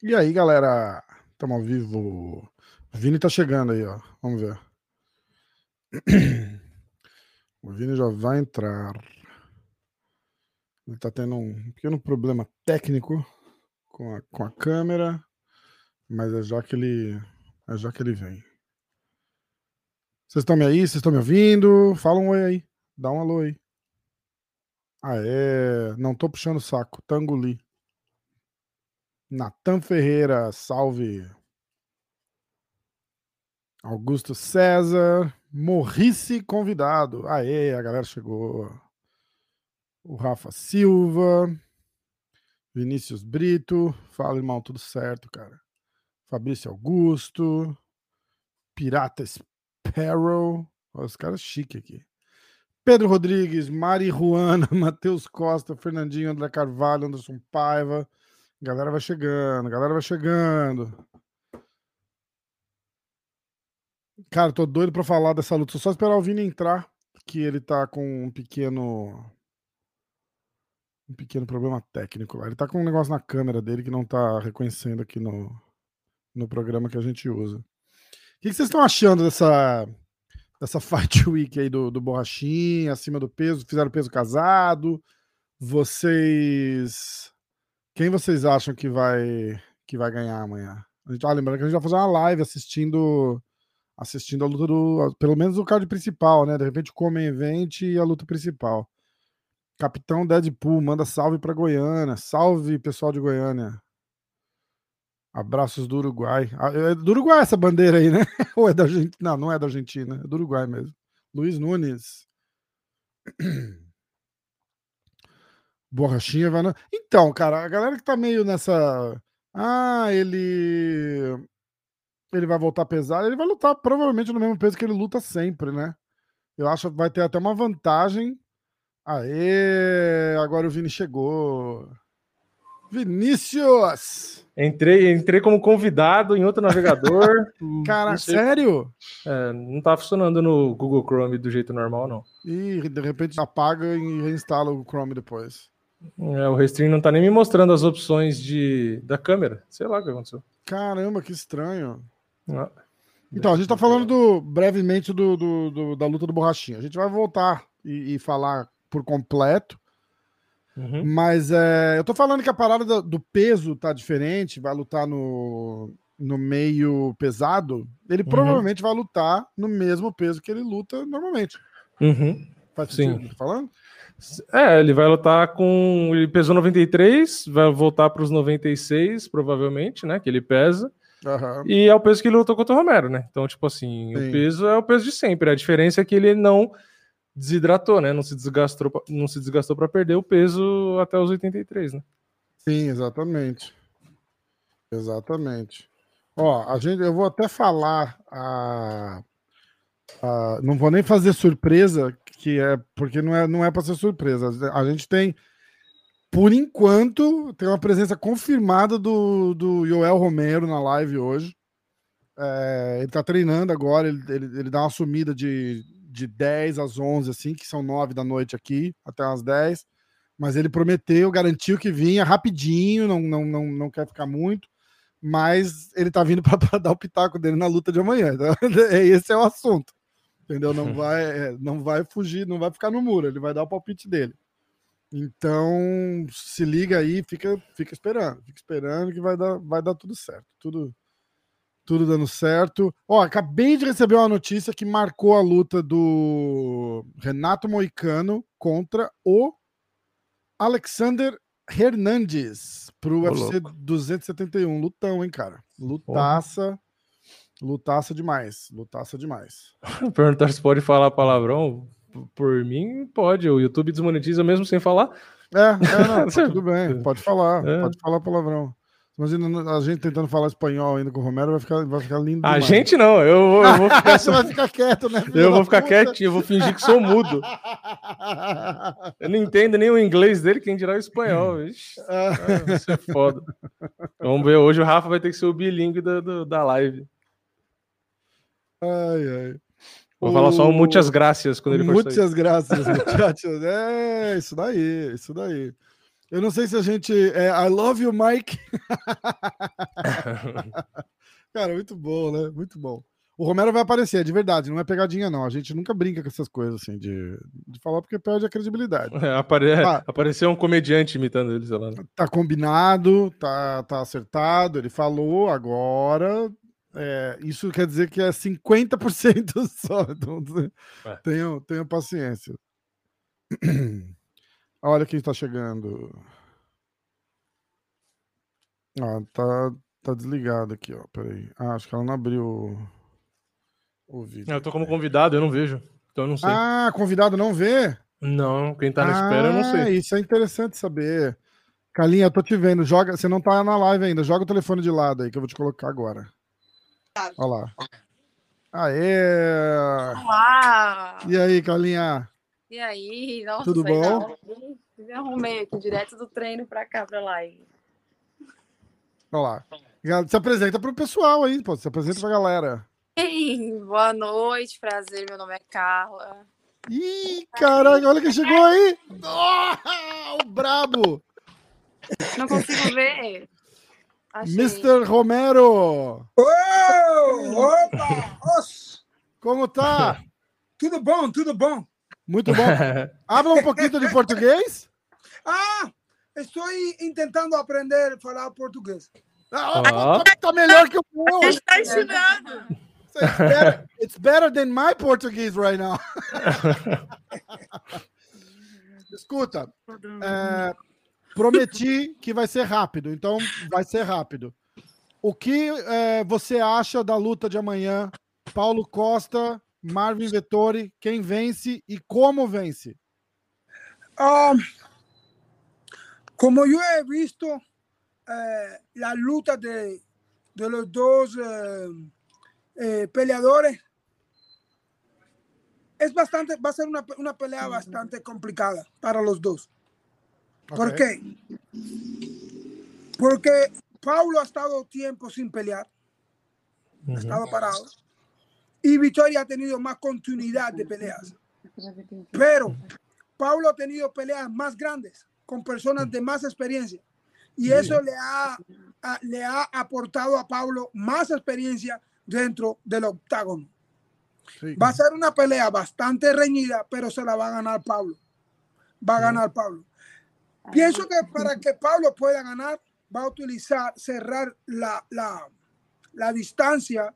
E aí, galera? Estamos ao vivo. O Vini tá chegando aí, ó. Vamos ver. O Vini já vai entrar. Ele tá tendo um pequeno problema técnico com a, com a câmera, mas é já que ele é já que ele vem. Vocês estão me aí? Vocês estão me ouvindo? Fala um oi aí. Dá um alô aí. Ah, é. Não tô puxando o saco. Tanguli. Natan Ferreira, salve. Augusto César. Morrice convidado. Aê, a galera chegou. O Rafa Silva. Vinícius Brito. Fala, irmão, tudo certo, cara. Fabrício Augusto. Pirata Sparrow. Olha os caras chique aqui. Pedro Rodrigues, Mari Juana, Matheus Costa, Fernandinho, André Carvalho, Anderson Paiva. Galera vai chegando, galera vai chegando. Cara, tô doido pra falar dessa luta. Só esperar o Vini entrar, que ele tá com um pequeno. Um pequeno problema técnico lá. Ele tá com um negócio na câmera dele que não tá reconhecendo aqui no, no programa que a gente usa. O que, vocês estão achando dessa, dessa Fight Week aí do, do Borrachinha, acima do peso? Fizeram peso casado? Vocês. Quem vocês acham que vai que vai ganhar amanhã? A gente, ah, lembrando que a gente vai fazer uma live assistindo assistindo a luta do. Pelo menos o card principal, né? De repente o Come Event e a luta principal. Capitão Deadpool, manda salve para Goiânia. Salve, pessoal de Goiânia. Abraços do Uruguai. Ah, é do Uruguai essa bandeira aí, né? Ou é da Argentina? Não, não é da Argentina, é do Uruguai mesmo. Luiz Nunes. Borrachinha vai. Na... Então, cara, a galera que tá meio nessa. Ah, ele. Ele vai voltar pesado. Ele vai lutar provavelmente no mesmo peso que ele luta sempre, né? Eu acho que vai ter até uma vantagem. Aê! Agora o Vini chegou. Vinícius! Entrei, entrei como convidado em outro navegador. Cara, sério? É, não tá funcionando no Google Chrome do jeito normal, não. E de repente apaga e reinstala o Chrome depois. É, o Restream não tá nem me mostrando as opções de, da câmera. Sei lá o que aconteceu. Caramba, que estranho. Ah, então, a gente tá falando do, brevemente do, do, do, da luta do Borrachinha. A gente vai voltar e, e falar por completo. Uhum. Mas é, eu tô falando que a parada do, peso tá diferente, vai lutar no, no meio pesado. Ele uhum. provavelmente vai lutar no mesmo peso que ele luta normalmente. Uhum. Faz sentido tô falando? É, ele vai lutar com. Ele pesou 93, vai voltar para os 96, provavelmente, né? Que ele pesa. Uhum. E é o peso que ele lutou contra o Romero, né? Então, tipo assim, Sim. o peso é o peso de sempre. A diferença é que ele não desidratou, né? Não se desgastou, não se desgastou para perder o peso até os 83, né? Sim, exatamente. Exatamente. Ó, a gente, eu vou até falar a, a não vou nem fazer surpresa, que é porque não é não é para ser surpresa. A gente tem por enquanto tem uma presença confirmada do, do Joel Romero na live hoje. É, ele tá treinando agora, ele, ele, ele dá uma sumida de de 10 às 11, assim, que são 9 da noite aqui, até às 10. Mas ele prometeu, garantiu que vinha rapidinho, não, não, não, não quer ficar muito. Mas ele tá vindo para dar o pitaco dele na luta de amanhã. Então, esse é o assunto. Entendeu? Não vai, é, não vai fugir, não vai ficar no muro, ele vai dar o palpite dele. Então, se liga aí, fica, fica esperando, fica esperando que vai dar, vai dar tudo certo. Tudo, tudo dando certo. Ó, acabei de receber uma notícia que marcou a luta do Renato Moicano contra o Alexander Hernandes pro UFC 271. Lutão, hein, cara? Lutaça. Lutaça demais. Lutaça demais. Perguntar se pode falar palavrão. Por mim, pode. O YouTube desmonetiza mesmo sem falar. É, é não, tá tudo bem, pode falar, é. pode falar palavrão. Imagina a gente tentando falar espanhol ainda com o Romero, vai ficar, vai ficar lindo. A demais. gente não, eu, eu vou ficar. Você vai ficar quieto, né? Eu vou ficar quietinho, eu vou fingir que sou mudo. Eu não entendo nem o inglês dele, quem dirá o espanhol. Ixi, ah, vai ser foda. Vamos ver, hoje o Rafa vai ter que ser o bilíngue da, da live. Ai, ai. Vou o... falar só um muitas graças quando ele for Muitas graças, muchachos. É, isso daí, isso daí. Eu não sei se a gente. É, I love you, Mike. Cara, muito bom, né? Muito bom. O Romero vai aparecer, é de verdade, não é pegadinha, não. A gente nunca brinca com essas coisas, assim, de, de falar porque perde a credibilidade. É, apare... tá. Apareceu um comediante imitando ele, sei lá. Né? Tá combinado, tá, tá acertado, ele falou, agora. É, isso quer dizer que é 50% só. Então, é. tenham, tenham paciência. Olha quem está chegando. Ah, tá, tá desligado aqui, ó. Peraí. Ah, acho que ela não abriu o, vídeo. Eu tô como convidado, eu não vejo. Então eu não sei. Ah, convidado não vê? Não, quem tá na ah, espera eu não sei. Isso é interessante saber. Calinha, eu tô te vendo. Joga, você não tá na live ainda. Joga o telefone de lado aí que eu vou te colocar agora. Olha lá. Aê! Uau! E aí, Calinha? E aí, nossa, tudo bom? Me arrumei aqui direto do treino para cá, para live. Olá. Se apresenta para o pessoal aí, pô. Se apresenta para a galera. Ei, boa noite, prazer. Meu nome é Carla. Ih, caraca, olha quem chegou aí. Oh, o brabo. Não consigo ver. Achei. Mr. Romero. Oh, opa! Como tá? Tudo bom, tudo bom. Muito bom. Habla um pouquinho de português? Ah, estou tentando aprender a falar português. Ah, oh. Tá melhor que o meu. Está ensinando. It's better, it's better than my Portuguese right now. Escuta, é, prometi que vai ser rápido, então vai ser rápido. O que é, você acha da luta de amanhã? Paulo Costa Marvin Vettori, quem vence e como vence? Um, como yo he visto eh, la luta de, de los dos eh, eh, peleadores, es bastante, va a ser una, una pelea bastante complicada para los dos. Okay. ¿Por qué? Porque Paulo ha estado tiempo sin pelear, uh -huh. ha estado parado y Victoria ha tenido más continuidad de peleas. Pero Pablo ha tenido peleas más grandes con personas de más experiencia y eso le ha, a, le ha aportado a Pablo más experiencia dentro del octágono. Sí. Va a ser una pelea bastante reñida, pero se la va a ganar Pablo. Va a ganar Pablo. Pienso que para que Pablo pueda ganar, va a utilizar cerrar la, la, la distancia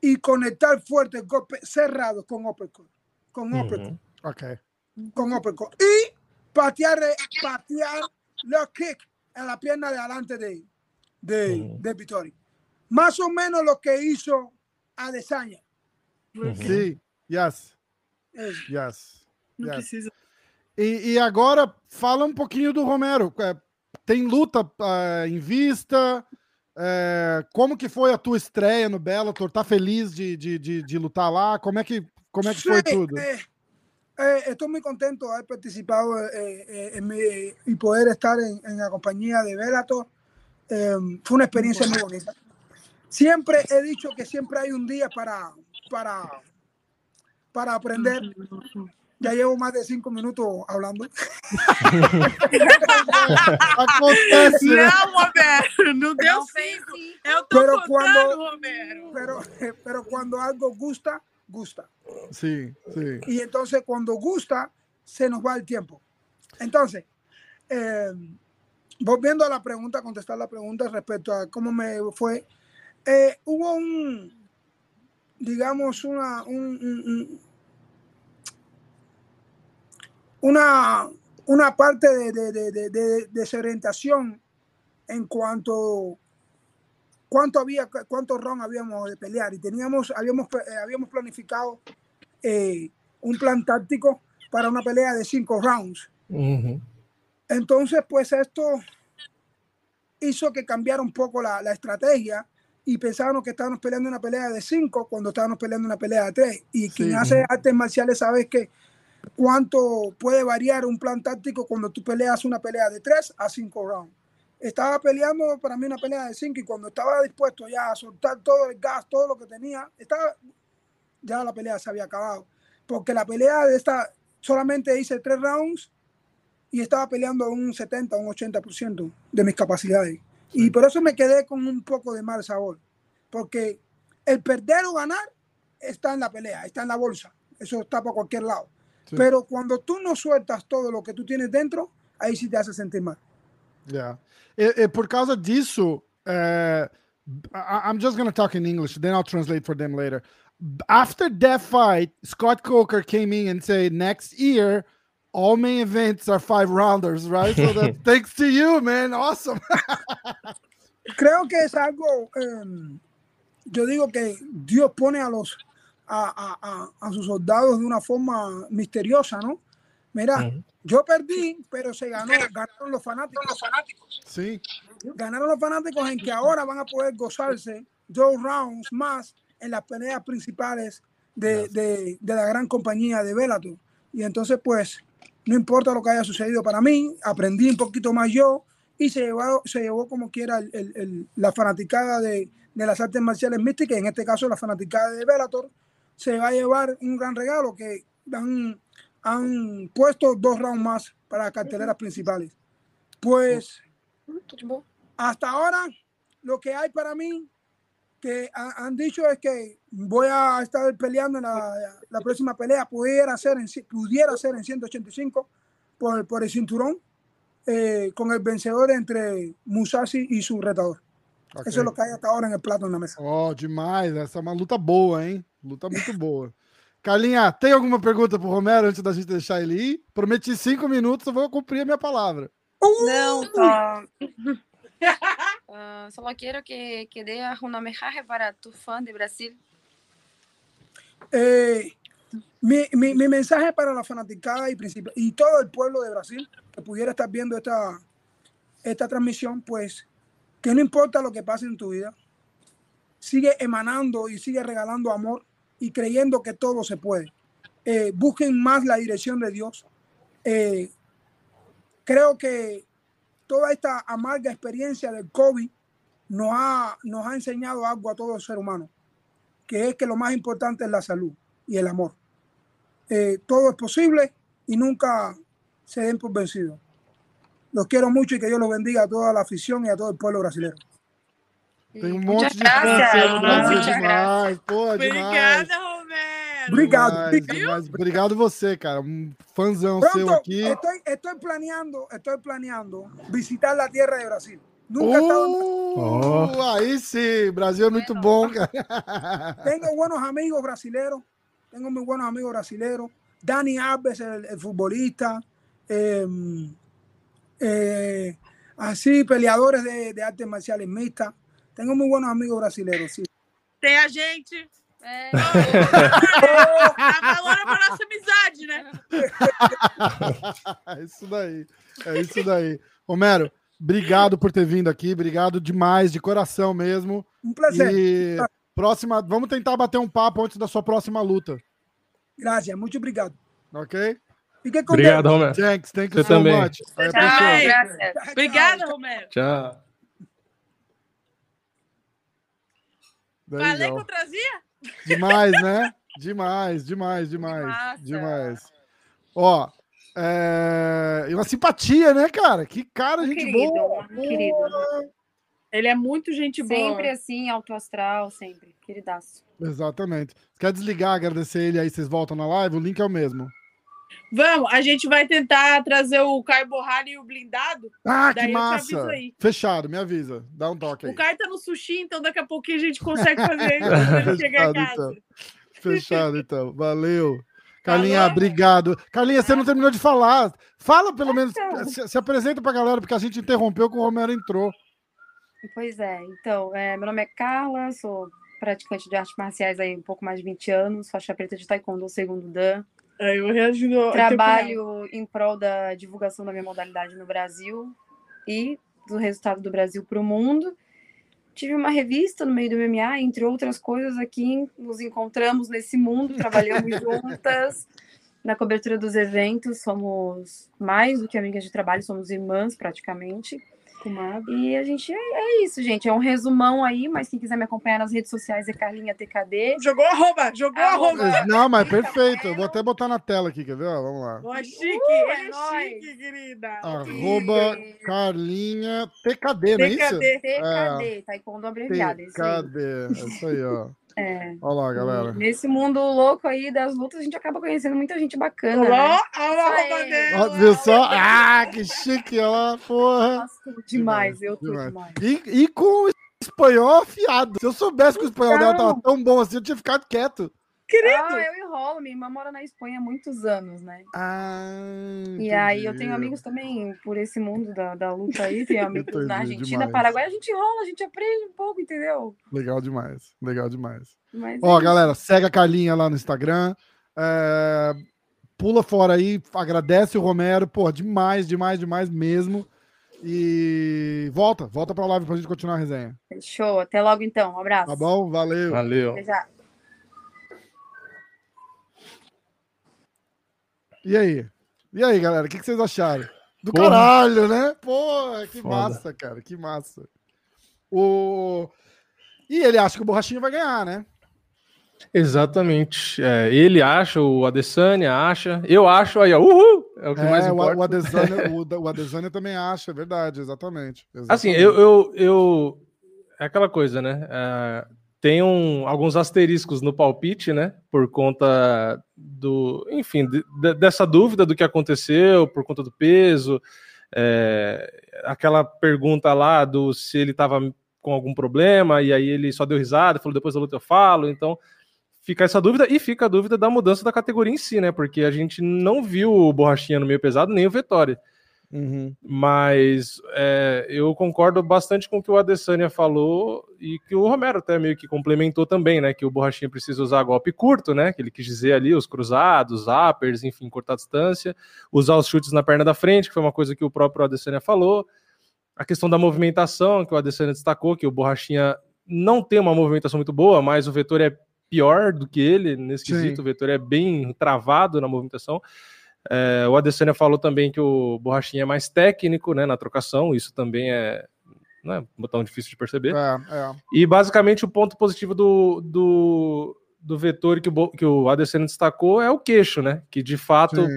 y conectar fuerte golpe cerrado con uppercut. Con uppercut. Uh -huh. okay. Con uppercut. Y patear, patear los kicks en la pierna de adelante de, de, uh -huh. de Vittori. Más o menos lo que hizo Adesanya. Uh -huh. Sim, yes. Yes. Não yes. E, e, agora fala um pouquinho do Romero. Tem luta uh, em vista? É, como que foi a tua estreia no Bellator? Tá feliz de, de, de, de lutar lá? Como é que, como é que foi tudo? Eh, eh, estou muito contente de haber participado eh, mi, y poder estar la compañía de Bellator. fue una experiencia muy bonita. Siempre he dicho que siempre hay un día para, para, para aprender. Já llevo mais de cinco minutos hablando. Deu cinco. Tô pero Romero. Pero, pero cuando algo gusta, gusta. Sí, sí. Y entonces cuando gusta, se nos va el tiempo. Entonces, eh, volviendo a la pregunta, contestar la pregunta respecto a cómo me fue, eh, hubo un, digamos, una, un, un, una, una parte de, de, de, de, desorientación en cuanto cuánto había cuánto round habíamos de pelear y teníamos habíamos eh, habíamos planificado eh, un plan táctico para una pelea de cinco rounds uh -huh. Entonces, pues esto hizo que cambiara un poco la, la estrategia y pensábamos que estábamos peleando una pelea de cinco cuando estábamos peleando una pelea de tres. Y quien Sí. hace artes marciales sabe que cuánto puede variar un plan táctico cuando tú peleas una pelea de tres a cinco rounds. Estaba peleando para mí una pelea de cinco y cuando estaba dispuesto ya a soltar todo el gas, todo lo que tenía, estaba, ya la pelea se había acabado. Porque la pelea de esta solamente hice tres rounds y estaba peleando un 70, un 80% de mis capacidades. Y por eso me quedé con un poco de mal sabor. Porque el perder o ganar está en la pelea, está en la bolsa. Eso está por cualquier lado. Sí. Pero cuando tú no sueltas todo lo que tú tienes dentro, ahí sí te hace sentir mal. Yeah. E, e por causa disso, é, I, I'm just gonna talk in English, then I'll translate for them later. After that fight, Scott Coker came in and said, next year, all main events are five rounders, right? So that thanks to you, man. Awesome. Creo que es algo, eh, yo digo que Dios pone a los a, a- a- a sus soldados de una forma misteriosa, ¿no? Mira, Ujú. yo perdí, pero se ganó, ganaron los fanáticos. Sim. Ganaron los fanáticos en que ahora van a poder gozarse dos rounds más en las peleas principales de, de- de la gran compañía de Bellator. Y entonces, pues, no importa lo que haya sucedido para mí, aprendí un poquito más yo y se llevó, se llevó como quiera el- el- el- la fanaticada de, de las artes marciales místicas, en este caso la fanaticada de Bellator, se va a llevar un gran regalo que han, han puesto dos rounds más para las carteleras principales. Pues hasta ahora lo que hay para mí que ha- han dicho es que voy a estar peleando en la, próxima pelea pudiera ser en, pudiera ser en 185 por, por el cinturón eh, con el vencedor entre Musashi y su retador. Ok. Eso es lo hay hasta ahora en el plato en la mesa. Oh, demais. Essa é uma luta boa, hein? Luta muito boa. Carlinha, tem alguma pergunta pro Romero antes da gente deixar ele ir? Prometi cinco minutos, eu vou cumprir a minha palavra. Não, só. Ah, solo quiero que, que dé un mensaje para tu fan de Brasil. Eh, mi, mi- mi mensaje para la fanaticada y, princip- y todo el pueblo de Brasil que pudiera estar viendo esta, esta transmisión, pues que no importa lo que pase en tu vida, sigue emanando y sigue regalando amor y creyendo que todo se puede. Eh, busquen más la dirección de Dios. Eh, creo que toda esta amarga experiencia del COVID nos ha, nos ha enseñado algo a todo ser humano que es que lo más importante es la salud y el amor. Eh, todo es posible y nunca se den por vencidos. Los quiero mucho y que Dios los bendiga a toda la afición y a todo el pueblo brasileño. Um Muchas de Brasil, demais. Pô, demais. Romero. Obrigado. Obrigado. Obrigado você, cara. Um fãzão seu aqui. estoy, estoy planeando, estoy planeando visitar la tierra de Brasil. Nunca he estado en Uh, Aí sim, Brasil é muito bom, cara. Tengo buenos amigos brasileros, tengo muy buenos amigos brasileros. Dani Alves, el, el futbolista, eh, eh, así peleadores de, de artes marciales mixtas. Tengo muy buenos amigos brasileños, sí. Tem a gente. É, Tá valor pra nossa amizade, né? É isso daí. É isso daí. Romero, obrigado por ter vindo aqui. Obrigado demais, de coração mesmo. Un placer. E próxima, vamos tentar bater um papo antes da sua próxima luta, Gracias, mucho obrigado. ok? Fique con Obrigado, Deus. Romero. Thanks, thank you Você so também. much. Tchau, gracias. Obrigada, Romero. Tchau. Falei go. que eu trazia? Demais, né? Demais, demais, demais. massa. Demais. Ó, é... e uma simpatia, né, cara? Que cara, gente querido, boa. um querido. Ele é muito gente boa. Sempre assim, alto astral, sempre. Queridaço. Exatamente. Quer desligar, agradecer ele aí, vocês voltam na live? O link é o mesmo. Vamos, a gente vai tentar trazer o Caio Borralho e o blindado. Ah, Daí que massa! aí. Fechado, me avisa. Dá um toque aí. O Caio tá no sushi, então daqui a pouquinho a gente consegue fazer isso quando ele chegar em Fechado, casa. então. Fechado, então. Valeu. Carlinha, Falou. obrigado. Carlinha, você não terminou de falar. Fala pelo menos, Então. se, se apresenta pra galera, porque a gente interrompeu que o Romero entrou. Pois é, então, é, meu nome é Carla, sou praticante de artes marciais aí um pouco mais de 20 anos, faixa preta de taekwondo segundo dan. É, eu reagindo. Trabalho em prol da divulgação da minha modalidade no Brasil e do resultado do Brasil para o mundo. Tive uma revista no meio do MMA, entre outras coisas, aqui nos encontramos nesse mundo, trabalhamos juntas na cobertura dos eventos, somos mais do que amigas de trabalho, somos irmãs praticamente. E a gente é, é, isso, gente. É um resumão aí, mas quem quiser me acompanhar nas redes sociais é Carlinha TKD. Jogou arroba, jogou arroba. arroba. Não, mas perfeito. Eu vou até botar na tela aqui, quer ver? Vamos lá. Oh, chique, uh, é, é chique, querida. Arroba Carlinha TKD, não é isso? TKD, TKD, é. Taekwondo abreviado. TKD, é isso aí, ó. É. Olha lá, galera. Nesse mundo louco aí das lutas, a gente acaba conhecendo muita gente bacana. Olá, né? olha Viu só? Ah, que chique, ó, porra. Nossa, demais, eu tô demais. demais. E, e com espanhol afiado. Se eu soubesse que o espanhol dela tava tão bom assim, eu tinha ficado quieto. Querido. Ah, eu enrolo. Minha irmã mora na Espanha há muitos anos, né? Ah, e aí eu tenho amigos também por esse mundo da, da luta aí. Tenho amigos na Argentina, demais. Paraguai. A gente enrola, a gente aprende um pouco, entendeu? Legal demais. Legal demais. Mas Ó, é galera, segue a Carlinha lá no Instagram. É... Pula fora aí, agradece o Romero. Pô, demais, demais, demais mesmo. E volta, volta pra live pra gente continuar a resenha. Show, até logo então. Um abraço. Tá bom? Valeu. Valeu. Até E aí? E aí, galera, o que, que vocês acharam? Do Porra. caralho, né? Pô, que Foda. massa, cara, que massa. O... E ele acha que o Borrachinha vai ganhar, né? Exatamente. É, ele acha, o Adesanya acha, eu acho, aí, ó, uhul! É o que é, mais importa. O Adesanya, o, o Adesanya também acha, é verdade, exatamente. exatamente. Assim, eu, eu, eu, É aquela coisa, né? É, tem um, alguns asteriscos no palpite, né? Por conta do, enfim, de, de, dessa dúvida do que aconteceu, por conta do peso, é, aquela pergunta lá do se ele estava com algum problema e aí ele só deu risada, falou depois da luta eu falo, então fica essa dúvida e fica a dúvida da mudança da categoria em si, né? Porque a gente não viu o Borrachinha no meio pesado nem o Vettori. Uhum. Mas é, eu concordo bastante com o que o Adesanya falou e que o Romero até meio que complementou também, né? Que o Borrachinha precisa usar golpe curto, né? Que ele quis dizer ali, os cruzados, uppers, enfim, cortar distância, usar os chutes na perna da frente, que foi uma coisa que o próprio Adesanya falou. A questão da movimentação, que o Adesanya destacou, que o Borrachinha não tem uma movimentação muito boa, mas o vetor é pior do que ele nesse Sim. quesito, o vetor é bem travado na movimentação. É, o Adesanya falou também que o Borrachinha é mais técnico né, na trocação, isso também é não é tão difícil de perceber. É, é. E basicamente o ponto positivo do, do, do vetor que o, que o Adesanya destacou é o queixo, né? Que de fato,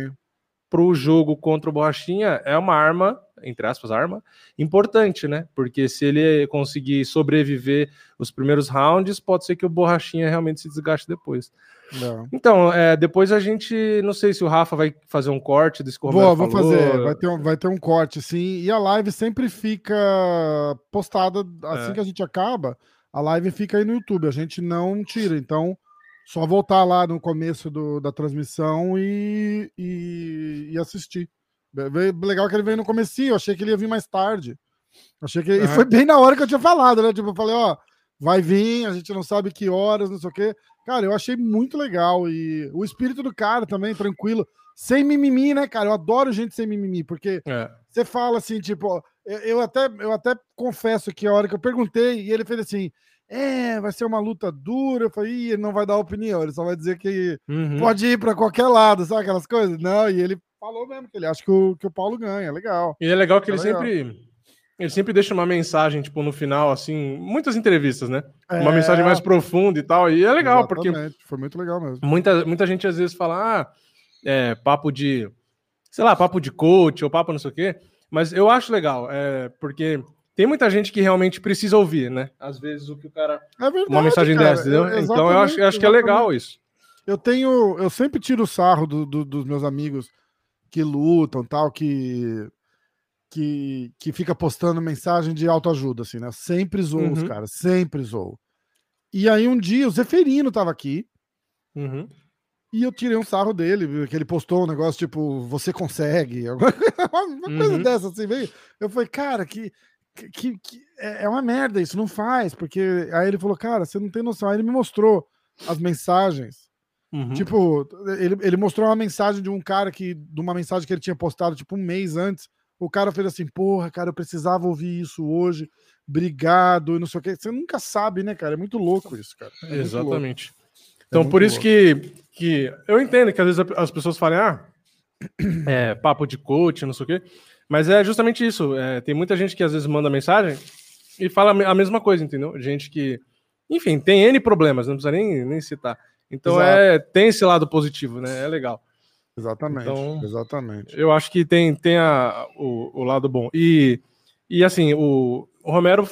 para o jogo contra o Borrachinha, é uma arma entre aspas, arma, importante, né? Porque se ele conseguir sobreviver os primeiros rounds, pode ser que o Borrachinha realmente se desgaste depois. Não. Então, é, depois a gente, não sei se o Rafa vai fazer um corte desse que vou, vou fazer, vai ter, um, vai ter um corte, sim, e a live sempre fica postada assim é. que a gente acaba, a live fica aí no YouTube, a gente não tira, então só voltar lá no começo do, da transmissão e, e, e assistir. Legal que ele veio no comecinho, eu achei que ele ia vir mais tarde. Achei que. Uhum. E foi bem na hora que eu tinha falado, né? Tipo, eu falei, ó, vai vir, a gente não sabe que horas, não sei o quê. Cara, eu achei muito legal. E o espírito do cara também, tranquilo. Sem mimimi, né, cara? Eu adoro gente sem mimimi, porque é. você fala assim, tipo, eu, eu, até, eu até confesso que a hora que eu perguntei, e ele fez assim. É, vai ser uma luta dura. Eu falei, Ih, ele não vai dar opinião, ele só vai dizer que uhum. pode ir para qualquer lado, sabe aquelas coisas? Não, e ele falou mesmo que ele acha que o, que o Paulo ganha, legal. E é legal que é ele legal. sempre ele sempre deixa uma mensagem, tipo, no final, assim, muitas entrevistas, né? É... Uma mensagem mais profunda e tal. E é legal, Exatamente. porque. Foi muito legal mesmo. Muita, muita gente às vezes fala, ah, é, papo de. Sei lá, papo de coach ou papo não sei o quê. Mas eu acho legal, é, porque tem muita gente que realmente precisa ouvir, né? Às vezes o que o cara. É verdade, uma mensagem cara. dessa, entendeu? então eu acho, eu acho que é legal isso. Eu tenho. Eu sempre tiro o sarro do, do, dos meus amigos que lutam, tal, que que, que fica postando mensagem de autoajuda, assim, né? sempre zoou uhum. os caras, sempre zoou. E aí um dia o Zeferino tava aqui uhum. e eu tirei um sarro dele, que ele postou um negócio tipo, você consegue, uma coisa uhum. dessa, assim, veio. Eu falei, cara, que, que, que, é, é uma merda isso, não faz, porque aí ele falou, cara, você não tem noção. Aí ele me mostrou as mensagens Uhum. Tipo, ele, ele mostrou uma mensagem de um cara que. De uma mensagem que ele tinha postado, tipo, um mês antes. O cara fez assim, porra, cara, eu precisava ouvir isso hoje. Obrigado, não sei o que. Você nunca sabe, né, cara? É muito louco isso, cara. É Exatamente. Então, é por isso que, que eu entendo que às vezes as pessoas falam, ah, é, papo de coach, não sei o quê. Mas é justamente isso. É, tem muita gente que às vezes manda mensagem e fala a mesma coisa, entendeu? Gente que, enfim, tem N problemas, não precisa nem, nem citar. Então é, tem esse lado positivo, né? É legal. Exatamente, então, exatamente. Eu acho que tem, tem a, o, o lado bom. E, e assim, o, o Romero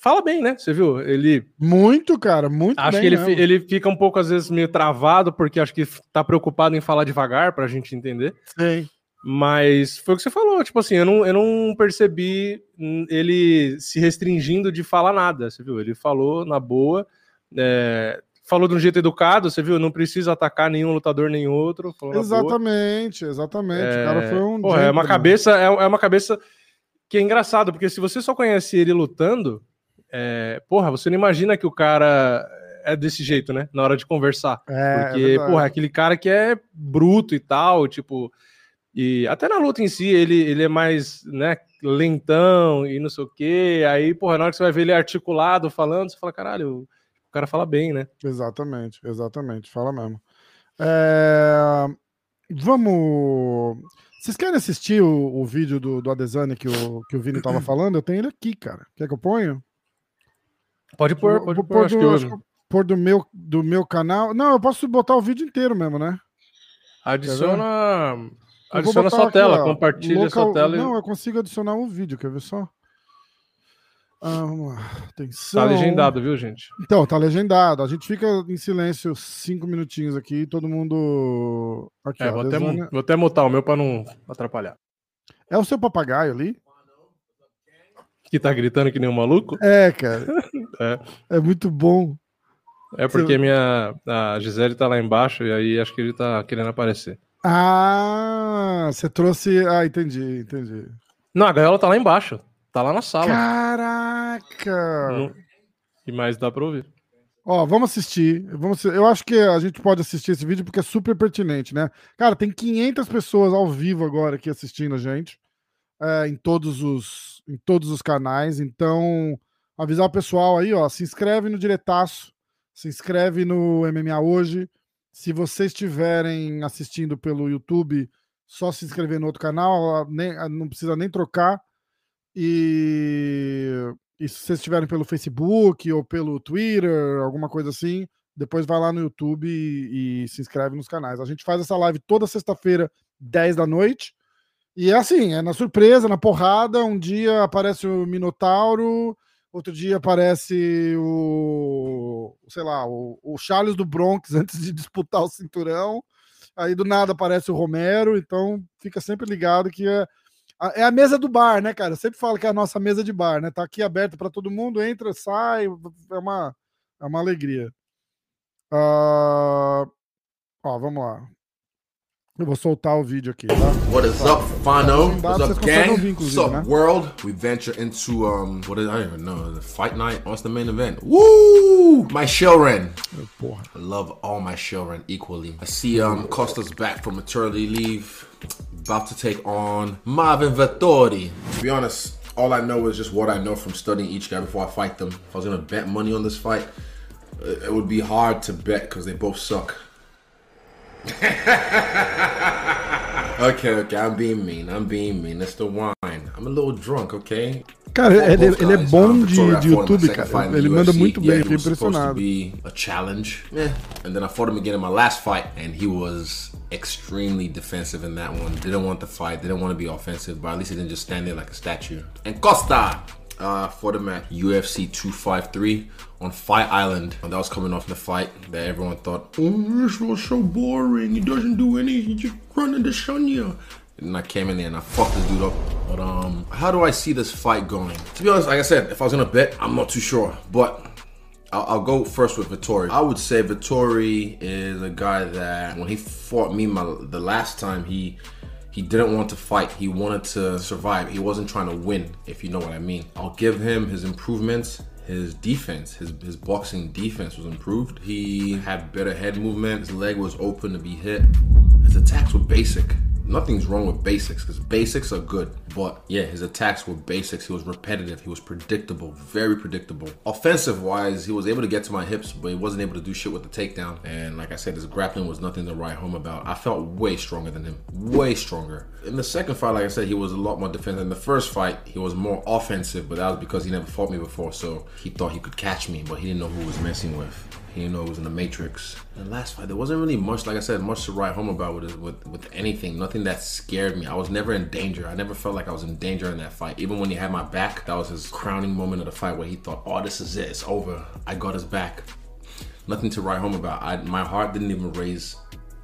fala bem, né? Você viu? Ele. Muito, cara, muito Acho que ele, ele fica um pouco, às vezes, meio travado, porque acho que tá preocupado em falar devagar pra gente entender. Sim. Mas foi o que você falou, tipo assim, eu não, eu não percebi ele se restringindo de falar nada, você viu? Ele falou na boa, é, falou de um jeito educado, você viu? Não precisa atacar nenhum lutador nem outro. Exatamente, exatamente. É, o cara foi um. Porra, é uma cabeça, é, é uma cabeça que é engraçado, porque se você só conhece ele lutando, é, porra, você não imagina que o cara é desse jeito, né? Na hora de conversar. É, porque, é porra, aquele cara que é bruto e tal, tipo e até na luta em si, ele, ele é mais, né, lentão e não sei o quê. Aí, porra, na hora que você vai ver ele articulado falando, você fala, caralho, o cara fala bem, né? Exatamente, exatamente, fala mesmo. É... Vamos. Vocês querem assistir o, o vídeo do, do Adesanya que o, que o Vini tava falando? Eu tenho ele aqui, cara. Quer que eu ponha? Pode pôr, pode pôr. Acho do, que eu... pôr do meu, do meu canal. Não, eu posso botar o vídeo inteiro mesmo, né? Adiciona. Adiciona sua tela, ó, compartilha local... sua tela. Não, eu consigo adicionar um vídeo, quer ver só? Ah, vamos lá. Atenção. Tá legendado, viu, gente? Então, tá legendado. A gente fica em silêncio cinco minutinhos aqui, todo mundo. Aqui, é, ó, vou, até, vou até mutar o meu pra não atrapalhar. É o seu papagaio ali? Que tá gritando que nem um maluco? É, cara. é. é muito bom. É porque Você... minha, a Gisele tá lá embaixo e aí acho que ele tá querendo aparecer. Ah, você trouxe. Ah, entendi, entendi. Não, a gaiola tá lá embaixo. Tá lá na sala. Caraca! Não... E mais dá pra ouvir. Ó, vamos assistir. Vamos, eu acho que a gente pode assistir esse vídeo porque é super pertinente, né? Cara, tem 500 pessoas ao vivo agora aqui assistindo a gente, é, em todos os em todos os canais. Então, avisar o pessoal aí, ó, se inscreve no Diretaço, se inscreve no MMA hoje, se vocês estiverem assistindo pelo YouTube, só se inscrever no outro canal, nem, não precisa nem trocar. E, e se vocês estiverem pelo Facebook ou pelo Twitter, alguma coisa assim, depois vai lá no YouTube e, e se inscreve nos canais. A gente faz essa live toda sexta-feira, 10 da noite. E é assim, é na surpresa, na porrada. Um dia aparece o Minotauro, Outro dia aparece o, sei lá, o, o Charles do Bronx antes de disputar o cinturão. Aí do nada aparece o Romero, então fica sempre ligado que é, é a mesa do bar, né, cara? Eu sempre falo que é a nossa mesa de bar, né? Tá aqui aberta para todo mundo, entra, sai, é uma, é uma alegria. Uh... Ó, vamos lá. Eu vou soltar o vídeo aqui, tá? What is up, Fano? What's up, gang? What's up, né? world? We venture into, um, what is, I don't even know, the fight night? What's the main event? Woo! My Shellren. Oh, I love all my Shellren equally. I see, um, Costa's back from maternity leave, about to take on Marvin Vettori. To be honest, all I know is just what I know from studying each guy before I fight them. If I was gonna bet money on this fight, uh, it would be hard to bet because they both suck. okay, okay, I'm being mean. I'm being mean. It's the wine. I'm a little drunk, okay? Cara, ele, ele é bom de, de YouTube, cara. Ele manda muito bem, fiquei impressionado. be a challenge. Yeah. And then I fought him again in my last fight, and he was extremely defensive in that one. They didn't want to fight, they didn't want to be offensive, but at least he didn't just stand there like a statue. And Costa uh, fought him at UFC 253 on Fight Island. And that was coming off the fight that everyone thought, oh, this was so boring. He doesn't do anything. He just running the Shunya. And I came in there and I fucked this dude up. But um, how do I see this fight going? To be honest, like I said, if I was gonna bet, I'm not too sure. But I'll, I'll go first with Vittori. I would say Vittori is a guy that when he fought me my, the last time, he he didn't want to fight. He wanted to survive. He wasn't trying to win, if you know what I mean. I'll give him his improvements his defense, his his boxing defense was improved. He had better head movement. His leg was open to be hit. His attacks were basic nothing's wrong with basics because basics are good. But yeah, his attacks were basics. He was repetitive. He was predictable, very predictable. Offensive wise, he was able to get to my hips, but he wasn't able to do shit with the takedown. And like I said, his grappling was nothing to write home about. I felt way stronger than him, way stronger. In the second fight, like I said, he was a lot more defensive. In the first fight, he was more offensive, but that was because he never fought me before, so he thought he could catch me, but he didn't know who he was messing with. He didn't know it was in the Matrix. The last fight, there wasn't really much, like I said, much to write home about with, with with anything. Nothing that scared me. I was never in danger. I never felt like I was in danger in that fight. Even when he had my back, that was his crowning moment of the fight where he thought, "Oh, this is it. It's over. I got his back." Nothing to write home about. I, my heart didn't even raise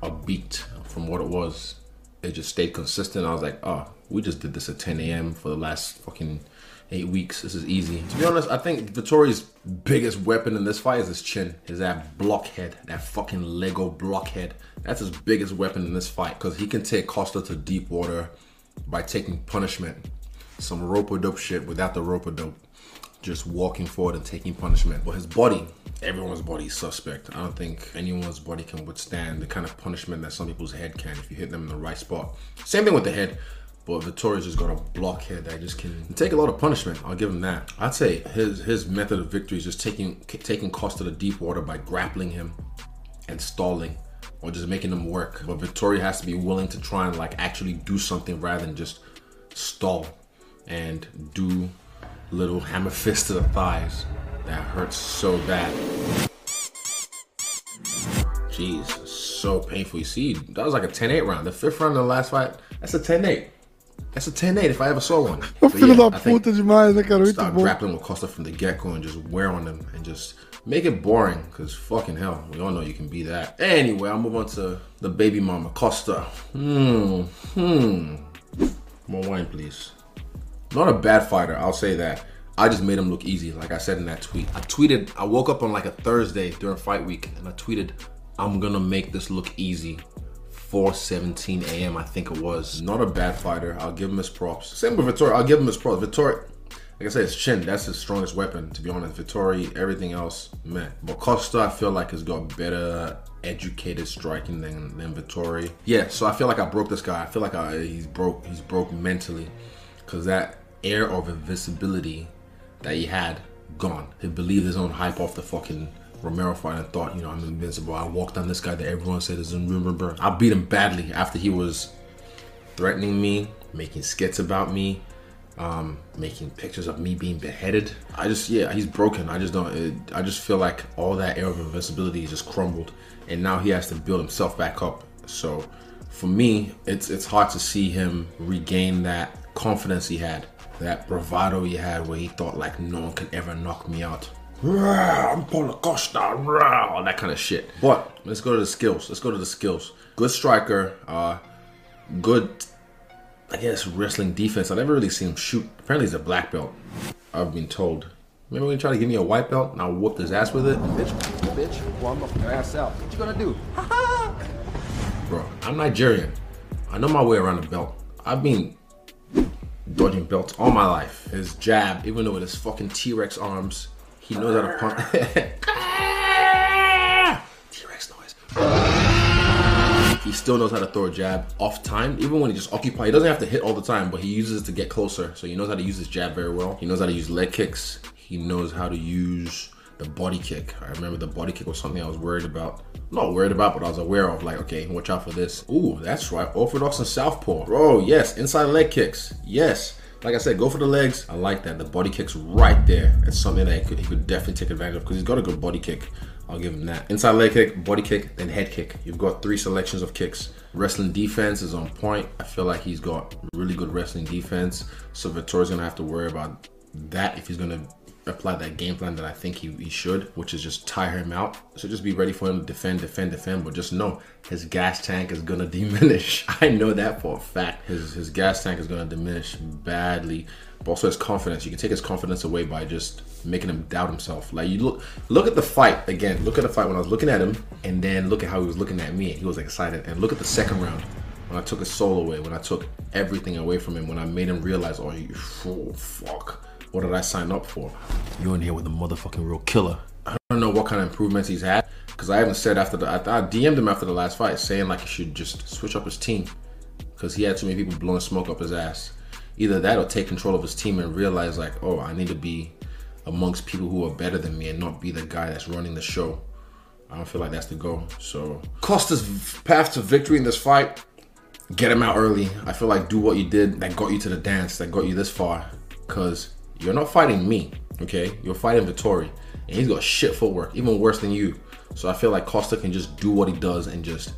a beat from what it was. It just stayed consistent. I was like, "Oh, we just did this at 10 a.m. for the last fucking." Eight weeks. This is easy. To be honest, I think Vettori's biggest weapon in this fight is his chin. Is that blockhead, that fucking Lego blockhead. That's his biggest weapon in this fight because he can take Costa to deep water by taking punishment. Some rope dope shit without the rope dope. Just walking forward and taking punishment. But his body, everyone's body is suspect. I don't think anyone's body can withstand the kind of punishment that some people's head can if you hit them in the right spot. Same thing with the head. But Vettori's just got a blockhead that just can take a lot of punishment. I'll give him that. I'd say his his method of victory is just taking taking Costa to the deep water by grappling him and stalling or just making him work. But Vettori has to be willing to try and like actually do something rather than just stall and do little hammer fist to the thighs. That hurts so bad. Jeez, so painful. You see, that was like a 10-8 round. The fifth round of the last fight, that's a 10-8. That's a 10-8 if I ever saw one. O filho yeah, da puta demais, né, cara? Muito bom. grappling with Costa from the get-go and just wear on them and just make it boring because fucking hell, we all know you can be that. Anyway, I'll move on to the baby mama, Costa. Hmm, hmm. More wine, please. Not a bad fighter, I'll say that. I just made him look easy, like I said in that tweet. I tweeted, I woke up on like a Thursday during fight week and I tweeted, I'm gonna make this look easy 4:17 a.m. I think it was. Not a bad fighter. I'll give him his props. Same with Vettori. I'll give him his props. Vettori, like I said, his chin. That's his strongest weapon. To be honest, Vettori. Everything else, man. But Costa, I feel like has got better educated striking than than Vettori. Yeah. So I feel like I broke this guy. I feel like I, he's broke. He's broke mentally, because that air of invisibility that he had gone. He believed his own hype off the fucking Romero fight and thought, you know, I'm invincible. I walked on this guy that everyone said is invincible. I beat him badly after he was threatening me, making skits about me, um, making pictures of me being beheaded. I just, yeah, he's broken. I just don't, it, I just feel like all that air of invincibility just crumbled. And now he has to build himself back up. So for me, it's it's hard to see him regain that confidence he had, that bravado he had where he thought like no one can ever knock me out. I'm Paulo Costa, all that kind of shit. But let's go to the skills. Let's go to the skills. Good striker, uh, good, I guess, wrestling defense. I never really seen him shoot. Apparently, he's a black belt. I've been told. Maybe when he try to give me a white belt and I'll whoop his ass with it. Bitch, bitch, warm up your ass out. What you gonna do? Bro, I'm Nigerian. I know my way around the belt. I've been dodging belts all my life. His jab, even though with his fucking T-Rex arms, he knows how to punch. T-Rex noise. He still knows how to throw a jab off time, even when he just occupies. He doesn't have to hit all the time, but he uses it to get closer. So he knows how to use his jab very well. He knows how to use leg kicks. He knows how to use the body kick. I remember the body kick was something I was worried about. Not worried about, but I was aware of. Like, okay, watch out for this. Ooh, that's right. Orthodox and southpaw. Bro, yes. Inside leg kicks. Yes. Like I said, go for the legs. I like that. The body kick's right there. It's something that he could, he could definitely take advantage of because he's got a good body kick. I'll give him that. Inside leg kick, body kick, then head kick. You've got three selections of kicks. Wrestling defense is on point. I feel like he's got really good wrestling defense. So Vettori's gonna have to worry about that if he's gonna apply that game plan that I think he, he should, which is just tire him out. So just be ready for him to defend, defend, defend, but just know his gas tank is gonna diminish. I know that for a fact. His his gas tank is gonna diminish badly. But also his confidence. You can take his confidence away by just making him doubt himself. Like you look look at the fight again. Look at the fight when I was looking at him, and then look at how he was looking at me. He was excited. And look at the second round when I took his soul away, when I took everything away from him, when I made him realize, oh, you, oh fuck what did I sign up for? you're in here with a motherfucking real killer. I don't know what kind of improvements he's had because I haven't said after the I, I DM'd him after the last fight saying like he should just switch up his team because he had too many people blowing smoke up his ass. Either that or take control of his team and realize like, oh, I need to be amongst people who are better than me and not be the guy that's running the show. I don't feel like that's the goal. So Costa's path to victory in this fight, get him out early. I feel like do what you did that got you to the dance, that got you this far. Cause you're not fighting me, okay? You're fighting Vittori. And he's got shit footwork, even worse than you. So I feel like Costa can just do what he does and just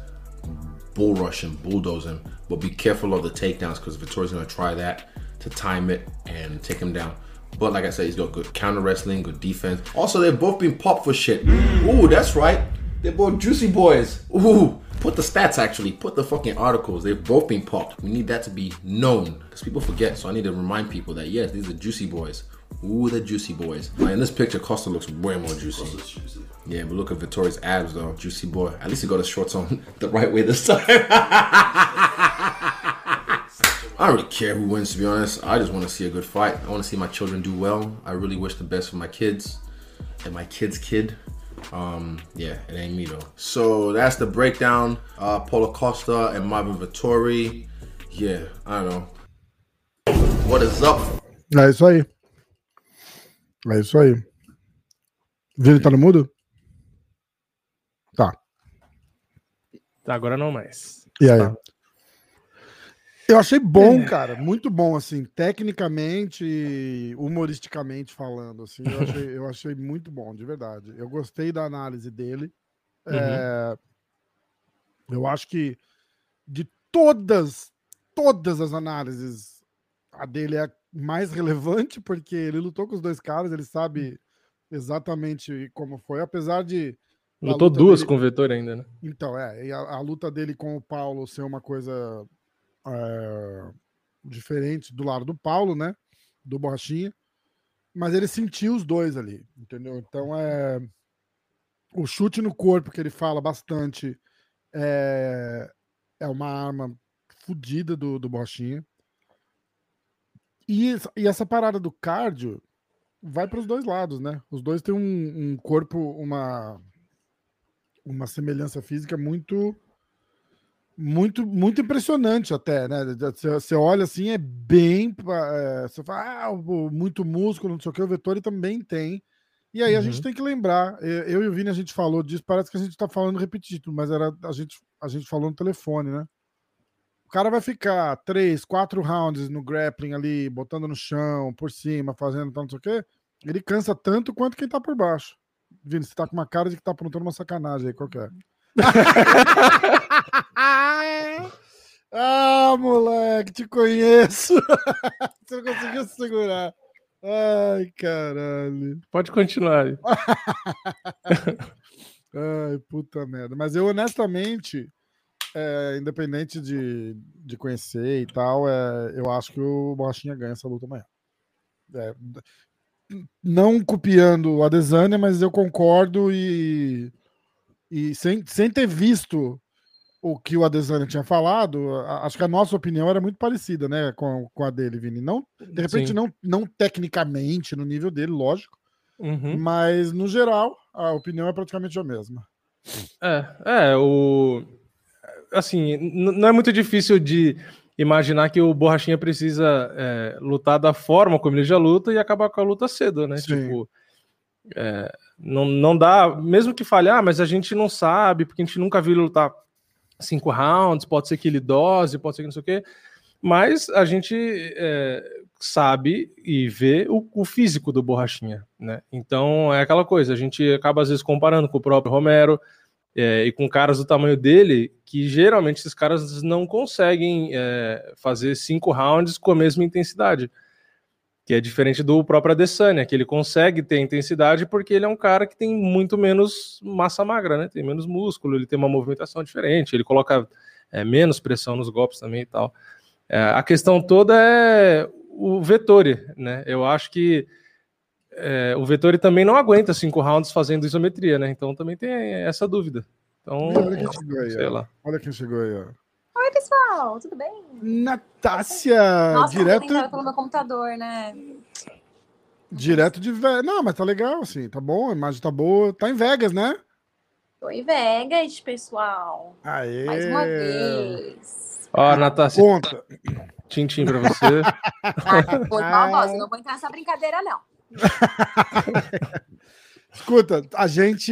bull rush him, bulldoze him. But be careful of the takedowns because Vittori's gonna try that to time it and take him down. But like I said, he's got good counter wrestling, good defense. Also, they've both been popped for shit. Ooh, that's right. They're both juicy boys. Ooh, put the stats actually, put the fucking articles. They've both been popped. We need that to be known because people forget. So I need to remind people that yes, these are juicy boys. Ooh, the juicy boys. Like in this picture, Costa looks way more juicy. juicy. Yeah, but look at Vittori's abs though. Juicy boy. At least he got his shorts on the right way this time. I don't really care who wins, to be honest. I just want to see a good fight. I want to see my children do well. I really wish the best for my kids and my kid's kid. Um, yeah, it ain't me though. So that's the breakdown. Uh, Paulo Costa and Marvin Vittori. Yeah, I don't know. What is up? É isso aí. É isso aí. Vini tá no mudo? Tá. Tá, agora não mais. E aí? Tá. Eu achei bom, cara, muito bom, assim, tecnicamente, humoristicamente falando, assim, eu achei, eu achei muito bom, de verdade. Eu gostei da análise dele. É, eu acho que de todas, todas as análises, a dele é a mais relevante, porque ele lutou com os dois caras, ele sabe exatamente como foi, apesar de. Lutou duas dele- com o Vettori ainda, né? Então, é, e a, a luta dele com o Paulo ser uma coisa é, diferente do lado do Paulo, né? Do Borrachinha. Mas ele sentiu os dois ali, entendeu? Então é. O chute no corpo que ele fala bastante é, é uma arma fodida do, do Borrachinha. E, e essa parada do cardio vai para os dois lados, né? Os dois têm um, um corpo, uma, uma semelhança física muito muito muito impressionante até, né? Você, olha assim, é bem. é, você fala, ah, muito músculo, não sei o que, o Vettori também tem. E aí a gente Uhum. tem que lembrar, eu e o Vini a gente falou disso, parece que a gente tá falando repetido, mas era a gente, a gente falou no telefone, né? O cara vai ficar três, quatro rounds no grappling ali, botando no chão, por cima, fazendo tal, não sei o quê. Ele cansa tanto quanto quem tá por baixo. Vini, você tá com uma cara de que tá aprontando uma sacanagem aí, qual que é? ah, moleque, te conheço. Você não conseguiu se segurar. Ai, caralho. Pode continuar. aí. Ai, puta merda. Mas eu, honestamente, é, independente de, de conhecer e tal, é, eu acho que o Borrachinha ganha essa luta amanhã. É, não copiando o Adesanya, mas eu concordo e, e sem, sem ter visto o que o Adesanya tinha falado, acho que a nossa opinião era muito parecida, né, com, com a dele, Vini. Não, de repente, Sim. não, não tecnicamente, no nível dele, lógico, Uhum. mas no geral, a opinião é praticamente a mesma. É, é, o. Assim, não é muito difícil de imaginar que o Borrachinha precisa é, lutar da forma como ele já luta e acabar com a luta cedo, né? Sim. Tipo, é, não, não dá, mesmo que fale, ah, mas a gente não sabe, porque a gente nunca viu ele lutar cinco rounds, pode ser que ele dose, pode ser que não sei o quê, mas a gente é, sabe e vê o, o físico do Borrachinha, né? Então é aquela coisa, a gente acaba às vezes comparando com o próprio Romero, é, e com caras do tamanho dele, que geralmente esses caras não conseguem é, fazer cinco rounds com a mesma intensidade. Que é diferente do próprio Adesanya, que ele consegue ter intensidade porque ele é um cara que tem muito menos massa magra, né? Tem menos músculo, ele tem uma movimentação diferente, ele coloca é, menos pressão nos golpes também e tal. É, a questão toda é o Vettori, né? Eu acho que é, o Vettori também não aguenta cinco rounds fazendo isometria, né? Então também tem essa dúvida. Então, Olha quem chegou aí, ó. Olha quem chegou aí, ó. Oi, pessoal, tudo bem? Natácia, Nossa, eu direto. pelo meu computador, né? Direto de Vegas. Não, mas tá legal, assim, tá bom, a imagem tá boa. Tá em Vegas, né? Tô em Vegas, pessoal. Aê! Mais uma vez. Ó, Natácia, Conta. tintim pra você. Ah, maldosa, eu não vou entrar nessa brincadeira, não. Escuta, a gente.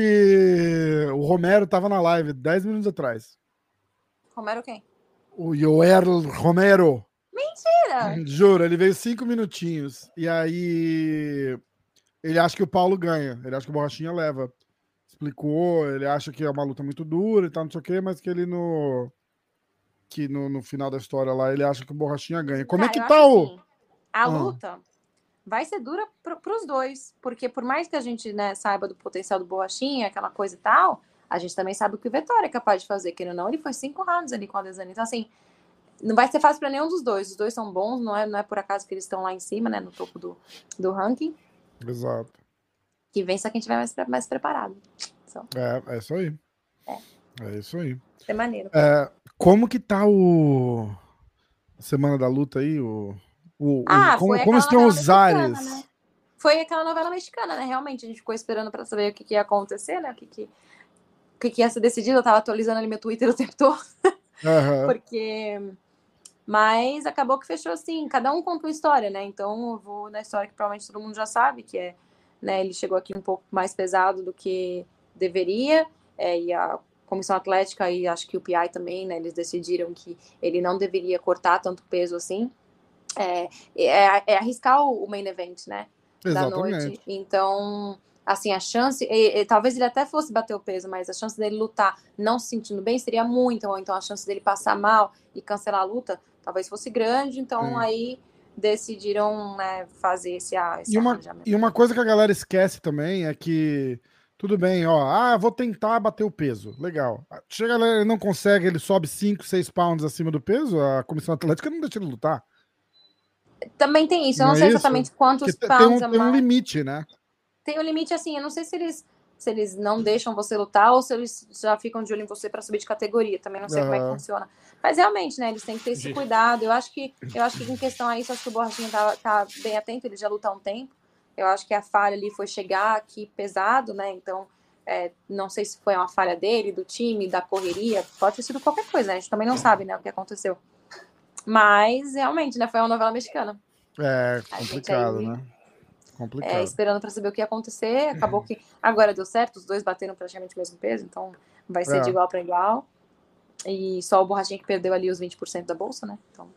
O Romero tava na live 10 minutos atrás. Romero quem? O Joel Romero. Mentira! Juro, ele veio cinco minutinhos. E aí. Ele acha que o Paulo ganha. Ele acha que o Borrachinha leva. Explicou, ele acha que é uma luta muito dura e tal, não sei o quê, mas que ele no. Que no, no final da história lá, ele acha que o Borrachinha ganha. Como é Cara, que eu tá o. assim, a Ah. luta vai ser dura pro, pros dois, porque por mais que a gente né, saiba do potencial do Borrachinha, aquela coisa e tal, a gente também sabe o que o Vettori é capaz de fazer, querendo ou não, ele foi cinco rounds ali com a Adesanya. Então, assim, não vai ser fácil para nenhum dos dois. Os dois são bons, não é, não é por acaso que eles estão lá em cima, né, no topo do, do ranking, Exato. que vença quem tiver mais, mais preparado. Então, É, é isso aí. É. É isso aí. é maneiro. É, como que tá o. Semana da luta aí? O, o, o- Ah, como foi como aquela estão os ares? né? Foi aquela novela mexicana, né? Realmente, a gente ficou esperando para saber o que, que ia acontecer, né? O que, que, o que, que ia ser decidido. Eu tava atualizando ali meu Twitter o tempo todo, Aham. porque. Mas acabou que fechou assim, cada um conta uma história, né? Então eu vou na história que provavelmente todo mundo já sabe, que é, né, ele chegou aqui um pouco mais pesado do que deveria, é, e a comissão atlética e acho que o PI também, né, eles decidiram que ele não deveria cortar tanto peso assim. É, é, é arriscar o main event, né? da noite. Exatamente. Então, assim, a chance, e- e talvez ele até fosse bater o peso, mas a chance dele lutar não se sentindo bem seria muita, ou então a chance dele passar mal e cancelar a luta talvez fosse grande, então aí decidiram né, fazer esse, ah, esse E uma, arranjamento. e uma coisa que a galera esquece também é que. Tudo bem, ó. Ah, vou tentar bater o peso. Legal. Chega lá, ele não consegue, ele sobe 5, 6 pounds acima do peso, a comissão atlética não deixa ele lutar. Também tem isso, eu Não não, é sei isso? exatamente quantos Porque tem pounds um, tem um limite, né? Tem um limite assim, eu não sei se eles se eles não deixam você lutar ou se eles já ficam de olho em você para subir de categoria. Também não sei como é que funciona. Mas realmente, né, eles têm que ter esse cuidado. Eu acho que eu acho que em questão a isso, acho que o Borrachinha tá, tá bem atento, ele já luta há um tempo. Eu acho que a falha ali foi chegar aqui pesado, né? Então, é, não sei se foi uma falha dele, do time, da correria, pode ter sido qualquer coisa, né? A gente também não sabe, né, o que aconteceu. Mas realmente, né, foi uma novela mexicana. É complicado, aí- né? Complicado. É, esperando para saber o que ia acontecer. Acabou que agora deu certo, os dois bateram praticamente o mesmo peso, então vai ser É. de igual para igual. E só o Borrachinha que perdeu ali os 20% da bolsa, né? Então,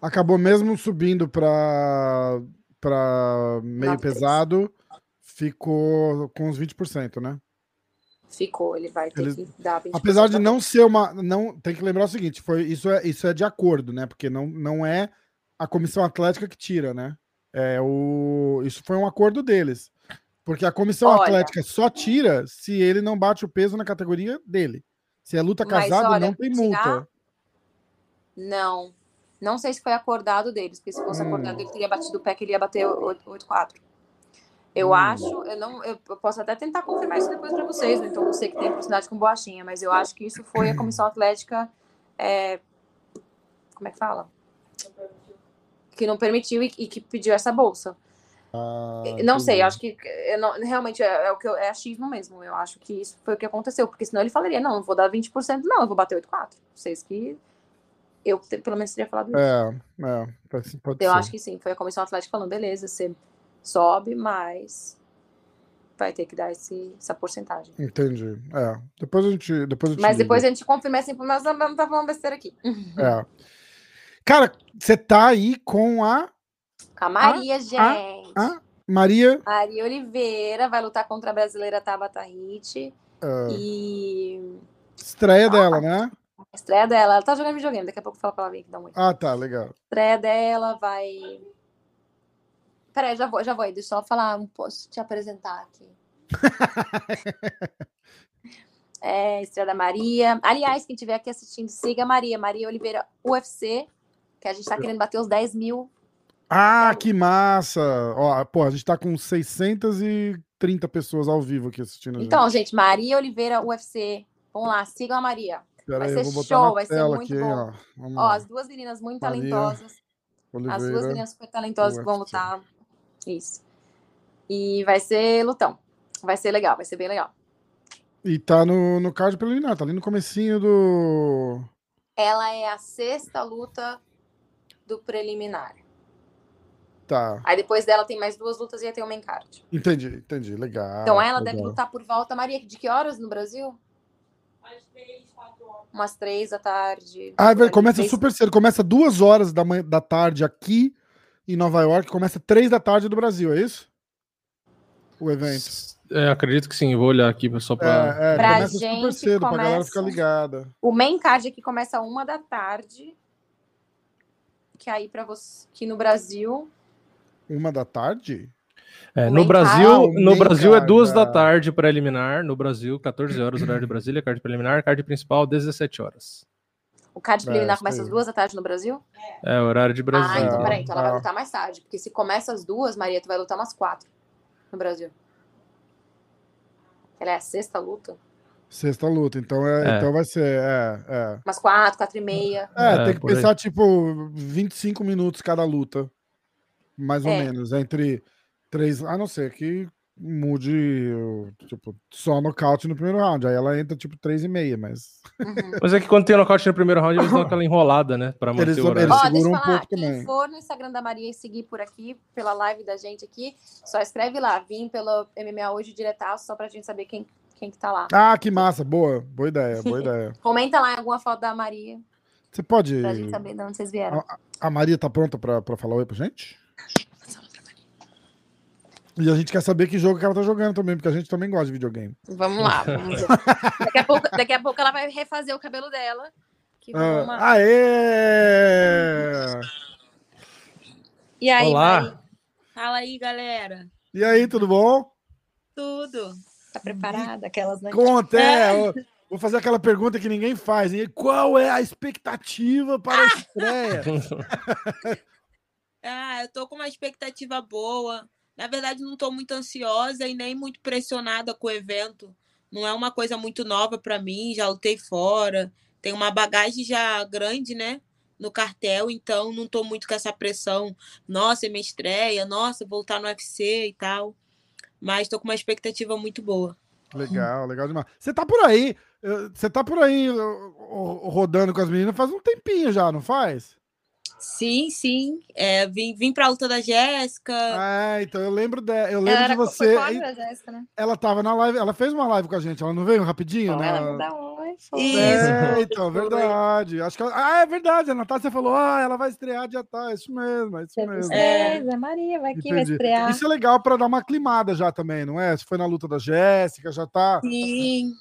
Acabou mesmo subindo para para meio Nove, três. pesado, ficou com uns 20%, né? ficou, ele vai ter Eles- que dar 20%. Apesar de não ser uma. Não, tem que lembrar o seguinte: foi, isso, é, isso é de acordo, né? Porque não, não é a comissão atlética que tira, né? É o, isso foi um acordo deles. Porque a comissão Olha. atlética só tira se ele não bate o peso na categoria dele. Se é luta casada, olha, não tem tirar- multa. Não. Não sei se foi acordado deles, porque se fosse Hum. acordado, ele teria batido o pé que ele ia bater 8-4. Eu Hum. acho, eu não, eu, eu posso até tentar confirmar isso depois para vocês, né? Então você que tem proximidade com Boachinha, mas eu acho que isso foi a comissão atlética, é, como é que fala? Que não permitiu e, e que pediu essa bolsa. Ah, não sei, acho que eu não- realmente é, é o que eu, é achismo mesmo. Eu acho que isso foi o que aconteceu, porque senão ele falaria: não, não vou dar 20%, não, eu vou bater 8,4. Vocês que. Eu pelo menos teria falado isso. É, é, pode, eu ser. acho que sim, foi a comissão atlética falando: beleza, você sobe, mas vai ter que dar esse, essa porcentagem. Entendi. É. Depois a gente. Depois eu te Mas depois ligo. a gente confirma assim, mas eu não tá falando besteira aqui. É. Cara, você tá aí com a, Com a Maria, gente. a Maria. Maria Oliveira vai lutar contra a brasileira Tabata Hit. ah, E estreia dela, né? a estreia dela, ela tá jogando videogame, daqui a pouco fala pra ela vir aqui dar um. Ah, tá, legal. estreia dela vai. Peraí, já vou, já vou aí, deixa eu só falar, posso te apresentar aqui. É, estreia da Maria. Aliás, quem estiver aqui assistindo, siga a Maria, Maria Oliveira UFC, que a gente tá querendo bater os 10 mil. Ah, que massa! Ó, pô, a gente tá com 630 pessoas ao vivo aqui assistindo. a gente. Então, gente, Maria Oliveira UFC. Vamos lá, sigam a Maria. Pera vai aí, ser show, vai ser muito aqui, bom. ó. Ó, as duas meninas muito Maria talentosas. As duas Oliveira. meninas super talentosas que vão UFC. lutar. Isso. E vai ser lutão. Vai ser legal, vai ser bem legal. E tá no, no card preliminar, tá ali no comecinho do. Ela é a sexta luta do preliminar. Tá. Aí depois dela tem mais duas lutas e aí tem o main card. Entendi, entendi. Legal. Então ela legal. deve lutar por volta, Maria, de que horas no Brasil? Umas três da tarde. Ah, é começa três- super cedo. Começa duas horas da, manhã, da tarde aqui em Nova York, começa três da tarde do Brasil, é isso? O evento. É, acredito que sim, vou olhar aqui só pra. É, é, Pra começa super gente, cedo, pra galera começa- ficar ligada. O main card aqui começa uma da tarde. Que aí pra você. Que no Brasil. Uma da tarde? É, no Brasil. Ah, o no Brasil é duas da ah. tarde preliminar, no Brasil 14 horas horário de Brasília, card preliminar, card principal 17 horas. O card É, preliminar isso começa às duas da tarde no Brasil? É horário de Ah, Brasília. então peraí, então ela vai Ah. lutar mais tarde. Porque se começa às duas, Maria, tu vai lutar umas quatro no Brasil. Ela é a sexta luta? Sexta luta, então, é, É. então vai ser. É, é. Umas quatro, quatro e meia. É, É, tem que por aí. pensar, tipo, 25 minutos cada luta. Mais ou É. menos. Entre três. A não ser que mude, tipo, só nocaute no primeiro round. Aí ela entra, tipo, três e meia, mas. Uhum. Mas é que quando tem nocaute no primeiro round, eles dão aquela enrolada, né? Pra manter Eles- o horário. eles- Ó, deixa eu seguram um falar, pouco quem também. for no Instagram da Maria e seguir por aqui, pela live da gente aqui, só escreve lá, vim pelo MMA hoje diretaço, só pra gente saber quem, quem que tá lá. Ah, que massa. Boa. Boa ideia, boa ideia. Comenta lá alguma foto da Maria, Você pode. pra gente saber de onde vocês vieram. A Maria tá pronta pra, pra falar oi pra gente? E a gente quer saber que jogo que ela tá jogando também, porque a gente também gosta de videogame. Vamos lá, vamos ver. daqui, a pouco, daqui a pouco ela vai refazer o cabelo dela. Que foi uma- Ah, aê! E aí, Olá. Fala aí, galera. E aí, tudo bom? Tudo. Tá preparada? Aquelas, né? Conta, é. eu- Vou fazer aquela pergunta que ninguém faz. hein? Qual é a expectativa para a estreia? Ah, eu tô com uma expectativa boa. Na verdade, não tô muito ansiosa e nem muito pressionada com o evento. Não é uma coisa muito nova pra mim, já lutei fora. Tem uma bagagem já grande, né? No cartel, então não tô muito com essa pressão. Nossa, é minha estreia, nossa, vou lutar no UFC e tal. Mas tô com uma expectativa muito boa. Legal, legal demais. Você tá por aí. eh, Você tá por aí eh, rodando com as meninas faz um tempinho já, não faz? Sim, sim. É, vim, vim pra luta da Jéssica. Ah, então eu lembro dela. Eu Ela lembro era de você. Jéssica, né? Ela tava na live, ela fez uma live com a gente, ela não veio rapidinho, Então, né? ela não dá oi. Isso. É, então, verdade. Acho que ela- Ah, é verdade. A Natácia falou: ah, ela vai estrear dia tá. Isso mesmo, é isso mesmo. É, Zé Maria, vai aqui, vai Entendi. estrear. Isso é legal pra dar uma aclimada já também, não é? Se foi na luta da Jéssica, já tá. Sim.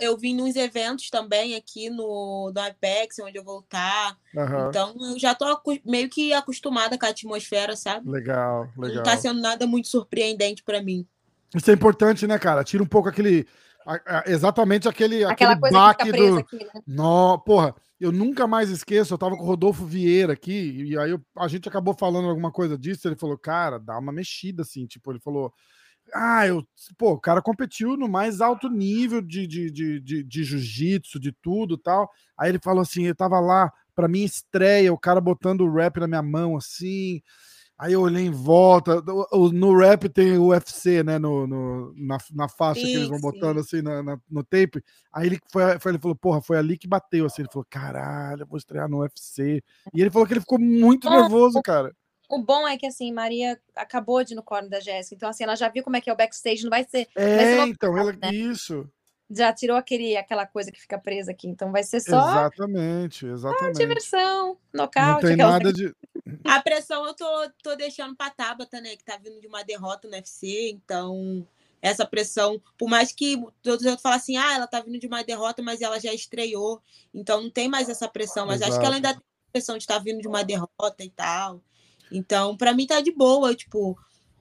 Eu, eu vim nos eventos também aqui no, no Apex, onde eu vou estar. Aham. Então eu já tô meio que acostumada com a atmosfera, sabe? Legal, Não legal. tá sendo nada muito surpreendente pra mim. Isso é importante, né, cara? Tira um pouco aquele. a- a- exatamente aquele, Aquela aquele baque do. aqui, né? Nó, porra, eu nunca mais esqueço. Eu tava com o Rodolfo Vieira aqui, e aí eu- a gente acabou falando alguma coisa disso. Ele falou, cara, dá uma mexida assim. Tipo, ele falou. Ah, eu. Pô, o cara competiu no mais alto nível de, de, de, de, de jiu-jitsu, de tudo tal. Aí ele falou assim: eu tava lá pra minha estreia, o cara botando o rap na minha mão assim. Aí eu olhei em volta. No rap tem o UFC, né? No, no- na, na faixa que eles vão Sim, botando sim. assim na- na- no tape. Aí ele, foi, foi- ele falou, porra, foi ali que bateu. Assim, ele falou, caralho, eu vou estrear no UFC. E ele falou que ele ficou muito nervoso, cara. O bom é que, assim, Maria acabou de ir no corno da Jéssica. Então, assim, ela já viu como é que é o backstage. Não vai ser. vai ser É, então, ela, né? isso. Já tirou aquele, aquela coisa que fica presa aqui. Então, vai ser só Exatamente, exatamente. diversão, Não nocaute. tem aquelas- nada de. A pressão eu tô, tô deixando pra Tabata, né? Que tá vindo de uma derrota no UFC, então. Essa pressão, por mais que todos eu falam assim, ah, ela tá vindo de uma derrota, mas ela já estreou, então não tem mais essa pressão. Mas acho que ela Exato. ainda tem a pressão de estar vindo de uma derrota e tal. Então, pra mim tá de boa, tipo,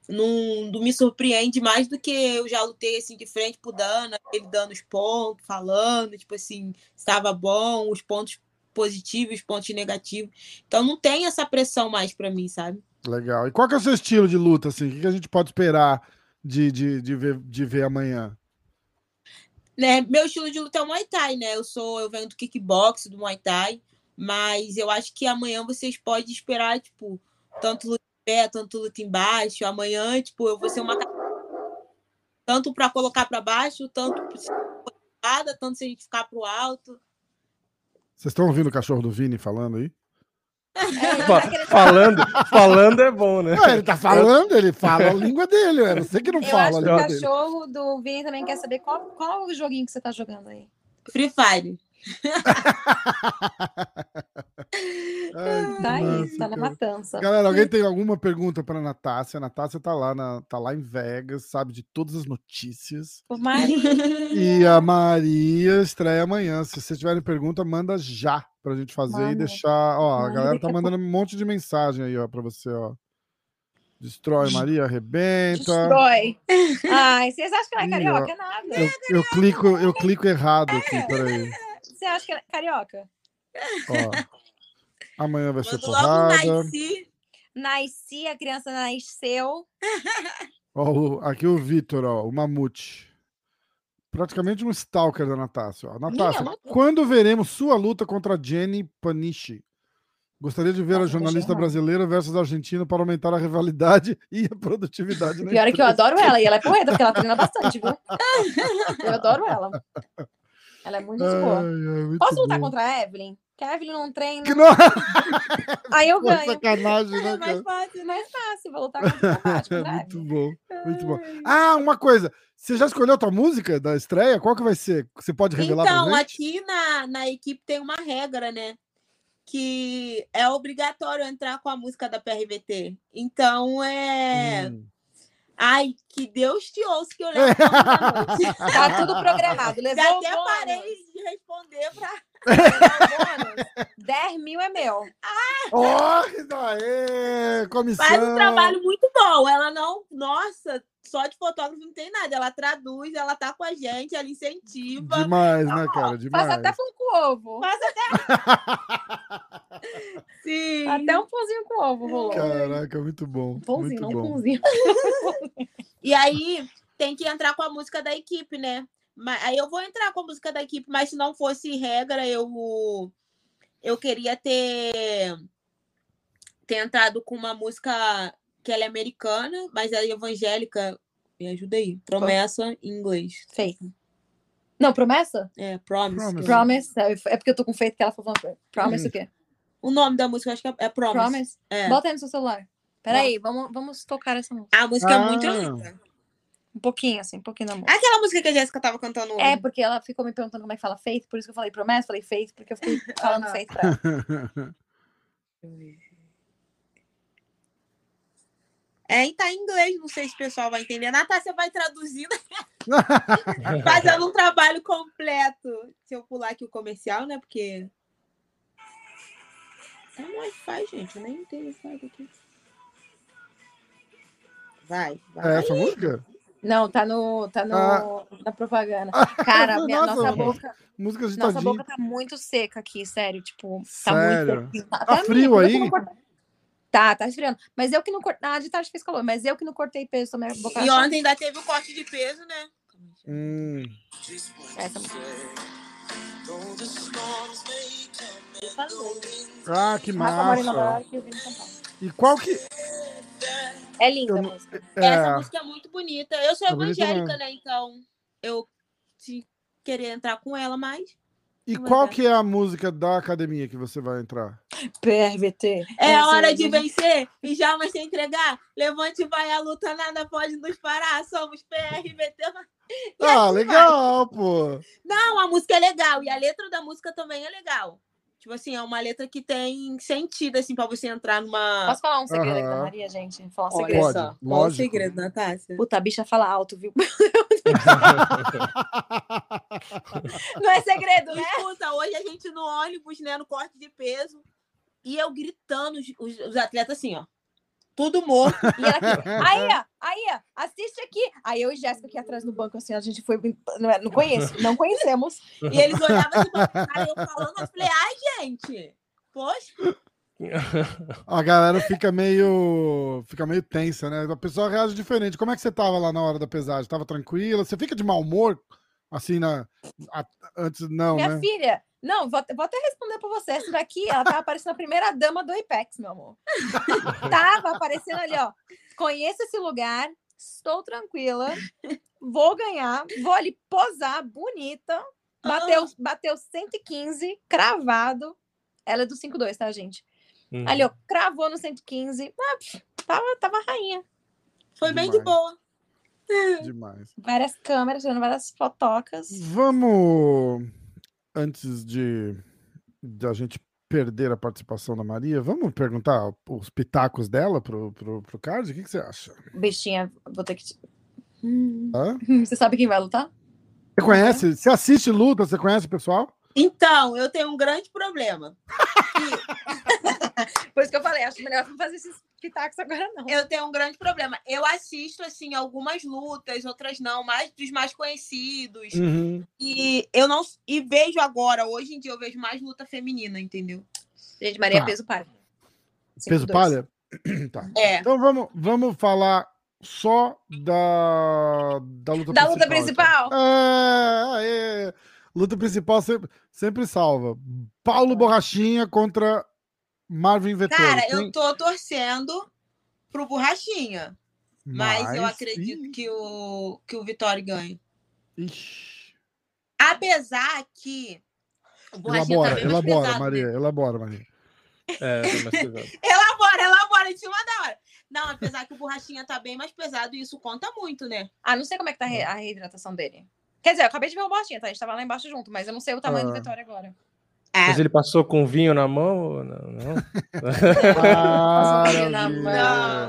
não, não me surpreende mais do que eu já lutei assim de frente pro Dana, ele dando os pontos, falando, tipo assim, estava bom, os pontos positivos, os pontos negativos. Então não tem essa pressão mais pra mim, sabe? Legal. E qual que é o seu estilo de luta, assim? O que que a gente pode esperar de, de, de, ver, de ver amanhã? Né, meu estilo de luta é o Muay Thai, né? Eu sou, eu venho do kickbox, do Muay Thai, mas eu acho que amanhã vocês podem esperar, tipo, tanto luta pé, tanto luta embaixo. Amanhã, tipo, eu vou ser uma tanto para colocar para baixo, tanto para tanto se a gente ficar pro alto. Vocês estão ouvindo o cachorro do Vini falando aí? É, falando, falando é bom, né? Ué, ele tá falando, ele fala a língua dele, é você que não Eu fala acho que o língua dele. cachorro do Vini também quer saber qual, qual o joguinho que você tá jogando aí. Free Fire. Ai, Tá aí, massa, tá na matança. Galera, alguém tem alguma pergunta para Natácia? A Natácia tá lá, na, tá lá em Vegas, sabe de todas as notícias. Por Maria. E a Maria estreia amanhã. Se vocês tiverem pergunta, manda já pra gente fazer e Manda. deixar. Ó, a Manda, galera tá a mandando um monte de mensagem aí, ó, pra você, ó. Destrói, Maria, arrebenta. Destrói. Ai, vocês acham que ela é carioca? ó. É nada. Eu, eu clico, eu clico errado aqui, peraí. Você acha que ela é carioca? Ó. Amanhã vai ser Quando logo porrada. nasci, Nasci, a criança nasceu. Ó, o- aqui o Vitor, ó, o Mamute. Praticamente um stalker da Natácia. Ó. Natácia, luta? quando veremos sua luta contra Jenny Panichi? Gostaria de ver a Nossa, jornalista deixa eu brasileira versus argentina para aumentar a rivalidade e a produtividade. Pior é que eu adoro ela, e ela é porreta, porque ela treina bastante, viu? Eu adoro ela. Ela é muito Ai, boa. ai, muito Posso lutar bom. contra a Evelyn? Que a Evelyn não treina. Que não... Aí eu Pô, ganho. sacanagem, né, É mais fácil, mais fácil. Vou lutar contra, a muito Evelyn. bom, muito bom. Ah, uma coisa. Você já escolheu a tua música da estreia? Qual que vai ser? Você pode revelar Então, pra gente? aqui na, na equipe tem uma regra, né? Que é obrigatório entrar com a música da PRVT. Então é. Hum. Ai, que Deus te ouça que eu levo. Tá tudo programado. Levou Já até bônus. parei de responder pra. Levou o bônus. 10 mil é meu. Ó, isso aí! Comissão! Faz um trabalho muito bom. Ela não. Nossa, só de fotógrafo não tem nada. Ela traduz, ela tá com a gente, ela incentiva. Demais, né, cara? Demais. Faz até pão com ovo. Faz até. Sim. Até um pãozinho com ovo rolou. Caraca, muito bom. Um pãozinho, muito não um bom. pãozinho. E aí tem que entrar com a música da equipe, né? Mas, aí eu vou entrar com a música da equipe, mas se não fosse regra, eu eu queria ter ter entrado com uma música que ela é americana, mas é evangélica. Me ajuda aí. Promessa em inglês. Feito. Não, promessa? É, promise. Promise. Promise. É porque eu tô com feito que ela falou. Promise o quê? O nome da música eu acho que é, é Promise. Promise? É. Bota aí no seu celular. Peraí, vamos, vamos tocar essa música. A música é muito Ah. linda. Um pouquinho, assim, um pouquinho da música. Aquela música que a Jéssica tava cantando É, hoje. porque ela ficou me perguntando como é que fala faith, por isso que eu falei promessa, falei faith, porque eu fiquei falando Aham. faith pra ela. É, e tá em inglês, não sei se o pessoal vai entender. Natácia vai traduzindo, fazendo um trabalho completo. Se eu pular aqui o comercial, né? Porque. É um Wi-Fi, gente. Eu nem tenho Wi-Fi aqui. Vai, vai. É essa música? Não, tá no, tá no, Ah. na propaganda. Cara, minha, Nossa, nossa boca, Música nossa agitadinha. boca tá muito seca aqui, sério, tipo, tá Sério? muito. Tá, Tá frio minha, aí? Tá, tá esfriando. Mas eu que não cortei. Ah, de tarde fez calor, mas eu que não cortei peso, também a boca E tá- ontem ainda teve o corte de peso, né? Hum. Essa. Ah, que massa. E qual que. É linda Eu a música. Essa É, música é muito bonita. Eu sou É evangélica, né? Então eu se querer entrar com ela, mas. e qual vai que é a música da academia que você vai entrar? PRVT. É Essa hora aí, de vencer e jamais se entregar. Levante e vai à luta, nada pode nos parar. Somos PRVT. E Ah, assim legal, pô. Não, a música é legal e a letra da música também é legal. Tipo assim, é uma letra que tem sentido, assim, pra você entrar numa. Posso falar um segredo aqui da. Maria, gente? Falar um Olha segredo. Pode, só. Qual o segredo, Natácia? Puta, a bicha fala alto, viu? Não é segredo, né? Escuta, hoje a gente no ônibus, né, no corte de peso, e eu gritando, os- os atletas assim, ó. Tudo morto. E ela aqui, aí, aí, assiste aqui. Aí eu e Jéssica aqui atrás do banco, assim, a gente foi. Não, é- não conheço, não conhecemos. E eles olhavam assim cara, e eu falando, eu falei, ai, gente, poxa. A galera fica meio. Fica meio tensa, né? A pessoa reage diferente. Como é que você tava lá na hora da pesagem? Tava tranquila? Você fica de mau humor? Assim, na. a- antes, não, Minha né? filha, Não, vou, vou até responder para você. Essa daqui, ela tava aparecendo a primeira dama do Apex, meu amor. tava aparecendo ali, ó. Conheço esse lugar, estou tranquila, vou ganhar, vou ali posar, bonita. Bateu, bateu 115, cravado. Ela é do 5-2, tá, gente? Uhum. Ali, ó, cravou no 115. Ah, pff, tava, tava rainha. Foi bem de Demais. boa. Demais. Várias câmeras, várias fotocas. Vamos, antes de, de a gente perder a participação da Maria, vamos perguntar os pitacos dela pro, pro, pro Card? O que, que você acha? Bichinha, vou ter que. te- Hum. Hã? Você sabe quem vai lutar? Você conhece? Você assiste luta? Você conhece o pessoal? Então, eu tenho um grande problema. Por isso que eu falei, acho melhor não fazer esses pitacos agora, não. Eu tenho um grande problema. Eu assisto, assim, algumas lutas, outras não, mais dos mais conhecidos. Uhum. E eu não e vejo agora, hoje em dia, eu vejo mais luta feminina, entendeu? Gente, Maria Tá. peso par. Peso 5'2". palha? tá. É. Então vamos, vamos falar só da, da luta Da luta principal. principal? então. É, é, luta principal sempre, sempre salva. Paulo Borrachinha contra Marvin Vettori. Cara, Quem- eu tô torcendo pro Borrachinha. Mas, eu Mas- acredito Ih, que o, que o Vitória ganhe. ixi. Apesar que o Borrachinha Elabora, tá elabora, pesado, Maria, né? elabora, Maria. É, tá. Elabora, elabora, em cima da hora. Não, apesar que o Borrachinha tá bem mais pesado e isso conta muito, né? Ah, não sei como é que tá a re- a reidratação dele. Quer dizer, eu acabei de ver o Bortinha, tá? A gente tava lá embaixo junto, mas eu não sei o tamanho do Ah. Vitória agora. É. Mas ele passou com vinho na mão? ou Não, não. Passou vinho na Maravilha.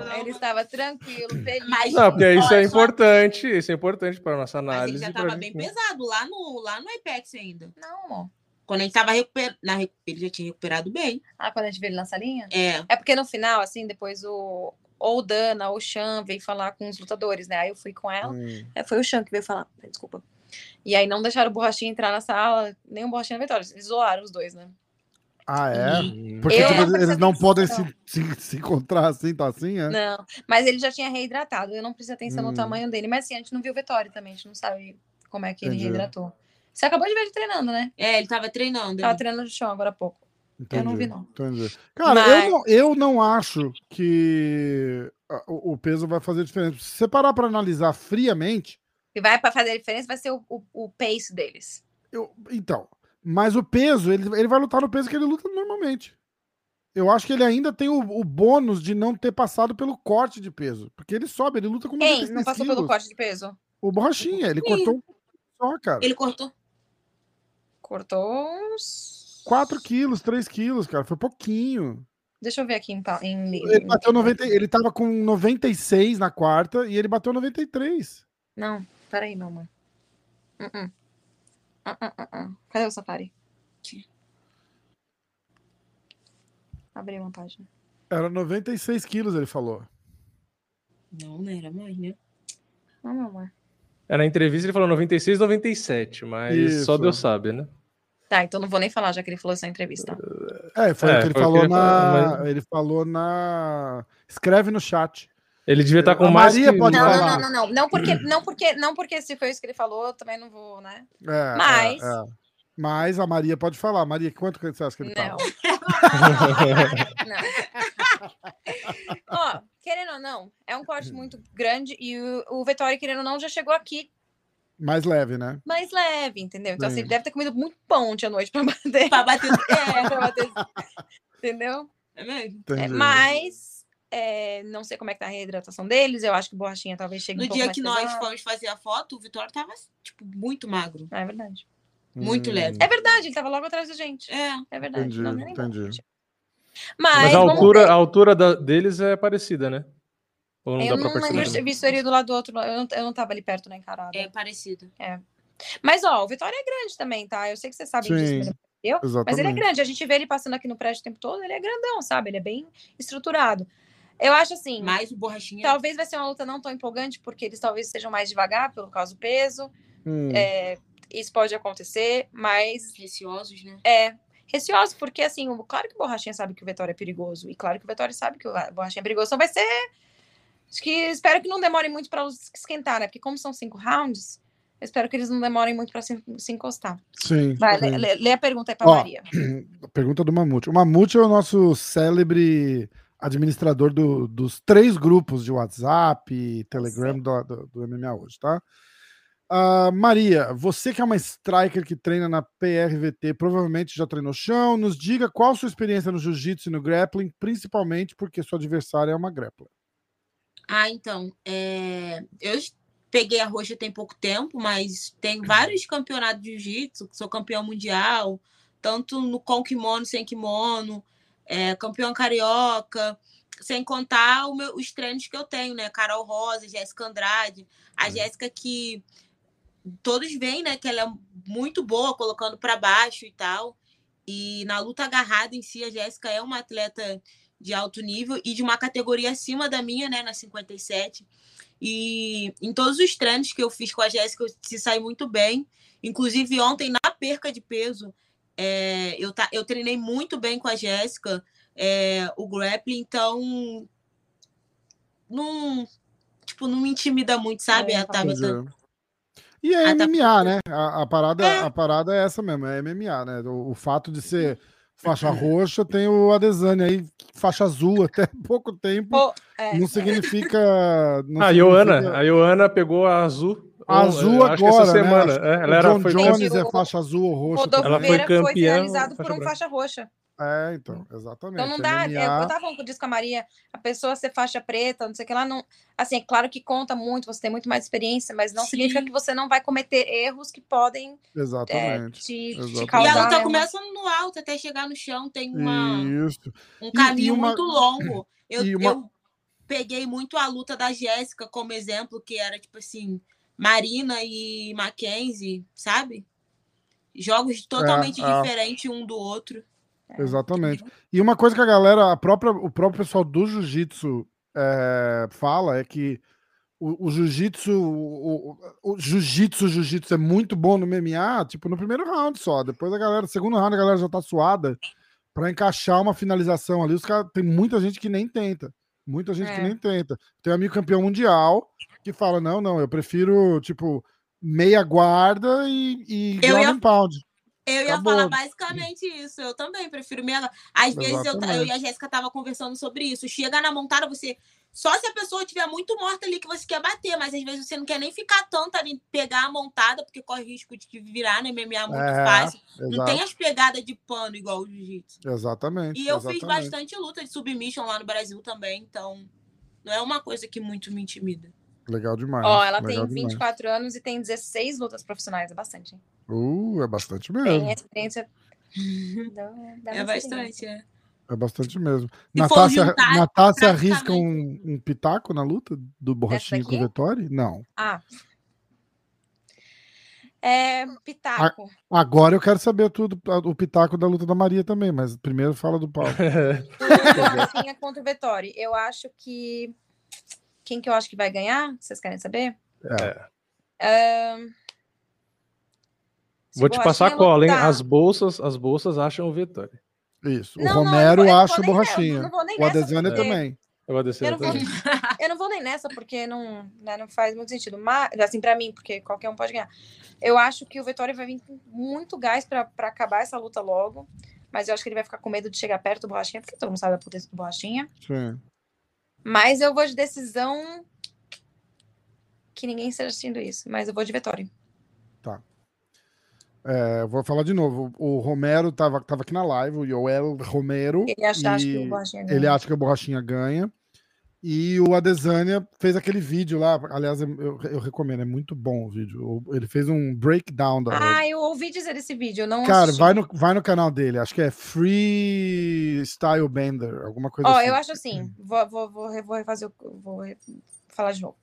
mão, Não, Ele estava tranquilo, feliz. Mas- Não, porque isso é importante. Isso é importante para nossa Mas análise. ele já pra tava gente- bem pesado lá no, lá no Apex ainda. Não, amor. Quando ele tava recuperado. Ele já tinha recuperado bem. Ah, quando a gente vê ele na salinha? É. É porque no final, assim, depois o. Ou o Dana ou o Chan veio falar com os lutadores, né? Aí eu fui com ela. Hum. É, foi o Chan que veio falar. Desculpa. E aí não deixaram o Borrachinha entrar na sala, nem o Borrachinha na Vitória. Eles zoaram os dois, né? Ah, é? Hum. Porque tipo, não eles não podem se, se, se encontrar assim, tá assim, é? Não, mas ele já tinha reidratado. Eu não prestei atenção Hum. no tamanho dele. Mas assim, a gente não viu o Vitória também. A gente não sabe como é que ele Entendi. reidratou. Você acabou de ver ele treinando, né? É, ele tava treinando. Tava treinando de chão agora há pouco. Eu não vi, não. Entendi. Cara, Mas- eu, não, eu não acho que o, o peso vai fazer diferença. Se você parar pra analisar friamente, E vai para fazer a diferença, vai ser o, o, o pace deles. eu, então, mas o peso, ele, ele vai lutar no peso que ele luta normalmente. Eu acho que ele ainda tem o, o bônus de não ter passado pelo corte de peso. Porque ele sobe, ele luta com Quem 96 não passou pelo corte de peso? O Borrachinha, ele Sim. cortou um só, cara. Ele cortou. Cortou uns. 4 quilos, 3 quilos, cara. Foi pouquinho. Deixa eu ver aqui em. pa- em, Ele bateu 90, ele tava com 96 na quarta e ele bateu 93. Não, peraí, meu amor. Uh -uh. Uh -uh, uh -uh. Cadê o Safari? Aqui. Abri uma página. Era 96 quilos, ele falou. Não, não era mais, né? Não, meu amor. É, na entrevista ele falou 96, 97, mas Isso. só Deus sabe, né? Tá, então não vou nem falar, já que ele falou isso na entrevista. É, foi É, o que ele o que falou ele na. falou, mas- Ele falou na. Escreve no chat. Ele devia estar com A mais. Maria que- pode Não, falar. não, não, não, não. Não porque, não, porque, não porque se foi isso que ele falou, eu também não vou, né? É, Mas- é, é. Mas a Maria pode falar. Maria, quanto que você acha que ele Não. não. Ó, querendo ou não, é um corte muito grande e o, o Vettori, querendo ou não, já chegou aqui Mais leve, né? mais leve, entendeu? Então, assim, Sim. ele deve ter comido muito pão ontem à noite pra bater. Pra bater. É, pra bater. Entendeu? é mesmo? Entendi. É, mas é, não sei como é que tá a reidratação deles. Eu acho que borrachinha talvez chegue um No pouco dia mais que nós fomos fazer a foto, o Vitória tava, tipo, muito magro. É verdade. muito leve. É verdade, ele tava logo atrás da gente. É. É verdade. Entendi, não, nem lembro. entendi. Mas, Mas a altura, a altura da- deles é parecida, né? Ou não Eu dá pra não lembro perceber? visto ele do lado do outro. Eu não, eu não tava ali perto na encarada. É parecido. Mas, ó, o Vitória é grande também, tá? Eu sei que vocês sabem disso Sim, melhor que eu. Mas ele é grande. A gente vê ele passando aqui no prédio o tempo todo. Ele é grandão, sabe? Ele é bem estruturado. Eu acho assim. Mas o borrachinha. Talvez vai ser uma luta não tão empolgante, porque eles talvez sejam mais devagar, pelo causa do peso. Hum, É, isso pode acontecer, mas Preciosos, né? é receoso, porque assim, o- claro que o Borrachinha sabe que o Vitória é perigoso, e claro que o Vitória sabe que o Borrachinha é perigoso, então vai ser. Acho que espero que não demore muito para esquentar, né? Porque como são cinco rounds, Eu espero que eles não demorem muito para se, se, encostar. Sim. Vai, lê, lê, a pergunta aí para Maria. Pergunta do Mamute. O Mamute é o nosso célebre administrador do, dos três grupos de WhatsApp e Telegram do, do, do, MMA hoje, tá? Uh, Maria, você que é uma striker que treina na PRVT, provavelmente já treinou chão, nos diga qual sua experiência no jiu-jitsu e no grappling, principalmente porque sua adversária é uma grappler. Ah, então, é... eu peguei a roxa tem pouco tempo, mas tem vários campeonatos de jiu-jitsu, sou campeão mundial, tanto no com kimono, sem kimono, é, campeão carioca, sem contar meu, os treinos que eu tenho, né? Carol Rosa, Jéssica Andrade, a Jéssica que todos veem, né, que ela é muito boa colocando para baixo e tal. E na luta agarrada em si, a Jéssica é uma atleta de alto nível e de uma categoria acima da minha, né, na 57. E em todos os treinos que eu fiz com a Jéssica, eu se saí muito bem. Inclusive, ontem, na perca de peso, é, eu, tá, eu treinei muito bem com a Jéssica, é, o grappling, então. Não, tipo, não me intimida muito, sabe? É, a Tabata. E é MMA, né? A, a parada, é. a parada é essa mesmo, é MMA, né? O, o fato de ser faixa roxa, tem o Adesanya aí, faixa azul até pouco tempo. Oh, é. Não significa. Não a significa... Ioana, a Ioana pegou a azul. A azul agora, essa né? semana. Né? É, ela era, John foi Jones é faixa azul ou roxa. Rodolfo ela foi campeã. Foi finalizado por um faixa roxa. É, então, exatamente. Então não dá, MMA... eu tava falando disso com a Maria, a pessoa ser faixa preta, não sei o que lá, não. Assim, é claro que conta muito, você tem muito mais experiência, mas não Sim. significa que você não vai cometer erros que podem exatamente, é, te, exatamente. te causar. E ela tá uma... começando no alto até chegar no chão, tem uma, Isso. um caminho e, e uma... muito longo. Eu, uma... eu peguei muito a luta da Jéssica como exemplo, que era tipo assim, Marina e Mackenzie, sabe? Jogos totalmente é, diferentes um do outro. Exatamente. E uma coisa que a galera, a própria, o próprio pessoal do jiu-jitsu é, fala é que o, jiu-jitsu, o, jiu-jitsu, jiu-jitsu é muito bom no MMA, tipo, no primeiro round só. Depois a galera, segundo round, a galera já tá suada para encaixar uma finalização ali. Os cara, tem muita gente que nem tenta. Muita gente é. que nem tenta. Tem um amigo campeão mundial que fala: não, não, eu prefiro, tipo, meia guarda e, e eu ia... pound. Eu ia Acabou. falar basicamente isso. Eu também prefiro minha. Às vezes eu, eu, e a Jéssica tava conversando sobre isso. Chega na montada, você. Só se a pessoa estiver muito morta ali que você quer bater, mas às vezes você não quer nem ficar tanto ali, pegar a montada, porque corre risco de virar no MMA muito é, fácil. Exato. Não tem as pegadas de pano igual o jiu-jitsu. Exatamente. E eu exatamente. fiz bastante luta de submission lá no Brasil também, então não é uma coisa que muito me intimida. Legal demais. Ó, ela tem 24 demais. anos e tem 16 lutas profissionais, é bastante, hein? Uh, é bastante mesmo. Tem experiência. é bastante, é. É bastante mesmo. Natácia, juntar, Natácia arrisca um, um, pitaco na luta do Borrachinho com o Vettori? Não. Ah. É, pitaco. A, agora eu quero saber tudo, o pitaco da luta da Maria também, mas primeiro fala do Paulo. Borrachinha contra o Vettori. Eu acho que. Quem que eu acho que vai ganhar? Vocês querem saber? É. Um... Vou te passar a cola, hein? As bolsas, as bolsas acham o Vettori. Isso. O não, Romero não, acha o borrachinha. Não, o Adesanya porque... também. Eu, eu, não vou, eu não vou nem nessa, porque não, né, não faz muito sentido. Mas, assim, para mim, porque qualquer um pode ganhar. Eu acho que o Vettori vai vir com muito gás para acabar essa luta logo. Mas eu acho que ele vai ficar com medo de chegar perto do borrachinha, porque todo mundo sabe a potência do borrachinha. Sim. Mas eu vou de decisão que ninguém esteja assistindo isso. Mas eu vou de Vettori. Tá. É, vou falar de novo. O Romero estava tava aqui na live, o Joel Romero. Ele acha, acha que o Borrachinha ganha. Ele acha que o Borrachinha ganha. E o Adesanya fez aquele vídeo lá. Aliás, eu, eu, recomendo, é muito bom o vídeo. Ele fez um breakdown da. Ah, eu ouvi dizer desse vídeo, não Cara, vai no, vai no canal dele. Acho que é Free Style Bender, alguma coisa oh, assim. eu acho assim. Vou, vou, vou, vou refazer. Vou falar de novo.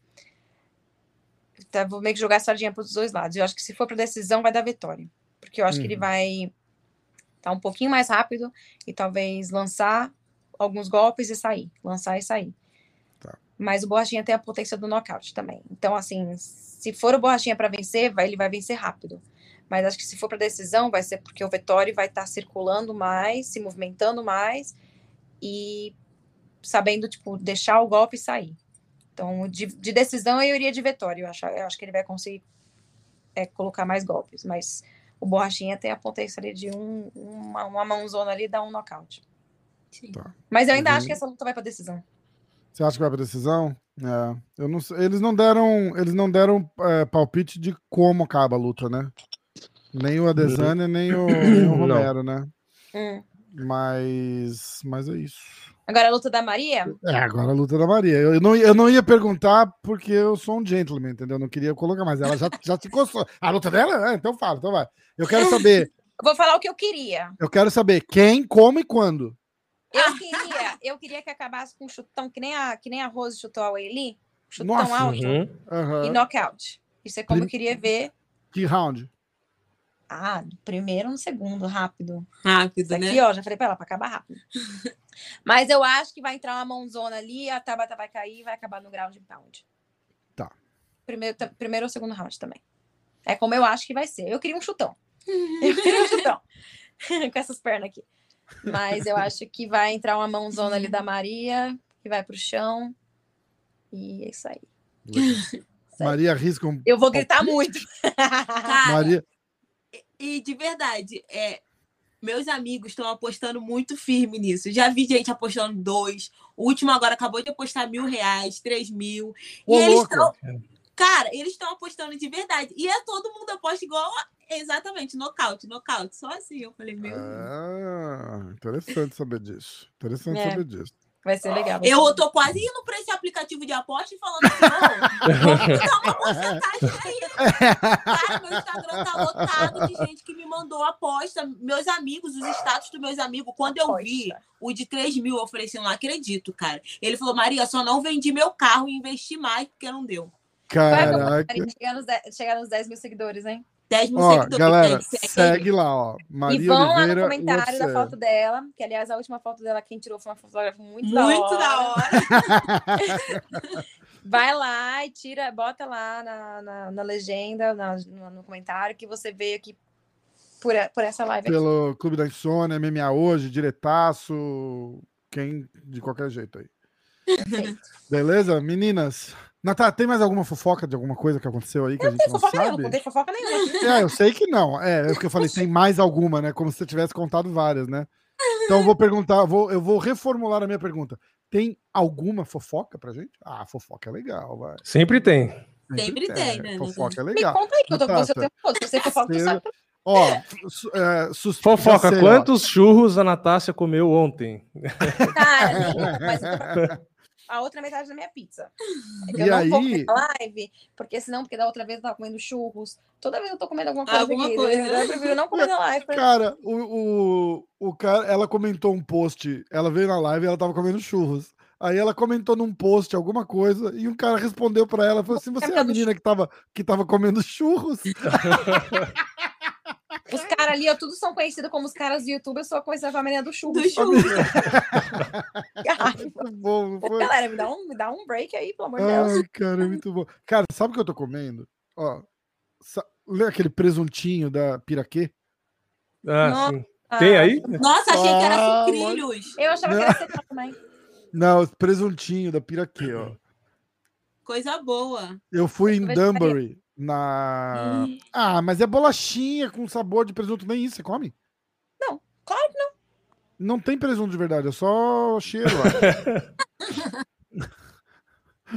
Tá, vou meio que jogar a sardinha para os dois lados. Eu acho que se for para decisão, vai dar vitória. Porque eu acho uhum. que ele uhum. vai estar tá um pouquinho mais rápido e talvez lançar alguns golpes e sair. Lançar e sair. Mas o Borrachinha tem a potência do nocaute também. Então, assim, se for o Borrachinha para vencer, vai, ele vai vencer rápido. Mas acho que se for para decisão, vai ser porque o Vettori vai estar tá circulando mais, se movimentando mais e sabendo, tipo, deixar o golpe sair. Então, de, de decisão, eu iria de Vettori. Eu acho, eu acho que ele vai conseguir é colocar mais golpes, mas o Borrachinha tem a potência ali de um, uma, uma mãozona ali dar um nocaute. Tá. Mas eu ainda Uhum. acho que essa luta vai pra decisão. Você acha que vai pra decisão? É. Eu não sei. Eles não deram, eles não deram é, palpite de como acaba a luta, né? Nem o Adesanya, nem o, nem o Não. Romero, né? Hum. Mas, mas é isso. Agora a luta da Maria? É, agora a luta da Maria. Eu, eu não, eu não ia perguntar porque eu sou um gentleman, entendeu? Eu não queria colocar, mas ela já, já se coçou. A luta dela? É, então fala, então vai. Eu quero saber, Eu Vou falar o que eu queria. eu quero saber quem, como e quando. Eu queria, eu queria que acabasse com um chutão, que nem a, que nem a Rose chutou a Weili. Chutão Nossa. alto Uhum. E knockout. Isso é como eu queria ver. Que round? Ah, primeiro ou no segundo, rápido. Rápido, Isso aqui, né? ó, já falei pra ela, pra acabar rápido. Mas eu acho que vai entrar uma mãozona ali, a Tabata vai cair e vai acabar no ground and pound. Tá. Primeiro, primeiro ou segundo round também. É como eu acho que vai ser. Eu queria um chutão. Eu queria um chutão. Com essas pernas aqui. Mas eu acho que vai entrar uma mãozona ali da Maria, que vai pro chão. E é isso aí. Maria arrisca um. Eu vou gritar muito. Cara, Maria. e de verdade, é, meus amigos estão apostando muito firme nisso. Já vi gente apostando dois. O último agora acabou de apostar mil reais, três mil. Ô, e eles estão. Cara, eles estão apostando de verdade. E é todo mundo aposta igual a- exatamente, nocaute, nocaute. Só assim. Eu falei, meu. Ah, interessante saber disso. Interessante É. saber disso. Vai ser legal. vai Eu ser tô quase indo para esse aplicativo de aposta e falando assim, "Ô, vamos me dar uma porcentagem aí. Cara, meu Instagram tá lotado de gente que me mandou aposta. Meus amigos, os status dos meus amigos. Quando eu vi o de 3 mil, eu falei assim, não acredito, cara. Ele falou, Maria, só não vendi meu carro e investi mais porque não deu. Caraca. Chegar nos, 10, chegar nos 10 mil seguidores, hein? 10 mil Ó, seguidores. galera, segue, segue lá, ó. Maria e vão lá Oliveira. no comentário da foto dela, que aliás a última foto dela quem tirou foi uma fotógrafa muito, da Muito hora. da hora. Vai lá e tira, bota lá na, na, na legenda, na- no, no comentário, que você veio aqui por, por essa live aqui. Pelo Clube da Insônia, MMA hoje, diretaço. Quem de qualquer jeito aí. Beleza? Meninas. Natália, tem mais alguma fofoca de alguma coisa que aconteceu aí que a gente não fofoca nenhuma, sabe? não tem fofoca nenhuma. É, eu sei que não. É, é porque eu falei, tem mais alguma, né? Como se você tivesse contado várias, né? Então eu vou perguntar, eu vou, eu vou reformular a minha pergunta. Tem alguma fofoca pra gente? Ah, fofoca é legal, vai. Sempre tem. Sempre tem, né, Fofoca é Me legal. conta aí, que eu tô com você o tempo todo. Se você fofoca, tu Seja- sabe. Ó, su- é, sus- Fofoca, sei, ó. quantos churros a Natácia comeu ontem? Cara, nenhuma, mas eu tô- a outra metade da minha pizza. É que E eu não vou aí- comer na live, porque senão, porque da outra vez eu tava comendo churros. Toda vez eu tô comendo alguma coisa Alguma aqui. coisa. Eu prefiro não comer na live. pra- Cara, o, o, o cara, ela comentou um post, ela veio na live e ela tava comendo churros. Aí ela comentou num post alguma coisa e um cara respondeu pra ela, falou assim: "Você é a menina que tava que tava comendo churros?" Os caras ali, ó, tudo são conhecidos como os caras do YouTube, eu sou conhecida como a menina do churros. Do. Muito bom, não foi? Galera, me dá, um, me dá um break aí, pelo amor de Deus. Ai, cara, é muito bom. Cara, sabe o que eu tô comendo? Ó, lembra aquele presuntinho da Piraquê? Ah, Nossa. sim. Tem aí? Nossa, achei que era Ah, sucrilhos. Eu achava que era secão também. Não, presuntinho da Piraquê, ó. Coisa boa. Eu fui em vegetariano. Na. Ah, mas é bolachinha com sabor de presunto, nem isso, você come? Não, claro que não. Não tem presunto de verdade, é só cheiro lá.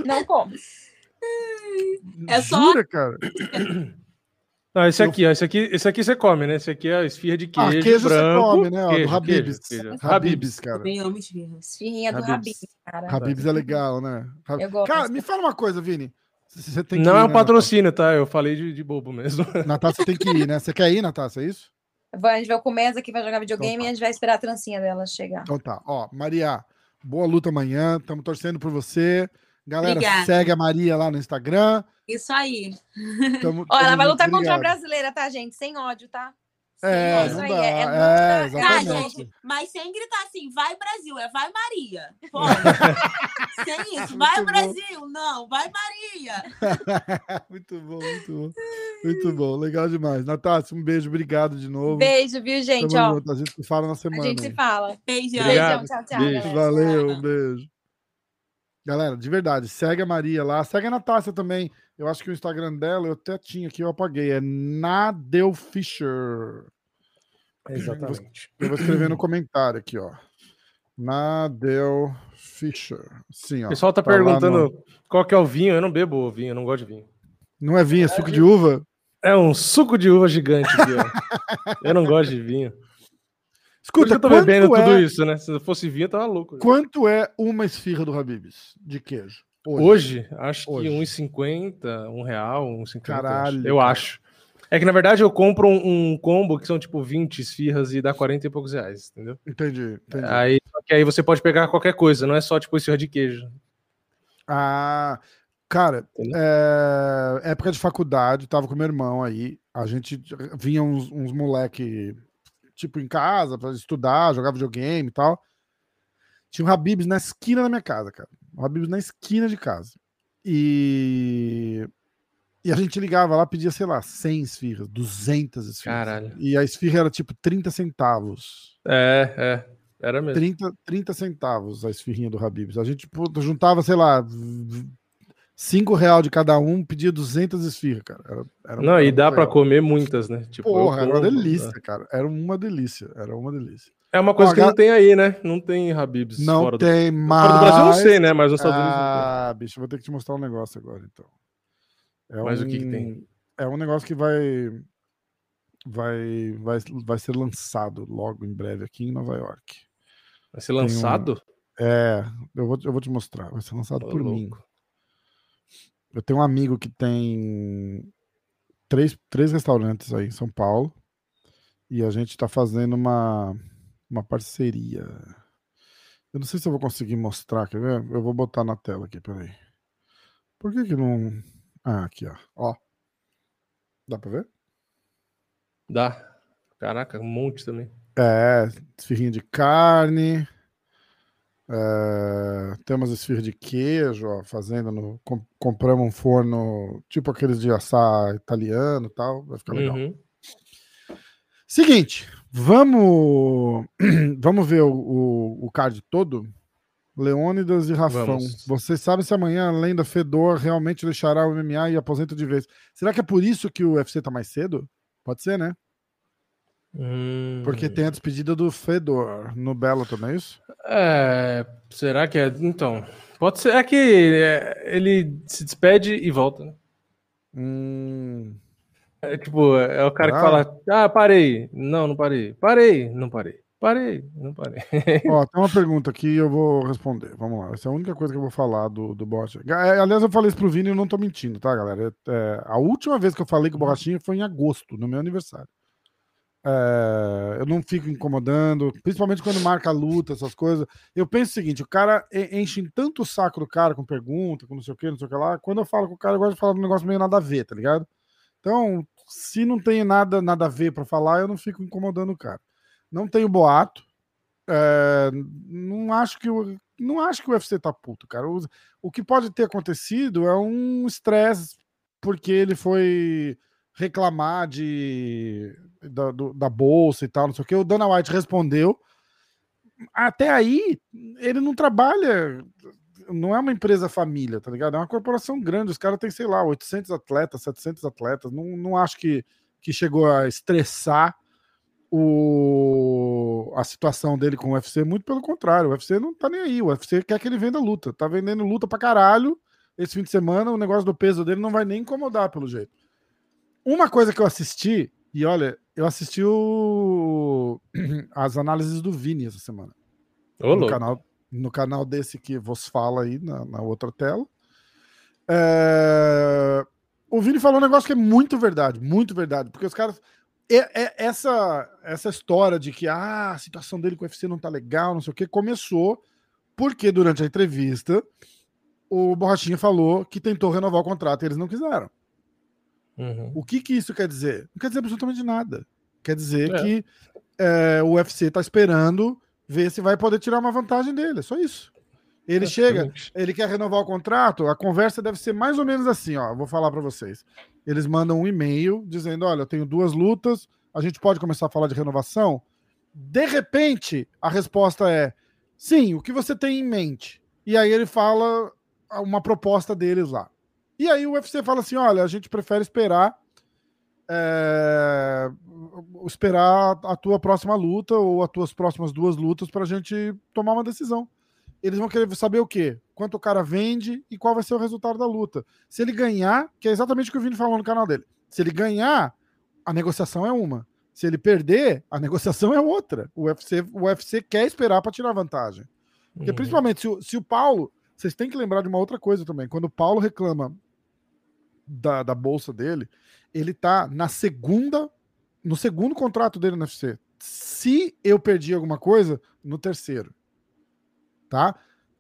Não como. É só- Jura, cara? Não, esse Eu- aqui, ó, esse aqui, esse aqui você come, né? Esse aqui é a esfirra de queijo, Ah, queijo você branco. come, né? ó, queijo, do Habib's. queijo, queijo. Habib's, cara. Também amo esfirras. Esfirrinha do Habib's. Habib, cara. Habib's é legal, né? Hab- Eu. Cara, me fala uma coisa, Vini. Você tem que Não ir, é um né, patrocínio, tá? Eu falei de, de bobo mesmo. Natácia? Tem que ir, né? Você quer ir, Natácia, é isso? Vai- A gente vai comer aqui, vai jogar videogame Então tá. e a gente vai esperar a trancinha dela chegar. Então tá. Ó, Maria, boa luta amanhã. Estamos torcendo por você. Galera, Obrigada. segue a Maria lá no Instagram. Isso aí. Tamo, Ó, ela tamo vai lutar contra obrigado. brasileira, tá, gente? Sem ódio, tá? É, ódio, não aí, dá. é- é É, Tá, exatamente. gente, mas sem gritar assim, vai Brasil, é vai Maria. Sem isso, vai Muito bom. Brasil, não, vai Maria. muito bom, muito bom. Muito bom, legal demais. Natácia, um beijo, obrigado de novo. Beijo, viu, gente? Ó, A gente se fala na a semana. gente se fala. Beijão. Obrigado. Beijão, tchau, tchau, Beijo. galera. Valeu, um beijo. Galera, de verdade, segue a Maria lá, segue a Natácia também. Eu acho que o Instagram dela eu até tinha aqui, eu apaguei. É Nadel Fischer. Exatamente. Eu vou escrever no comentário aqui, ó. Nadel Fischer. Sim, ó. O pessoal tá, lá perguntando no- qual que é o vinho. Eu não bebo vinho, eu não gosto de vinho. Não é vinho, é suco de uva? É um suco de uva gigante aqui, ó. eu não gosto de vinho. Escuta, eu tô bebendo é, tudo isso, né? Se fosse vinho, eu tava louco. Quanto é uma esfirra do Habibs de queijo? Hoje, acho Hoje. que 1,50, um real, 1,50. Caralho, Eu cara. acho. É que, na verdade, eu compro um, um combo que são, tipo, 20 esfirras e dá 40 e poucos reais, entendeu? Entendi, entendi. Aí, só que aí você pode pegar qualquer coisa, não é só, tipo, esfirra de queijo. Ah, cara, é, época de faculdade, tava com meu irmão aí. A gente vinha uns, uns moleque, tipo, em casa pra estudar, jogar videogame e tal. Tinha um Habibs na esquina da minha casa, cara. Um Habibs na esquina de casa. E. E a gente ligava lá, pedia, sei lá, 100 esfirras, 200 esfirras. Caralho. E a esfirra era tipo 30 centavos. É, é. Era mesmo. 30, 30 centavos a esfirrinha do Habibs. A gente pô, juntava, sei lá, 5 real de cada um, pedia 200 esfirras, cara. Era, era Não, e dá legal. comer muitas, né? Tipo, Porra, era uma como, delícia, né? cara. Era uma delícia. Era uma delícia. É uma coisa que não tem aí, né? Não tem Habibs Não fora do... tem mais. Fora do Brasil eu não sei, né? Mas nos Estados Unidos não Ah, bicho, vou ter que te mostrar um negócio agora, então. É Mas um, o que que tem? É um negócio que vai, vai, vai, vai ser lançado logo em breve aqui em Nova York. Vai ser um- lançado? É, eu vou, eu vou te mostrar. Vai ser lançado Ô, por mim. louco. Eu tenho um amigo que tem três, três restaurantes aí em São Paulo. E a gente tá fazendo uma, uma parceria. Eu não sei se eu vou conseguir mostrar, quer ver? Eu vou botar na tela aqui, peraí. Por que que não... Ah, aqui, ó. Ó. Dá pra ver? Dá. Caraca, um monte também. É, esfirrinha de carne. É, temos esfirra de queijo, ó, fazendo no. com- compramos um forno, tipo aqueles de assar italiano e tal. Vai ficar legal. Uhum. Seguinte, vamos vamos ver o, o, o card todo? Leônidas e Rafão. Vamos. Vocês sabem se amanhã a lenda Fedor realmente deixará o MMA e aposenta de vez. Será que é por isso que o UFC tá mais cedo? Pode ser, né? Hum. Porque tem a despedida do Fedor no Bellator, não é isso? É, será que é? Então, pode ser. É que é, ele se despede e volta, né? Hum, É tipo, é o cara que Ah. fala: Ah, parei. Não, não parei. Parei, não parei. Parei, não parei. Ó, tem uma pergunta aqui e eu vou responder. Vamos lá. Essa é a única coisa que eu vou falar do, do Borrachinha. É, Aliás, eu falei isso pro Vini e eu não tô mentindo, tá, galera? É, a última vez que eu falei com o Borrachinha foi em agosto, no meu aniversário. É, eu não fico incomodando, principalmente quando marca luta, essas coisas. Eu penso o seguinte: o cara enche tanto o saco do cara com pergunta, com não sei o que, não sei o que lá. Quando eu falo com o cara, eu gosto de falar de um negócio meio nada a ver, tá ligado? Então, se não tem nada, nada a ver pra falar, eu não fico incomodando o cara. Não tenho boato. É, não acho que o não acho que o UFC tá puto, cara. O, o que pode ter acontecido é um estresse porque ele foi reclamar de da, do- da bolsa e tal, não sei o que. O Dana White respondeu. Até aí, ele não trabalha, não é uma empresa família, tá ligado? É uma corporação grande. Os caras têm, sei lá, 800 atletas, 700 atletas. Não, não acho que, que chegou a estressar o, a situação dele com o UFC, muito pelo contrário, o UFC não tá nem aí, o UFC quer que ele venda luta, tá vendendo luta pra caralho esse fim de semana, o negócio do peso dele não vai nem incomodar pelo jeito. Uma coisa que eu assisti, e olha, eu assisti o- as análises do Vini essa semana, Ô, no louco. canal, no canal desse que vos fala aí na, na outra tela. É, O Vini falou um negócio que é muito verdade, muito verdade, porque os caras. é- é- essa, essa história de que ah, a situação dele com o UFC não tá legal, não sei o que, começou porque durante a entrevista o Borrachinha falou que tentou renovar o contrato e eles não quiseram. Uhum. O que que isso quer dizer? Não quer dizer absolutamente nada. Quer dizer É. que é, o UFC tá esperando ver se vai poder tirar uma vantagem dele. É só isso. Ele chega, Exatamente. ele quer renovar o contrato, a conversa deve ser mais ou menos assim, ó. Vou falar para vocês. Eles mandam um e-mail dizendo: olha, eu tenho duas lutas, a gente pode começar a falar de renovação. De repente, a resposta é: sim, o que você tem em mente? E aí ele fala uma proposta deles lá. E aí o UFC fala assim: olha, a gente prefere esperar. É, esperar a tua próxima luta ou as tuas próximas duas lutas para a gente tomar uma decisão. Eles vão querer saber o quê? Quanto o cara vende e qual vai ser o resultado da luta. Se ele ganhar, que é exatamente o que o Vini falou no canal dele. Se ele ganhar, a negociação é uma. Se ele perder, a negociação é outra. O UFC, o UFC quer esperar para tirar vantagem. Porque, uhum. principalmente, se o, se o Paulo. Vocês têm que lembrar de uma outra coisa também. Quando o Paulo reclama da, da bolsa dele, ele tá na segunda. No segundo contrato dele no UFC. Se eu perdi alguma coisa, no terceiro. Tá?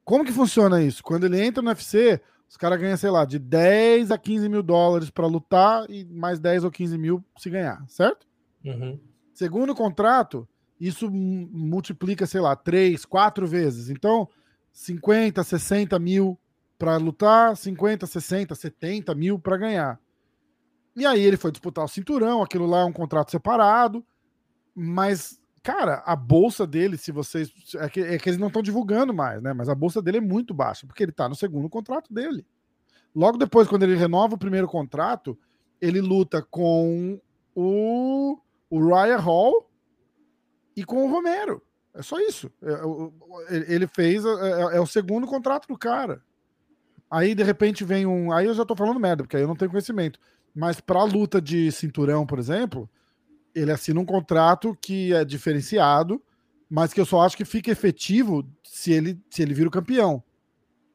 Como que funciona isso? Quando ele entra no UFC, os caras ganham, sei lá, de 10 a 15 mil dólares para lutar e mais 10 ou 15 mil se ganhar, certo? Uhum. Segundo contrato, isso multiplica, sei lá, 3, 4 vezes. Então, 50, 60 mil para lutar, 50, 60, 70 mil para ganhar. E aí ele foi disputar o cinturão, aquilo lá é um contrato separado, mas Cara, a bolsa dele, se vocês. É que, é que eles não estão divulgando mais, né? Mas a bolsa dele é muito baixa, porque ele tá no segundo contrato dele. Logo depois, quando ele renova o primeiro contrato, ele luta com o, o Ryan Hall e com o Romero. É só isso. É, ele fez. É, é, é, o segundo contrato do cara. Aí, de repente, vem um. Aí eu já tô falando merda, porque aí eu não tenho conhecimento. Mas pra luta de cinturão, por exemplo, ele assina um contrato que é diferenciado, mas que eu só acho que fica efetivo se ele, se ele vira o campeão.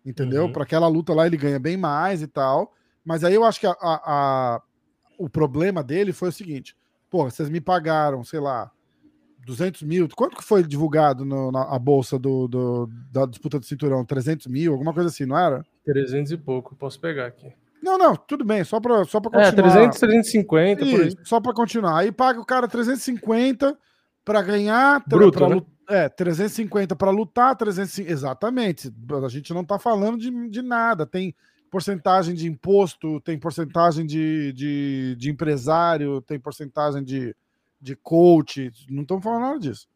Entendeu? Uhum. Para aquela luta lá ele ganha bem mais e tal. Mas aí eu acho que a, a, a, o problema dele foi o seguinte: pô, vocês me pagaram, sei lá, 200 mil. Quanto que foi divulgado no, na a bolsa do, do, da disputa do cinturão? 300 mil, alguma coisa assim, não era? 300 e pouco, posso pegar aqui. Não, não, tudo bem, só para só continuar. É, 300, 350, Isso, por aí. Só para continuar. Aí paga o cara 350 para ganhar. Bruto, pra, né? É, 350 para lutar, 350. Exatamente. A gente não está falando de, de nada. Tem porcentagem de imposto, tem porcentagem de, de, de empresário, tem porcentagem de, de coach. Não estamos falando nada disso.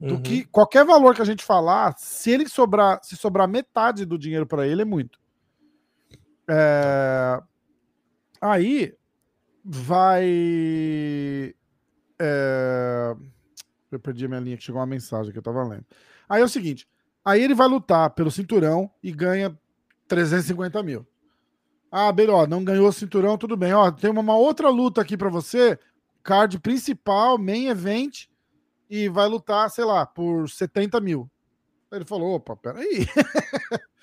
Do uhum. que qualquer valor que a gente falar, se ele sobrar, se sobrar metade do dinheiro para ele, é muito. É... Aí vai. É... Eu perdi a minha linha que chegou uma mensagem que eu tava lendo. Aí é o seguinte: aí ele vai lutar pelo cinturão e ganha 350 mil. Ah, beleza, não ganhou o cinturão, tudo bem. Ó, tem uma outra luta aqui para você, card principal, main event, e vai lutar, sei lá, por 70 mil. Ele falou: opa, peraí.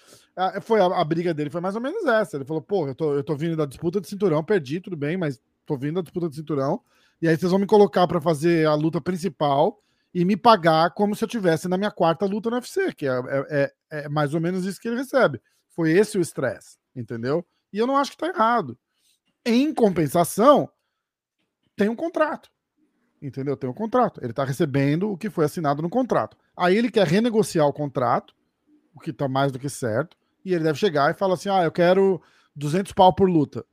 foi a, a, briga dele foi mais ou menos essa. Ele falou: pô, eu tô, eu tô vindo da disputa de cinturão, perdi, tudo bem, mas tô vindo da disputa de cinturão. E aí vocês vão me colocar para fazer a luta principal e me pagar como se eu tivesse na minha quarta luta no UFC, que é, é, é, é mais ou menos isso que ele recebe. Foi esse o estresse, entendeu? E eu não acho que tá errado. Em compensação, tem um contrato. Entendeu? Tem um contrato. Ele tá recebendo o que foi assinado no contrato. Aí ele quer renegociar o contrato, o que tá mais do que certo e ele deve chegar e falar assim: ah, eu quero 200 pau por luta.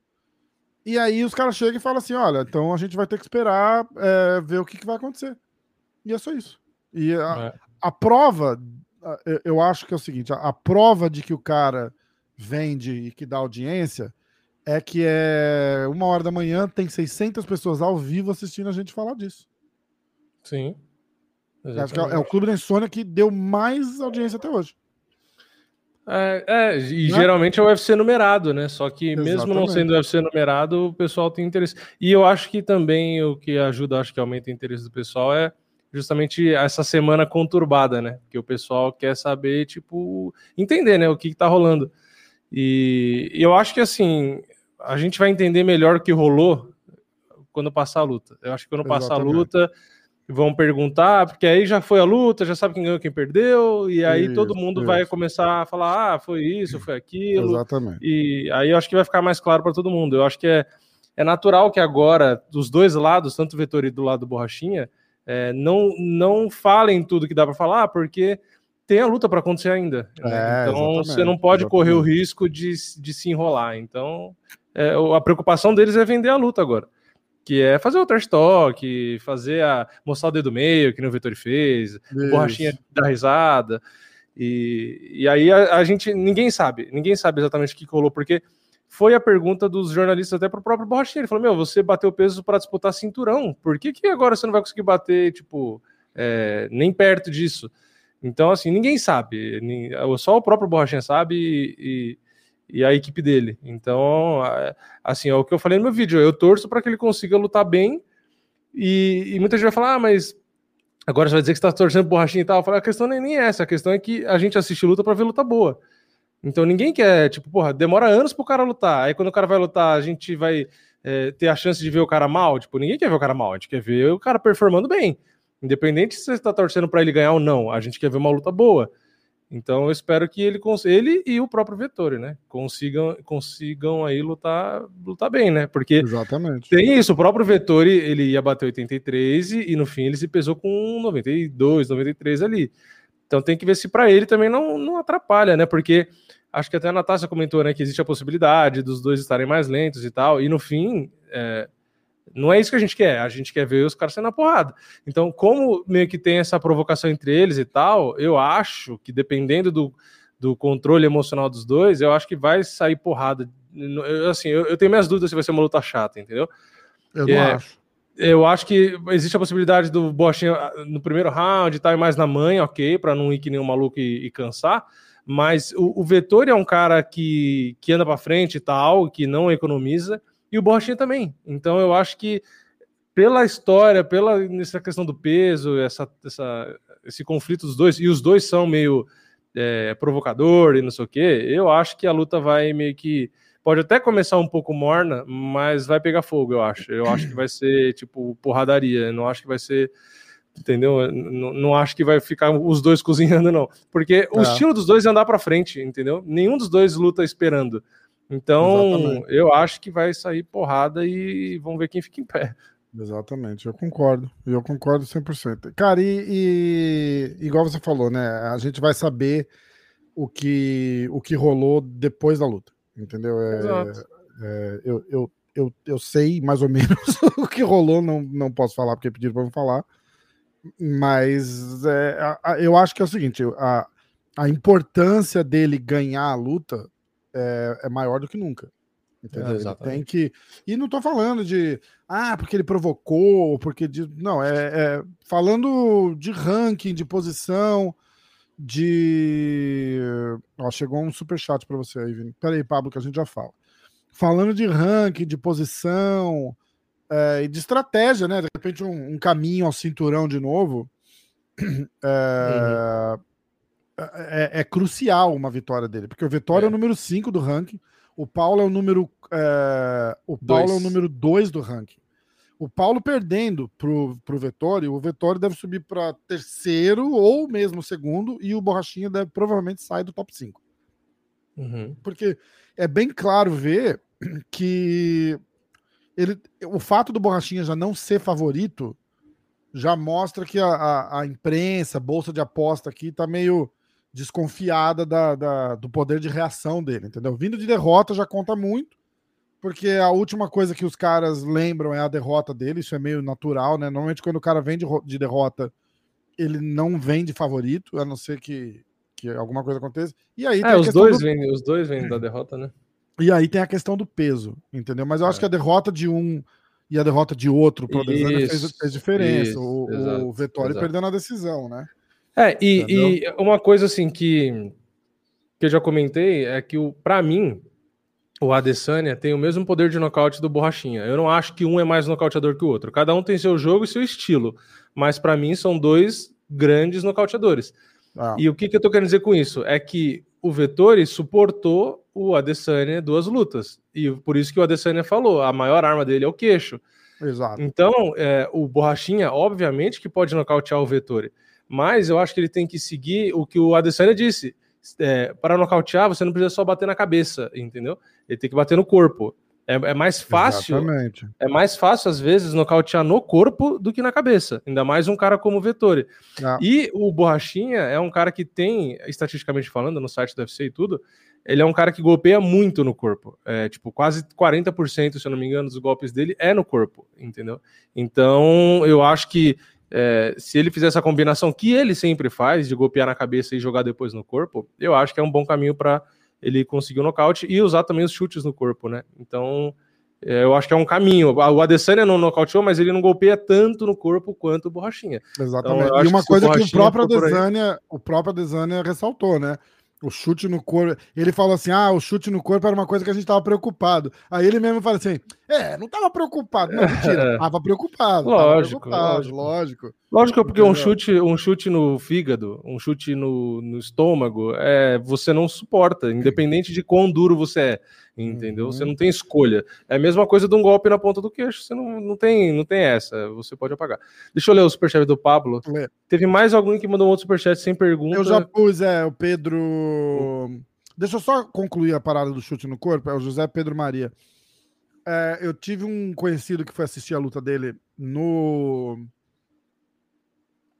E aí os caras chegam e falam assim: olha, então a gente vai ter que esperar é, ver o que, que, vai acontecer. E é só isso. E a, é. a prova, eu acho que é o seguinte: a, a, prova de que o cara vende e que dá audiência é que é uma hora da manhã, tem 600 pessoas ao vivo assistindo a gente falar disso. Sim. Acho que é, é o Clube da Insônia que deu mais audiência até hoje. É, é e né? geralmente é o UFC numerado, né? Só que Exatamente. mesmo não sendo UFC numerado, o pessoal tem interesse. E eu acho que também o que ajuda, acho que aumenta o interesse do pessoal é justamente essa semana conturbada, né? Que o pessoal quer saber, tipo, entender, né? O que, que tá rolando. E, e eu acho que assim, a gente vai entender melhor o que rolou quando passar a luta. Eu acho que quando Exatamente. passar a luta vão perguntar, porque aí já foi a luta, já sabe quem ganhou, quem perdeu, e aí isso, todo mundo isso. vai começar a falar, ah, foi isso, foi aquilo. Exatamente. E aí eu acho que vai ficar mais claro para todo mundo. Eu acho que é, é natural que agora, dos dois lados, tanto o Vettori do lado do Borrachinha, é, não, não falem tudo que dá para falar, porque tem a luta para acontecer ainda. Né? É, então você não pode exatamente. correr o risco de, de se enrolar. Então é, a preocupação deles é vender a luta agora que é fazer o trash talk, fazer a mostrar o dedo meio, que nem o Vettori fez, Isso. borrachinha da risada. E, e aí a, a, gente ninguém sabe, ninguém sabe exatamente o que rolou, porque foi a pergunta dos jornalistas até para o próprio Borrachinha. Ele falou: Meu, você bateu peso para disputar cinturão, por que, que agora você não vai conseguir bater, tipo, é, nem perto disso? Então, assim, ninguém sabe, só o próprio Borrachinha sabe e, e, a equipe dele. Então, assim, é o que eu falei no meu vídeo: eu torço para que ele consiga lutar bem. E, e muita gente vai falar, ah, mas agora você vai dizer que está torcendo borrachinha e tal. Eu falo, a questão nem, nem é essa, a questão é que a gente assiste luta para ver luta boa. Então ninguém quer, tipo, porra, demora anos pro cara lutar. Aí quando o cara vai lutar, a gente vai é, ter a chance de ver o cara mal. Tipo, ninguém quer ver o cara mal, a gente quer ver o cara performando bem. Independente se você está torcendo para ele ganhar ou não, a gente quer ver uma luta boa. Então eu espero que ele, ele e o próprio Vettori, né, consigam, consigam aí lutar, lutar bem, né? Porque Exatamente. tem isso, o próprio Vettori, ele ia bater 83 e, e no fim ele se pesou com 92, 93 ali. Então tem que ver se para ele também não, não atrapalha, né? Porque acho que até a Natasha comentou, né, que existe a possibilidade dos dois estarem mais lentos e tal, e no fim, é, não é isso que a gente quer, a gente quer ver os caras sendo na porrada. Então, como meio que tem essa provocação entre eles e tal, eu acho que dependendo do, do controle emocional dos dois, eu acho que vai sair porrada. Eu, assim, eu, eu tenho minhas dúvidas se vai ser uma luta chata, entendeu? Eu não é, acho. Eu acho que existe a possibilidade do Bochinha ah, no primeiro round estar mais na mãe, ok, para não ir que nem um maluco e, e cansar. Mas o, o Vettori é um cara que, que anda para frente e tal, que não economiza e o Borrachinha também. Então eu acho que pela história, pela nessa questão do peso, essa, essa, esse conflito dos dois, e os dois são meio é, provocador e não sei o que, eu acho que a luta vai meio que. Pode até começar um pouco morna, mas vai pegar fogo, eu acho. Eu acho que vai ser tipo porradaria. Eu não acho que vai ser. Entendeu? Não, não acho que vai ficar os dois cozinhando, não. Porque o é. estilo dos dois é andar para frente, entendeu? Nenhum dos dois luta esperando. Então, Exatamente. eu acho que vai sair porrada e vamos ver quem fica em pé. Exatamente, eu concordo. Eu concordo 100%. Cara, e, e igual você falou, né? A gente vai saber o que, o que rolou depois da luta, entendeu? É, Exato. É, eu, eu, eu, eu sei mais ou menos o que rolou, não, não posso falar porque pediram para eu falar, mas é, a, a, eu acho que é o seguinte: a, a importância dele ganhar a luta é, é maior do que nunca. Entendeu? É, tem que. E não tô falando de. Ah, porque ele provocou, porque. De... Não, é, é falando de ranking, de posição, de. Ó, chegou um super chat para você aí, Vini. Peraí, Pablo, que a gente já fala. Falando de ranking, de posição é, e de estratégia, né? De repente, um, um caminho ao cinturão de novo. É, uhum é, é, crucial uma vitória dele, porque o Vitória é, é o número 5 do ranking, o Paulo é o número é, o Paulo dois. é o número 2 do ranking. O Paulo perdendo pro, pro Vettori, o Vettori deve subir para terceiro ou mesmo segundo, e o Borrachinha deve provavelmente sair do top 5. Uhum. Porque é bem claro ver que ele, o fato do Borrachinha já não ser favorito já mostra que a, a, a imprensa, a bolsa de aposta aqui tá meio desconfiada da, da, do poder de reação dele, entendeu? Vindo de derrota já conta muito, porque a última coisa que os caras lembram é a derrota dele, isso é meio natural, né? Normalmente quando o cara vem de, de derrota, ele não vem de favorito, a não ser que, que alguma coisa aconteça. E aí é, os dois, do... vêm, os dois vêm da derrota, né? E aí tem a questão do peso, entendeu? Mas eu acho é. que a derrota de um e a derrota de outro pro fez, fez diferença. Isso, o, exato, o Vettori exato. perdendo a decisão, né? É, e, e, uma coisa assim que, que eu já comentei é que, para mim, o Adesanya tem o mesmo poder de nocaute do Borrachinha. Eu não acho que um é mais nocauteador que o outro. Cada um tem seu jogo e seu estilo. Mas para mim são dois grandes nocauteadores. Ah. E o que, que eu tô querendo dizer com isso? É que o Vettori suportou o Adesanya duas lutas. E por isso que o Adesanya falou, a maior arma dele é o queixo. Exato. Então, é, o Borrachinha, obviamente, que pode nocautear o Vettori mas eu acho que ele tem que seguir o que o Adesanya disse. É, para nocautear, você não precisa só bater na cabeça, entendeu? Ele tem que bater no corpo. É, é mais fácil. Exatamente. É mais fácil, às vezes, nocautear no corpo do que na cabeça. Ainda mais um cara como o Vettori. Ah. E o Borrachinha é um cara que tem, estatisticamente falando, no site do UFC e tudo, ele é um cara que golpeia muito no corpo. É, tipo, quase 40%, se eu não me engano, dos golpes dele é no corpo, entendeu? Então, eu acho que é, se ele fizer essa combinação que ele sempre faz, de golpear na cabeça e jogar depois no corpo, eu acho que é um bom caminho para ele conseguiu nocaute e usar também os chutes no corpo, né? Então, é, eu acho que é um caminho. O Adesanya não nocauteou, mas ele não golpeia tanto no corpo quanto o Borrachinha. Exatamente. Então, e uma coisa que, que o próprio Adesanya, o próprio Adesanya ressaltou, né? O chute no corpo. Ele falou assim: ah, o chute no corpo era uma coisa que a gente tava preocupado. Aí ele mesmo fala assim: é, não tava preocupado. Não, mentira, tava preocupado. Lógico, tava preocupado, lógico. lógico. Lógico, porque um chute, um chute no fígado, um chute no, no estômago, é, você não suporta, independente de quão duro você é entendeu? Uhum. Você não tem escolha. É a mesma coisa de um golpe na ponta do queixo, você não, não, tem, não tem essa, você pode apagar. Deixa eu ler o superchat do Pablo. Teve mais alguém que mandou um outro superchat sem pergunta. Eu já pus, é, o Pedro... Deixa eu só concluir a parada do chute no corpo, é o José Pedro Maria. É, eu tive um conhecido que foi assistir a luta dele no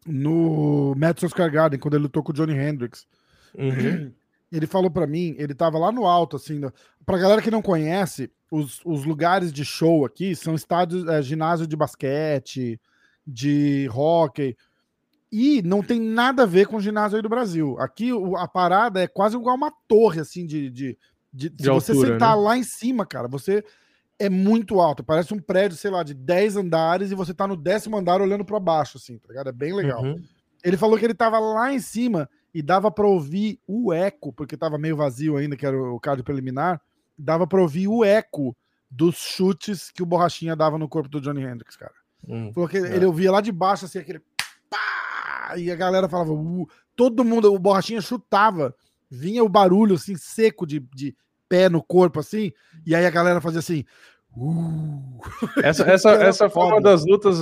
no Madison Square Garden, quando ele lutou com o Johnny Hendricks. Uhum. Ele falou para mim, ele tava lá no alto, assim, pra galera que não conhece, os, os lugares de show aqui são estádios, é, ginásio de basquete, de hockey, e não tem nada a ver com o ginásio aí do Brasil. Aqui a parada é quase igual uma torre, assim, de. de, de, de se altura, você sentar né? lá em cima, cara, você é muito alto. Parece um prédio, sei lá, de 10 andares e você tá no décimo andar olhando para baixo, assim, tá ligado? É bem legal. Uhum. Ele falou que ele tava lá em cima e dava para ouvir o eco, porque estava meio vazio ainda, que era o card preliminar, dava para ouvir o eco dos chutes que o Borrachinha dava no corpo do Johnny Hendrix, cara. Hum, Falou que é. ele ouvia lá de baixo, assim, aquele pá! E a galera falava, uh! todo mundo, o Borrachinha chutava, vinha o barulho, assim, seco de, de pé no corpo, assim, e aí a galera fazia assim, Uh. Essa, essa, essa foi uma das lutas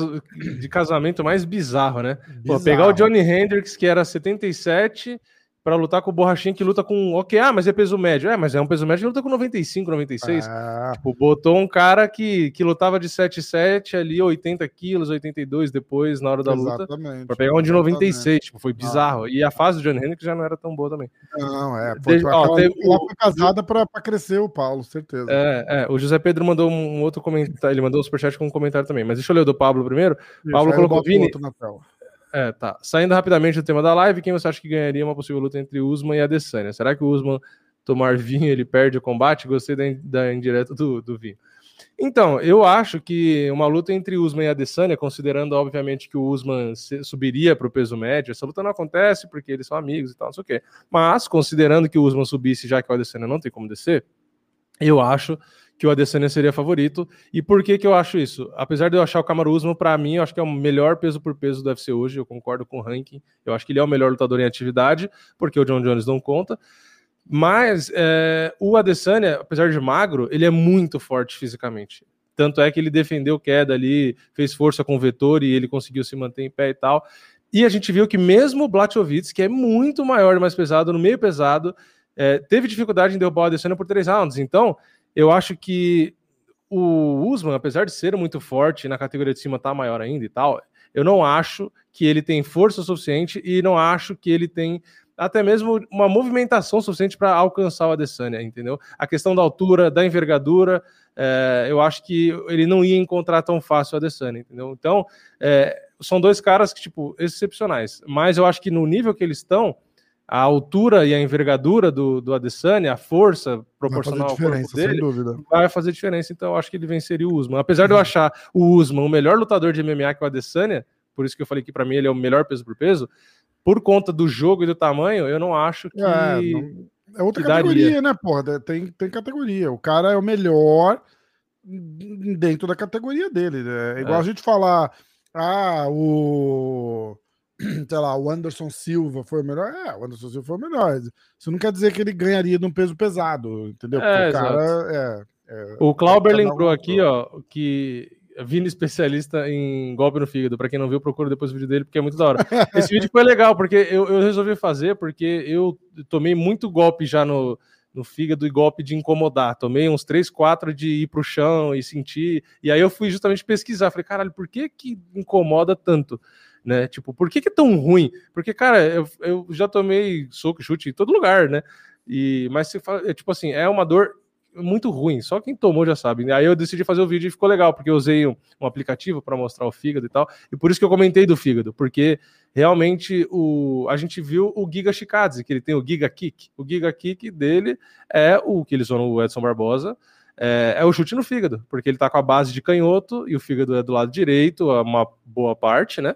de casamento mais bizarro, né? Pô, pegar o Johnny Hendricks, que era 77, para lutar com o Borrachinha que luta com. Ok, ah, mas é peso médio. É, mas é um peso médio que luta com 95, 96. Ah. Tipo, botou um cara que, que lutava de 77 ali, 80 quilos, 82 depois, na hora da luta. Para pegar um de 96. Exatamente. Tipo, foi bizarro. Ah. E a fase do John Henry já não era tão boa também. Não, é. Pô, Desde, ó, teve, foi casada para crescer o Paulo, certeza. É, é, o José Pedro mandou um outro comentário. Ele mandou um superchat com um comentário também. Mas deixa eu ler o do Pablo primeiro. Isso, Pablo colocou Vini. É, tá. Saindo rapidamente do tema da live, quem você acha que ganharia uma possível luta entre Usman e Adesanya? Será que o Usman tomar vinho ele perde o combate? Gostei da, da indireta do, do vinho. Então, eu acho que uma luta entre Usman e Adesanya, considerando obviamente que o Usman subiria para o peso médio, essa luta não acontece porque eles são amigos e tal, não sei o quê. Mas, considerando que o Usman subisse já que o Adesanya não tem como descer, eu acho que o Adesanya seria favorito. E por que, que eu acho isso? Apesar de eu achar o Kamaru Usman, para mim, eu acho que é o melhor peso por peso do UFC hoje. Eu concordo com o ranking. Eu acho que ele é o melhor lutador em atividade, porque o John Jones não conta. Mas é, o Adesanya, apesar de magro, ele é muito forte fisicamente. Tanto é que ele defendeu queda ali, fez força com o vetor e ele conseguiu se manter em pé e tal. E a gente viu que mesmo o Blachowicz, que é muito maior e mais pesado, no meio pesado, é, teve dificuldade em derrubar o Adesanya por três rounds. Então, eu acho que o Usman, apesar de ser muito forte na categoria de cima, tá maior ainda e tal, eu não acho que ele tem força suficiente e não acho que ele tem até mesmo uma movimentação suficiente para alcançar o Adesanya, entendeu? A questão da altura, da envergadura, é, eu acho que ele não ia encontrar tão fácil o Adesanya, entendeu? Então, é, são dois caras que, tipo, excepcionais, mas eu acho que no nível que eles estão, a altura e a envergadura do, do Adesanya, a força proporcional ao corpo dele, vai fazer diferença. Então, eu acho que ele venceria o Usman. Apesar de eu achar o Usman o melhor lutador de MMA que o Adesanya, por isso que eu falei que para mim ele é o melhor peso por peso, por conta do jogo e do tamanho, eu não acho que. É, não... é outra categoria, daria. né, porra? Tem, tem categoria. O cara é o melhor dentro da categoria dele. Né? É igual é. a gente falar, ah, o sei lá, o Anderson Silva foi o melhor. É, o Anderson Silva foi o melhor. Isso não quer dizer que ele ganharia de um peso pesado, entendeu? É, o cara é, é, O Clauber lembrou aqui, ó, que Vini especialista em golpe no fígado. Para quem não viu, procura depois o vídeo dele, porque é muito da hora. Esse vídeo foi legal, porque eu, eu resolvi fazer, porque eu tomei muito golpe já no, no fígado e golpe de incomodar. Tomei uns 3, 4 de ir pro chão e sentir. E aí eu fui justamente pesquisar. Falei, caralho, por que que incomoda tanto? Né? Tipo, por que, que é tão ruim? Porque, cara, eu, eu já tomei soco, chute em todo lugar, né? E, mas se fala, é, tipo assim, é uma dor muito ruim, só quem tomou já sabe. Aí eu decidi fazer o vídeo e ficou legal, porque eu usei um, um aplicativo para mostrar o fígado e tal, e por isso que eu comentei do fígado, porque realmente o, a gente viu o Giga Chikadze, que ele tem o Giga Kick. O Giga Kick dele é o que eles usam no Edson Barbosa, é, é, o chute no fígado, porque ele tá com a base de canhoto e o fígado é do lado direito, uma boa parte, né?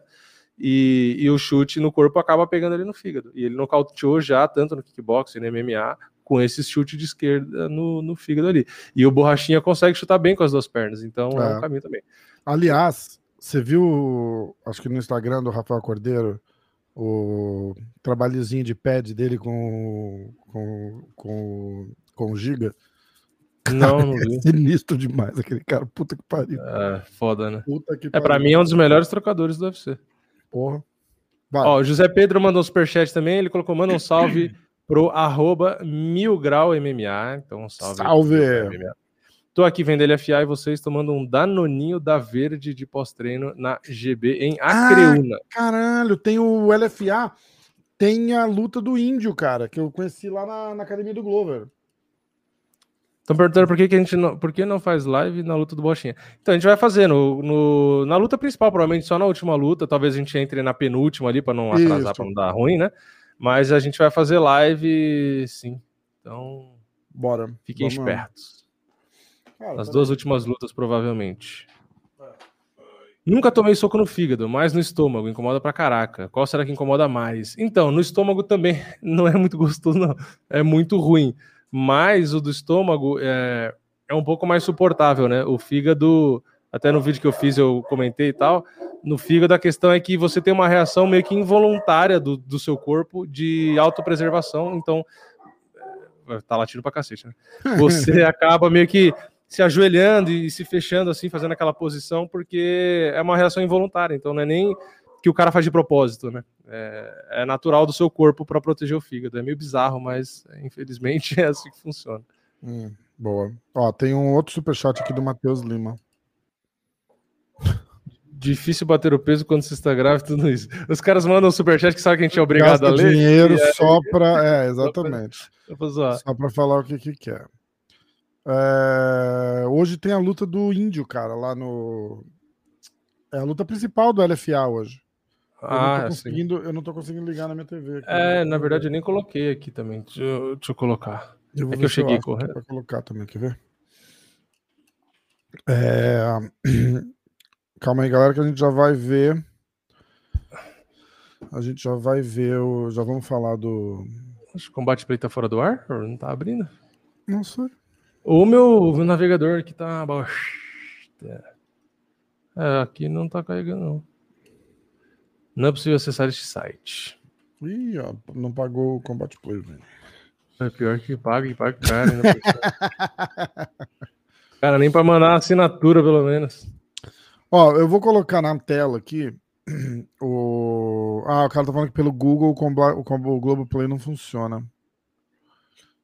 E, e o chute no corpo acaba pegando ele no fígado. E ele nocauteou já, tanto no kickboxing no MMA, com esse chute de esquerda no, no fígado ali. E o Borrachinha consegue chutar bem com as duas pernas, então é, é um caminho também. Aliás, você viu, acho que no Instagram do Rafael Cordeiro, o trabalhozinho de pad dele com, com, com, com o Giga? Não, não vi. É sinistro demais aquele cara. Puta que pariu. É, foda, né? Puta que é, pra mim é um dos melhores trocadores do UFC. Porra. Vai. Ó, José Pedro mandou um superchat também. Ele colocou: manda um salve pro arroba mil grau MMA. Então, salve. Salve! Tô aqui vendo LFA e vocês tomando um danoninho da verde de pós-treino na GB em Acreúna. Ah, caralho, tem o LFA, tem a luta do índio, cara, que eu conheci lá na, na academia do Glover. Estão perguntando por que, que a gente não, por que não faz live na luta do Bochinha. Então a gente vai fazer no, no, na luta principal, provavelmente só na última luta. Talvez a gente entre na penúltima ali para não atrasar, para não dar ruim, né? Mas a gente vai fazer live sim. Então, bora. Fiquem Vamos espertos. Cara, As duas aí. últimas lutas, provavelmente. Nunca tomei soco no fígado, mas no estômago, incomoda pra caraca. Qual será que incomoda mais? Então, no estômago também não é muito gostoso, não. É muito ruim mas o do estômago é, é um pouco mais suportável, né? O fígado, até no vídeo que eu fiz eu comentei e tal, no fígado a questão é que você tem uma reação meio que involuntária do, do seu corpo de autopreservação, então é, tá latindo pra cacete, né? Você acaba meio que se ajoelhando e se fechando assim, fazendo aquela posição, porque é uma reação involuntária, então não é nem que o cara faz de propósito, né? É, é natural do seu corpo para proteger o fígado. É meio bizarro, mas infelizmente é assim que funciona. Hum, boa. Ó, tem um outro superchat aqui do Matheus Lima. Difícil bater o peso quando você está grávido, tudo isso. Os caras mandam superchat que sabe que a gente é obrigado Gasta a ler. dinheiro é... só para. É, exatamente. Só para falar o que, que quer. É... Hoje tem a luta do índio, cara, lá no. É a luta principal do LFA hoje. Ah, eu não, eu não tô conseguindo ligar na minha TV. Aqui, é, na verdade eu nem coloquei aqui também. Deixa eu, deixa eu colocar. Eu é que eu cheguei correndo. Vou colocar também, quer ver? É... Calma aí, galera, que a gente já vai ver. A gente já vai ver. O... Já vamos falar do. Acho que o combate play tá fora do ar? Ou não tá abrindo? Não sei. O meu navegador aqui tá. É, aqui não tá carregando, não. Não é possível acessar este site. Ih, ó, não pagou o Combat Play, velho. É pior que paga e paga caro. Né, cara, nem para mandar assinatura, pelo menos. Ó, eu vou colocar na tela aqui o. Ah, o cara tá falando que pelo Google o, o Globo Play não funciona.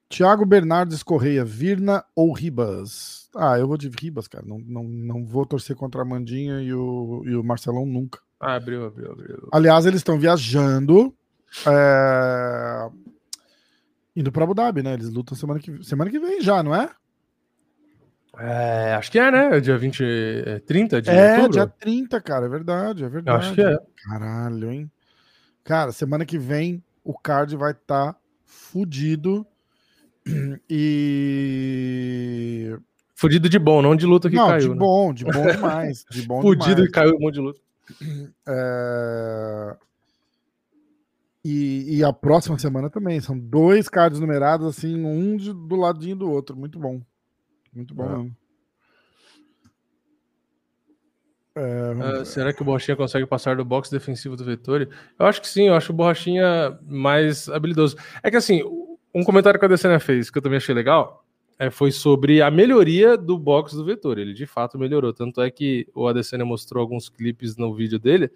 Tiago Bernardes Correia, Virna ou Ribas? Ah, eu vou de Ribas, cara. Não, não, não vou torcer contra a Mandinha e o, e o Marcelão nunca. Ah, abriu, abriu, abriu. Aliás, eles estão viajando. É... Indo para Abu Dhabi, né? Eles lutam semana que, semana que vem já, não é? É, acho que é, né? Dia 20, 30 de é, outubro? dia 30, cara, é verdade, é verdade. acho que é. Caralho, hein? Cara, semana que vem o card vai estar tá fudido. E. Fudido de bom, não de luta que não, caiu. De né? bom, de bom demais. De bom Fudido demais. e caiu um monte de luta. É... E, e, a próxima semana também. São dois cards numerados, assim, um de, do ladinho do outro. Muito bom. Muito bom é. mesmo. É, uh, será que o Borrachinha consegue passar do box defensivo do Vettori? Eu acho que sim, eu acho o Borrachinha mais habilidoso. É que assim, um comentário que a Decena fez, que eu também achei legal, é, foi sobre a melhoria do box do Vettori. Ele de fato melhorou. Tanto é que o Adesanya mostrou alguns clipes no vídeo dele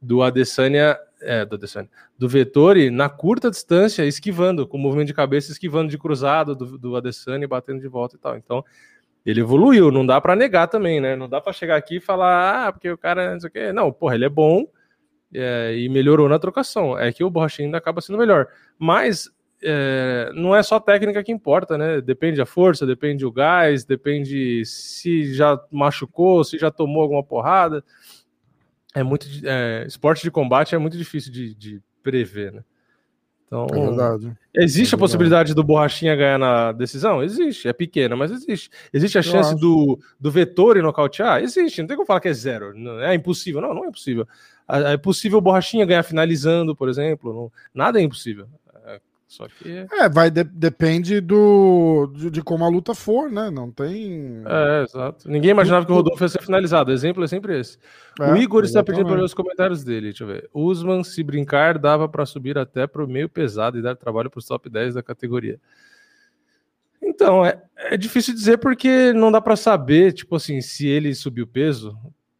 do Adesanya, é, do Adesanya, do Vettori na curta distância, esquivando, com movimento de cabeça, esquivando de cruzado do, do Adesanya, batendo de volta e tal. Então, ele evoluiu, não dá para negar também, né? Não dá para chegar aqui e falar, ah, porque o cara não sei o quê. Não, porra, ele é bom é, e melhorou na trocação. É que o Borrachinho ainda acaba sendo melhor. Mas é, não é só técnica que importa, né? Depende a força, depende o gás, depende se já machucou, se já tomou alguma porrada. é muito. É, esporte de combate é muito difícil de, de prever, né? Então, É verdade. existe É a possibilidade do Borrachinha ganhar na decisão? Existe, é pequena, mas existe. Existe a Eu chance acho. do, do Vettori nocautear? Existe, não tem como falar que é zero. É impossível. Não, não é impossível. É é possível o Borrachinha ganhar finalizando, por exemplo. Não- nada é impossível. É, só que. É, vai de- depende do de, de como a luta for, né? Não tem. É, exato. Ninguém imaginava que o Rodolfo ia ser finalizado. O exemplo é sempre esse. É, o Igor está pedindo para ler os comentários dele. Deixa eu ver. Usman, se brincar, dava para subir até para o meio pesado e dar trabalho para os top 10 da categoria. Então, é, é difícil dizer porque não dá para saber, tipo assim, se ele subiu peso,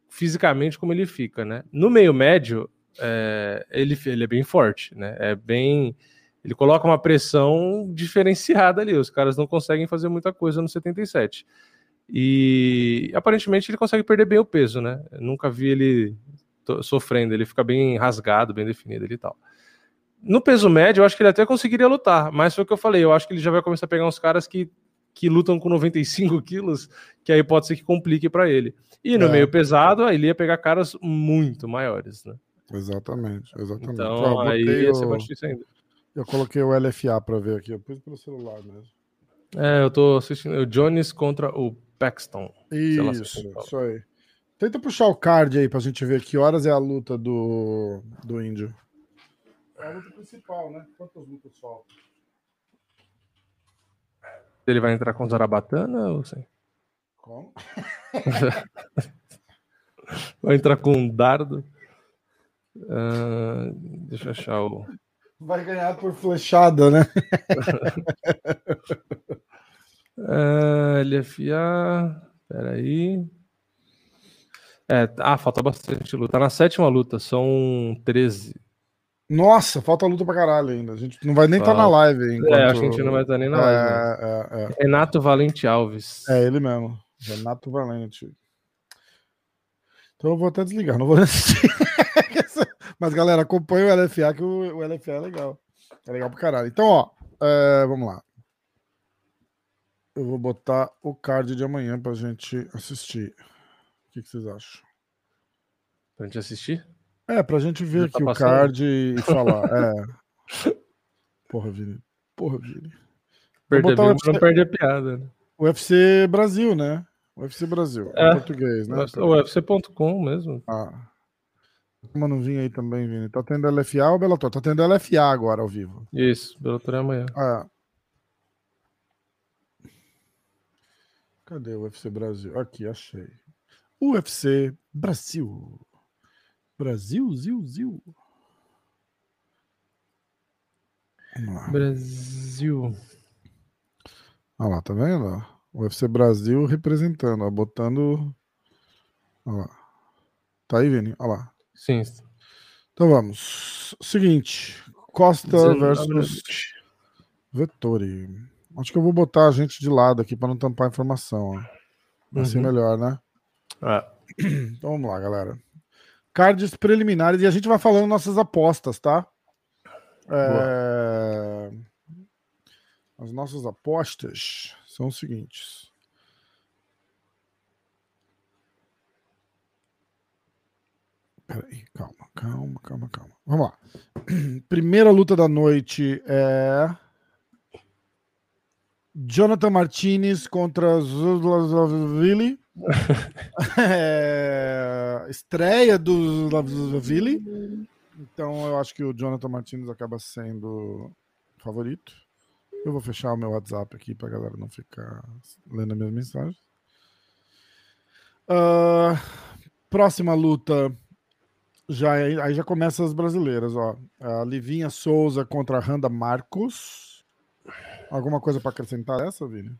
fisicamente como ele fica, né? No meio médio, é, ele, ele é bem forte, né? É bem. Ele coloca uma pressão diferenciada ali. Os caras não conseguem fazer muita coisa no 77. E aparentemente ele consegue perder bem o peso, né? Eu nunca vi ele sofrendo, ele fica bem rasgado, bem definido ali e tal. No peso médio, eu acho que ele até conseguiria lutar, mas foi o que eu falei, eu acho que ele já vai começar a pegar uns caras que, que lutam com 95 quilos, que aí pode ser que complique para ele. E no É. meio pesado, ele ia pegar caras muito maiores, né? Exatamente, exatamente. Então, aí ia ser mais difícil ainda. Eu coloquei o LFA para ver aqui, eu pus pelo celular mesmo. É, eu tô assistindo o Jones contra o Paxton. Isso, isso aí. Tenta puxar o card aí pra gente ver que horas é a luta do, do índio. É a luta principal, né? Quantas lutas faltam? Ele vai entrar com Zarabatana ou sem? Como? Vai entrar com um dardo. Ah, deixa eu achar o. Vai ganhar por flechada, né? Ah, LFA. Peraí. É, ah, falta bastante luta. Tá na sétima luta, são 13. Nossa, falta luta pra caralho ainda. A gente não vai nem estar na Falta. live. Enquanto... É, acho que a gente não vai estar nem na live. né? É, é, é. Renato Valente Alves. É ele mesmo. Renato Valente. Então eu vou até desligar, não vou assistir. Mas galera, acompanha o LFA, que o, o LFA é legal. É legal pra caralho. Então, ó, é, vamos lá. Eu vou botar o card de amanhã pra gente assistir. O que, que vocês acham? Pra gente assistir? É, pra gente ver Já aqui tá o card e falar. É. Porra, Vini. Porra, Vini. Perde a botar o vida, UFC. não perde a piada. Né? UFC Brasil, né? UFC Brasil. É. Em português, né? UFC.com mesmo. Ah. Uma não vinha aí também, Vini. Tá tendo LFA ou Bellator? Tá tendo LFA agora ao vivo. Isso, Bellator é amanhã. Ah. Cadê o UFC Brasil? Aqui, achei. UFC Brasil. Brasil, Zil, Zil. Brasil. Olha lá, tá vendo? O UFC Brasil representando, ó, botando. Olha lá. Tá aí, Vini? Olha lá. Sim. Então vamos. Seguinte: Costa 19 versus. Vettori. Acho que eu vou botar a gente de lado aqui para não tampar a informação. Ó. Vai ser Uhum. melhor, né? Ah, Então vamos lá, galera. Cards preliminares e a gente vai falando nossas apostas, tá? É, As nossas apostas são os seguintes. Peraí, calma, calma, calma, calma. Vamos lá. Primeira luta da noite é. Jonathan Martinez contra Zuzlavili. é... Estreia do Zuzlavili. Então eu acho que o Jonathan Martinez acaba sendo favorito. Eu vou fechar o meu WhatsApp aqui pra galera não ficar lendo as minhas mensagens. Ah, próxima luta. Já, aí já começa as brasileiras, ó. A Livinha Souza contra a Randa Marcos. Alguma coisa para acrescentar essa, Vini?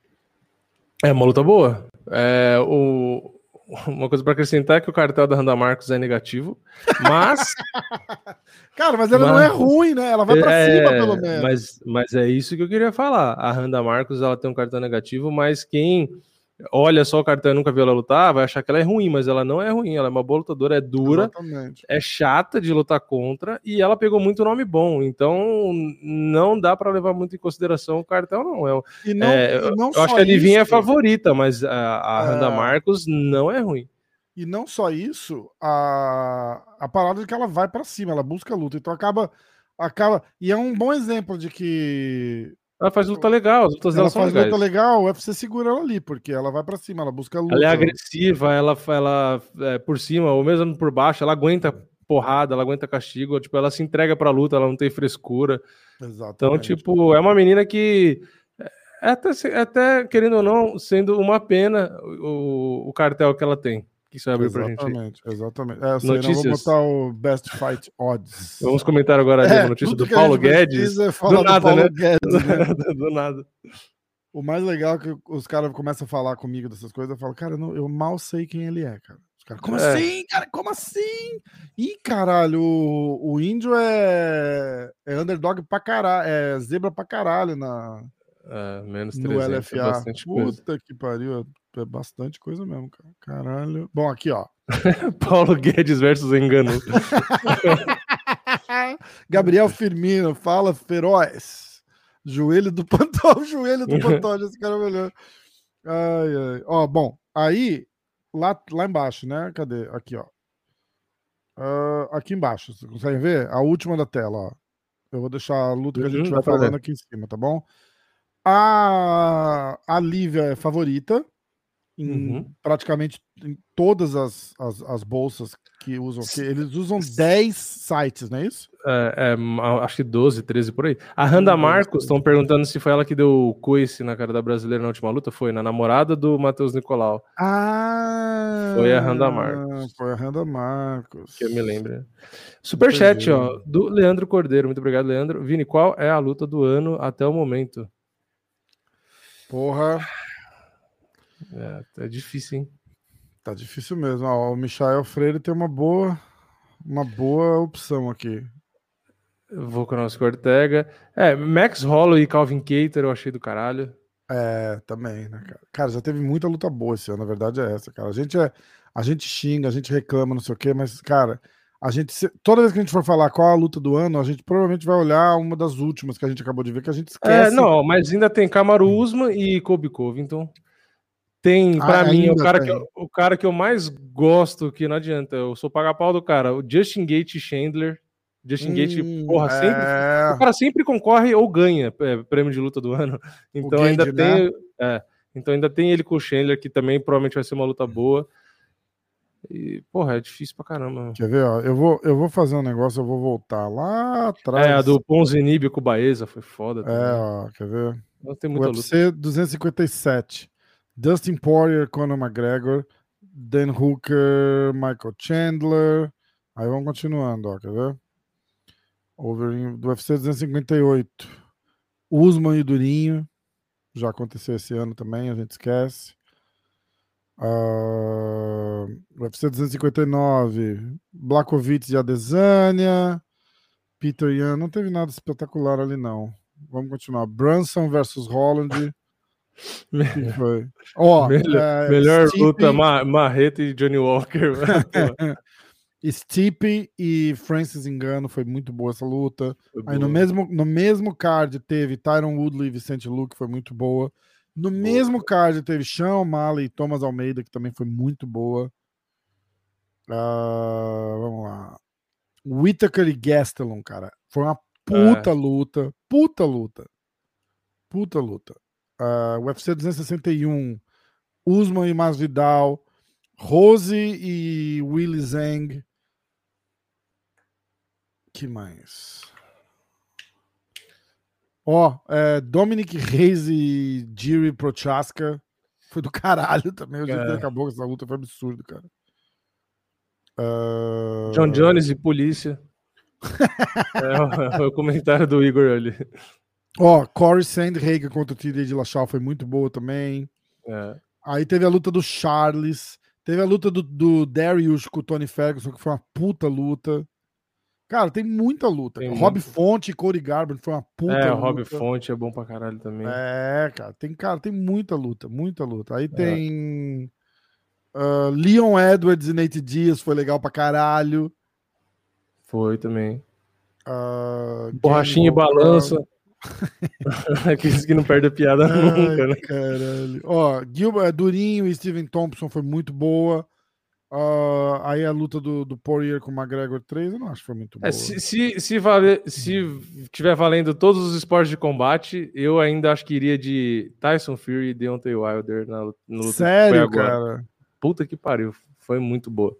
É uma luta boa. É, o... Uma coisa para acrescentar é que o cartel da Randa Marcos é negativo, mas. Cara, mas ela não é Mas- ruim, né? Ela vai pra É, cima, pelo menos. Mas, mas é isso que eu queria falar. A Randa Marcos ela tem um cartão negativo, mas quem olha só o cartão e nunca viu ela lutar vai achar que ela é ruim, mas ela não é ruim. Ela é uma boa lutadora, é dura, Exatamente. é chata de lutar contra e ela pegou muito nome bom. Então não dá para levar muito em consideração o cartel, não. É, E não, é, e não eu acho que a Livinha é favorita, mas a, a É. Randa Marcos não é ruim. E não só isso, a, a parada de que ela vai para cima, ela busca luta. Então acaba. acaba E é um bom exemplo de que. Ela faz luta legal, as lutas ela dela são faz legais. luta legal, o UFC segura ela ali, porque ela vai para cima, ela busca luta. Ela é agressiva, ela, ela é, por cima, ou mesmo por baixo, ela aguenta porrada, ela aguenta castigo, tipo, ela se entrega pra luta, ela não tem frescura. Então, Exatamente. tipo, é uma menina que é até, é até querendo ou não, sendo uma pena o, o cartel que ela tem. Que isso vai abrir pra gente. Exatamente, exatamente. É, eu sei, não, vou Notícias. botar o Best Fight Odds. Vamos comentar agora É, a notícia tudo do Paulo Guedes. é Do do nada, Paulo né? Guedes, né? do nada. O mais legal é que os caras começam a falar comigo dessas coisas, eu falo, cara, eu, não- eu mal sei quem ele é, cara. Os caras, como É. assim, cara? Como assim? Ih, caralho, o, o índio é, é underdog pra caralho, é zebra pra caralho na, É, menos no 300, é LFA. coisa. Puta que pariu, é, bastante coisa mesmo, cara. Caralho. Bom, aqui, ó. Paulo Guedes versus Engano. Gabriel Firmino, fala feroz. Joelho do Pantoja, joelho do Pantoja, esse cara é melhor. Ai, ai. Ó, bom, aí, lá, lá embaixo, né? Cadê? Aqui, ó. Ah, aqui embaixo, vocês conseguem ver? A última da tela, ó. Eu vou deixar a luta que a Uhum, gente dá vai falando ver. aqui em cima, tá bom? A, a Lívia é favorita em Uhum. praticamente em todas as, as, as bolsas que usam. Que eles usam 10 sites, não é isso? É, é, acho que 12, 13 por aí. A Randa Hum, Marcos, estão perguntando se foi ela que deu o coice na cara da brasileira na última luta. Foi, na namorada do Matheus Nicolau, Ah! Foi a Randa Marcos. Foi a Randa Marcos. que eu me lembro. Superchat, ó, do Leandro Cordeiro. Muito obrigado, Leandro. Vini, qual é a luta do ano até o momento? Porra, É, é difícil, hein? tá difícil mesmo. Ó, o Michael Freire tem uma boa, uma boa opção aqui. Volkanovski Ortega. É, Max Holloway e Calvin Cater eu achei do caralho. É, também, né, cara? Cara, já teve muita luta boa esse ano, a verdade é essa, cara. A gente é, a gente xinga, a gente reclama, não sei o quê, mas, cara, a gente toda vez que a gente for falar qual a luta do ano, a gente provavelmente vai olhar uma das últimas que a gente acabou de ver, que a gente É, esquece. não, mas ainda tem Kamaru Usman e Kobe Covington. Tem, Ah, pra mim, o cara, tem. que, eu- o cara que eu mais gosto, que não adianta, eu sou paga-pau do cara, o Justin Gate Chandler. Justin Gate, Hum, porra, sempre. é. O cara sempre concorre ou ganha é, prêmio de luta do ano. Então Gage, ainda né? tem. é, então ainda tem ele com o Chandler, que também provavelmente vai ser uma luta boa. E, porra, é difícil pra caramba. Quer ver, ó? Eu vou, eu vou fazer um negócio, eu vou voltar lá atrás. É, a do Ponzinibbio com o Baeza foi foda. É, também. ó, quer ver? Não tem muita luta. UFC 257. Dustin Poirier, Conor McGregor, Dan Hooker, Michael Chandler. Aí vamos continuando, ó, quer ver? Over do UFC 258. Usman e Durinho. Já aconteceu esse ano também, a gente esquece. Ah, UFC 259. Blakovic e Adesanya. Peter Yan. Não teve nada espetacular ali, não. Vamos continuar. Brunson versus Holland. foi? Melhor é, melhor Stipe- luta, Ma Marreta e Johnny Walker. Stipe e Francis Engano foi muito boa essa luta. foi Aí no boa. mesmo, no mesmo card teve Tyron Woodley e Vicente Luke, foi muito boa. No mesmo card teve Sean O'Malley e Thomas Almeida, que também foi muito boa. Ah, vamos lá. Whittaker e Gastelum, cara. Foi uma puta É. luta. Puta luta. Puta luta. Ah, UFC 261. Usman e Masvidal. Rose e Willy Zhang. Que mais? Ó, é, Dominic Reis e Jiri Prochaska. Foi do caralho também. O jeito que É. acabou com essa luta foi absurdo, cara. Ah, John Jones e polícia. é, o, é o comentário do Igor ali. Ó, Corey Sandhagen contra o TJ Dillashaw foi muito boa também. É. Aí teve a luta do Charles. Teve a luta do, do Darius com o Tony Ferguson, que foi uma puta luta. Cara, tem muita luta. Tem Rob muito. Fonte e Cody Garbrandt foi uma puta É, o luta. Rob Fonte é bom pra caralho também. É, cara, tem, cara, tem muita luta, muita luta. É. Aí tem ah, Leon Edwards e Nate Diaz, foi legal pra caralho. Foi também. Ah, Borrachinha e balança. Aqueles que não perdem a piada Ai, nunca, né? Caralho. Ó, Gilbert, Durinho e Steven Thompson foi muito boa. Uh, aí a luta do, do Poirier com o McGregor 3, eu não acho que foi muito boa. É, se, se, se, vale, se tiver valendo todos os esportes de combate, eu ainda acho que iria de Tyson Fury e Deontay Wilder na, na luta. Sério, cara? Puta que pariu, foi muito boa.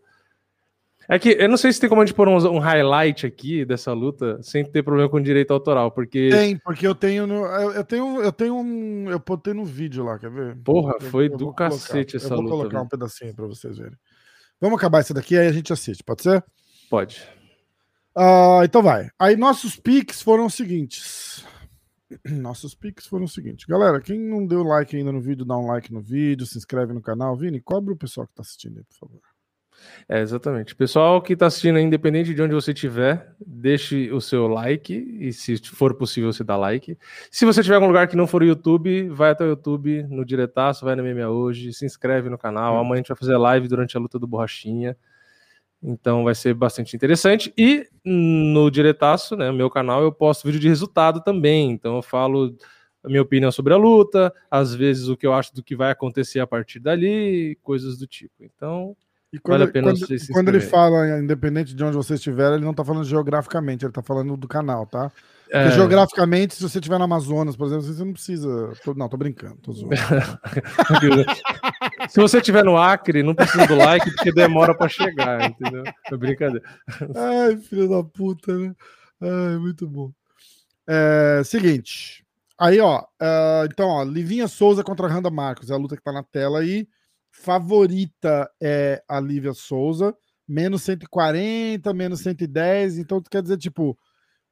É que eu não sei se tem como a gente pôr um, um, highlight aqui dessa luta sem ter problema com direito autoral, porque. Tem, porque eu tenho no. Eu, tenho, eu tenho um. Eu botei no vídeo lá, quer ver? Porra, eu, foi eu do cacete colocar, essa luta. Eu vou colocar viu? um pedacinho pra vocês verem. Vamos acabar isso daqui, aí a gente assiste, pode ser? Pode. Uh, então vai. Aí nossos piques foram os seguintes. Nossos piques foram os seguintes. Galera, quem não deu like ainda no vídeo, dá um like no vídeo, se inscreve no canal. Vini, cobra o pessoal que tá assistindo aí, por favor. É, exatamente. Pessoal que está assistindo, independente de onde você estiver, deixe o seu like e, se for possível, você dá like. Se você tiver algum lugar que não for o YouTube, vai até o YouTube, no Diretaço, vai no MMA Hoje, se inscreve no canal. Amanhã a gente vai fazer live durante a luta do Borrachinha. Então vai ser bastante interessante. E no Diretaço, né, meu canal, eu posto vídeo de resultado também. Então eu falo a minha opinião sobre a luta, às vezes o que eu acho do que vai acontecer a partir dali, coisas do tipo. Então, E quando, Vale a pena quando, se quando ele fala, independente de onde você estiver, ele não tá falando geograficamente, ele tá falando do canal, tá? É, geograficamente, se você estiver no Amazonas, por exemplo, você não precisa. não, tô brincando, tô zoando. Se você estiver no Acre, não precisa do like, porque demora para chegar, entendeu? É brincadeira. Ai, filho da puta, né? Ai, muito bom. É, seguinte. Aí, ó. ah, então, ó, Livinha Souza contra Randa Marcos. É a luta que tá na tela aí. Favorita é a Lívia Souza. Menos 140, menos 110. Então, quer dizer, tipo,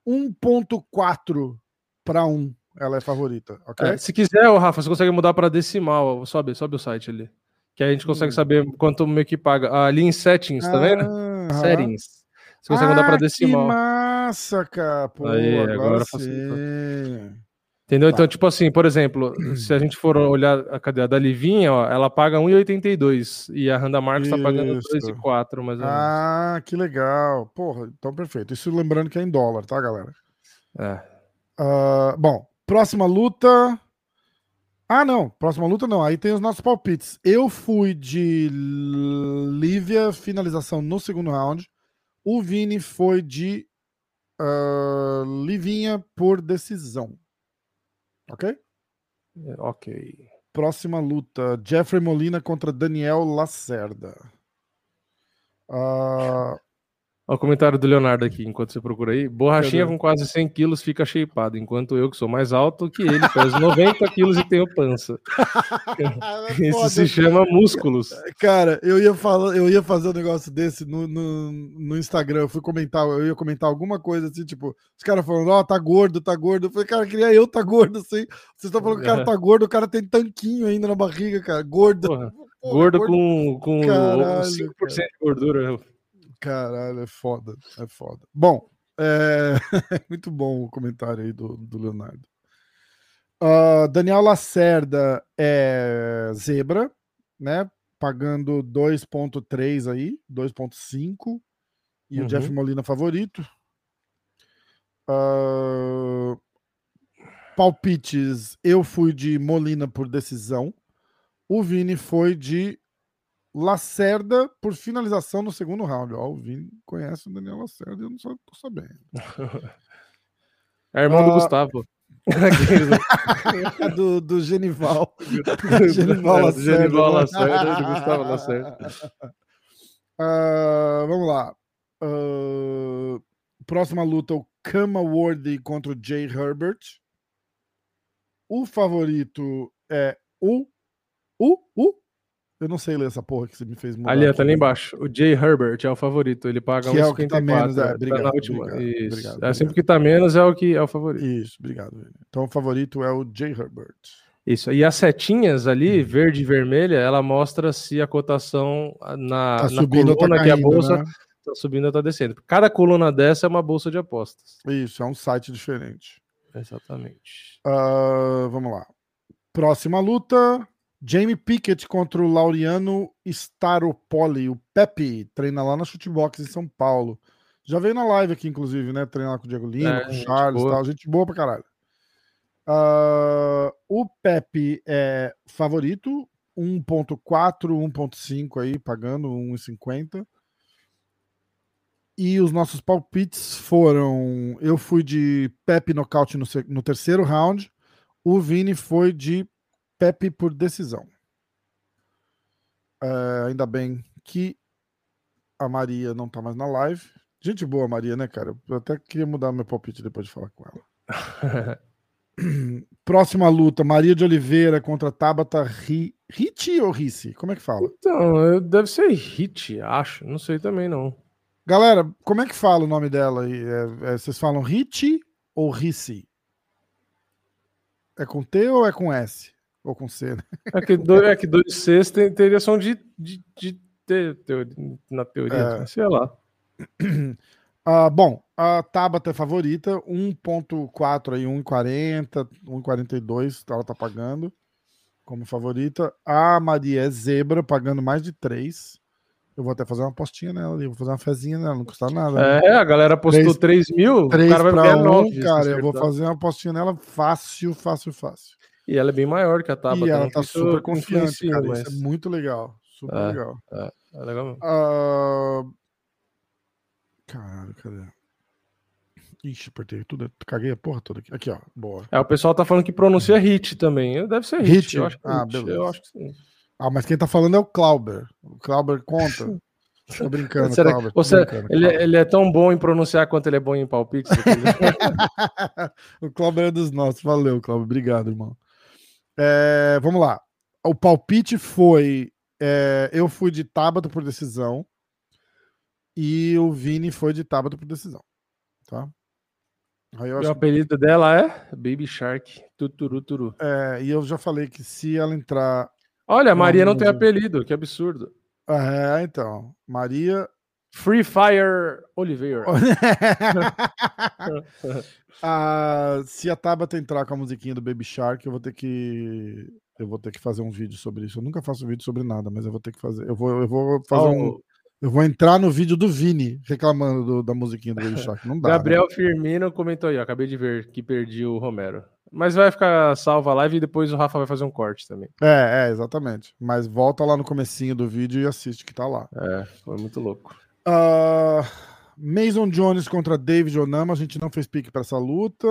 1,4 para 1. Ela é favorita, ok? É, se quiser, ô, Rafa, você consegue mudar para decimal. Sobe, sobe o site ali. Que a gente consegue Hum. saber quanto meio que paga. Ali em settings, tá vendo? Ah, Settings. Você consegue mudar para ah, decimal. Que massa, cara. Pô, Aí, agora, agora sim. facilitou. Entendeu? Então, tipo assim, por exemplo, se a gente for olhar a cadeia da Livinha, ó, ela paga 1,82 e a Randa Marcos tá pagando Isso. 2,4, mais ou menos. Ah, que legal. Porra, então perfeito. Isso lembrando que é em dólar, tá, galera? É. Ah, bom, próxima luta. Ah, não. Próxima luta não. Aí tem os nossos palpites. Eu fui de Lívia, finalização no segundo round. O Vini foi de ah, Livinha por decisão. Ok? É, Ok. Próxima luta: Jeffrey Molina contra Daniel Lacerda. Ah, Ó, o comentário do Leonardo aqui, enquanto você procura aí. Borrachinha com quase 100 quilos fica shapeado, enquanto eu, que sou mais alto que ele, peso 90 quilos e tenho pança. Isso se chama músculos. Cara, eu ia, falar, eu ia fazer um negócio desse no, no, no Instagram. Eu fui comentar, eu ia comentar alguma coisa assim, tipo, os caras falando, ó, tá gordo, tá gordo. Eu falei, cara, queria eu tá gordo assim. Vocês estão falando que o cara tá gordo, o cara tem tanquinho ainda na barriga, cara. Gordo. Porra, Porra, gordo com, com Caralho, 5% cara. de gordura. Caralho, é foda, é foda. Bom, é... muito bom o comentário aí do, do Leonardo. Ah, Daniel Lacerda é zebra, né? Pagando 2.3 aí, 2.5. E Uhum. o Jeff Molina favorito. Ah, palpites, eu fui de Molina por decisão. O Vini foi de Lacerda por finalização no segundo round. Ó, o Vini conhece o Daniel Lacerda e eu não só tô sabendo. É irmão do Ah. Gustavo. É do, do Genival. Genival É, do Lacerda. Genival Lacerda e do Gustavo Lacerda. Ah, vamos lá. Ah, próxima luta: o Kama Worthy contra o Jay Herbert. O favorito é o. O. O. Eu não sei ler essa porra que você me fez mudar. Ali, aqui. tá ali embaixo. O Jay Herbert é o favorito. Ele paga Que é o que tá 1,54. menos, é. tá Obrigado, última. obrigado, obrigado, é obrigado. sempre que tá menos é o que é o favorito. Isso, obrigado. Então o favorito é o Jay Herbert. Isso. E as setinhas ali, verde e vermelha, ela mostra se a cotação na, Tá na ou tá coluna que a caindo, bolsa né? tá subindo ou tá descendo. Cada coluna dessa é uma bolsa de apostas. Isso, é um site diferente. Exatamente. Ah, vamos lá. Próxima luta: Jamie Pickett contra o Laureano Staropoli. O Pepe treina lá na Shootbox em São Paulo. Já veio na live aqui, inclusive, né? Treina lá com o Diego Lima, É, com o Charles e tal. Gente boa pra caralho. Ah, o Pepe é favorito 1.4, 1.5 aí, pagando 1,50. E os nossos palpites foram: eu fui de Pepe nocaute no, no terceiro round, o Vini foi de Pepe por decisão. É, ainda bem que a Maria não tá mais na live. Gente boa, Maria, né, cara? Eu até queria mudar meu palpite depois de falar com ela. Próxima luta: Maria de Oliveira contra Tabata Ri... Hit ou Risse? Como é que fala? Então, deve ser Hit, acho. Não sei também, não. Galera, como é que fala o nome dela? É, é, vocês falam Hit ou Risse? É com T ou é com S? Ou com C, né? É que, dois, é que dois Cs tem, teria som de, de, de T na teoria, é. sei lá. Uh, bom, a Tabata é favorita, 1.4 aí, 1.40, 1.42 ela tá pagando como favorita. A Maria é zebra, pagando mais de 3. Eu vou até fazer uma apostinha nela ali, vou fazer uma fezinha nela, não custa nada. Né? É, a galera postou 3, 3 mil, 3 o cara vai ganhar 9. Cara, eu vou fazer uma apostinha nela fácil, fácil, fácil. E ela é bem maior que a Tabata. E ela tá super confiante, cara, mas... isso é muito legal. Super é, legal. É, é legal mesmo. Uh... Caralho, cadê? Ixi, apertei tudo, caguei a porra toda aqui. Aqui, ó, boa. É, o pessoal tá falando que pronuncia hit também. Deve ser hit. hit? Eu acho que ah, hit. beleza. Eu acho que sim. Ah, mas quem tá falando é o Clauber. O Clauber conta. Tô brincando, Será, Clauber. Tô brincando, ele, ele, é tão bom em pronunciar quanto ele é bom em palpite. o Clauber é dos nossos. Valeu, Clauber. Obrigado, irmão. É, vamos lá. O palpite foi. É, eu fui de Tábado por decisão. E o Vini foi de Tábado por decisão. Tá? Aí o apelido que... dela é Baby Shark, tuturuturu. É, e eu já falei que se ela entrar. Olha, Maria não tem apelido, que absurdo. É, então. Maria. Free Fire Oliveira. ah, se a Tabata entrar com a musiquinha do Baby Shark, eu vou ter que. Eu vou ter que fazer um vídeo sobre isso. Eu nunca faço vídeo sobre nada, mas eu vou ter que fazer. Eu vou, eu vou fazer oh, um. Eu vou entrar no vídeo do Vini reclamando do, da musiquinha do Baby Shark. Não dá. Gabriel né? Firmino comentou aí, ó, acabei de ver que perdi o Romero. Mas vai ficar salva a live e depois o Rafa vai fazer um corte também. É, é, exatamente. Mas volta lá no comecinho do vídeo e assiste que tá lá. É, foi muito louco. Uh, Mason Jones contra David Onama. A gente não fez pique para essa luta.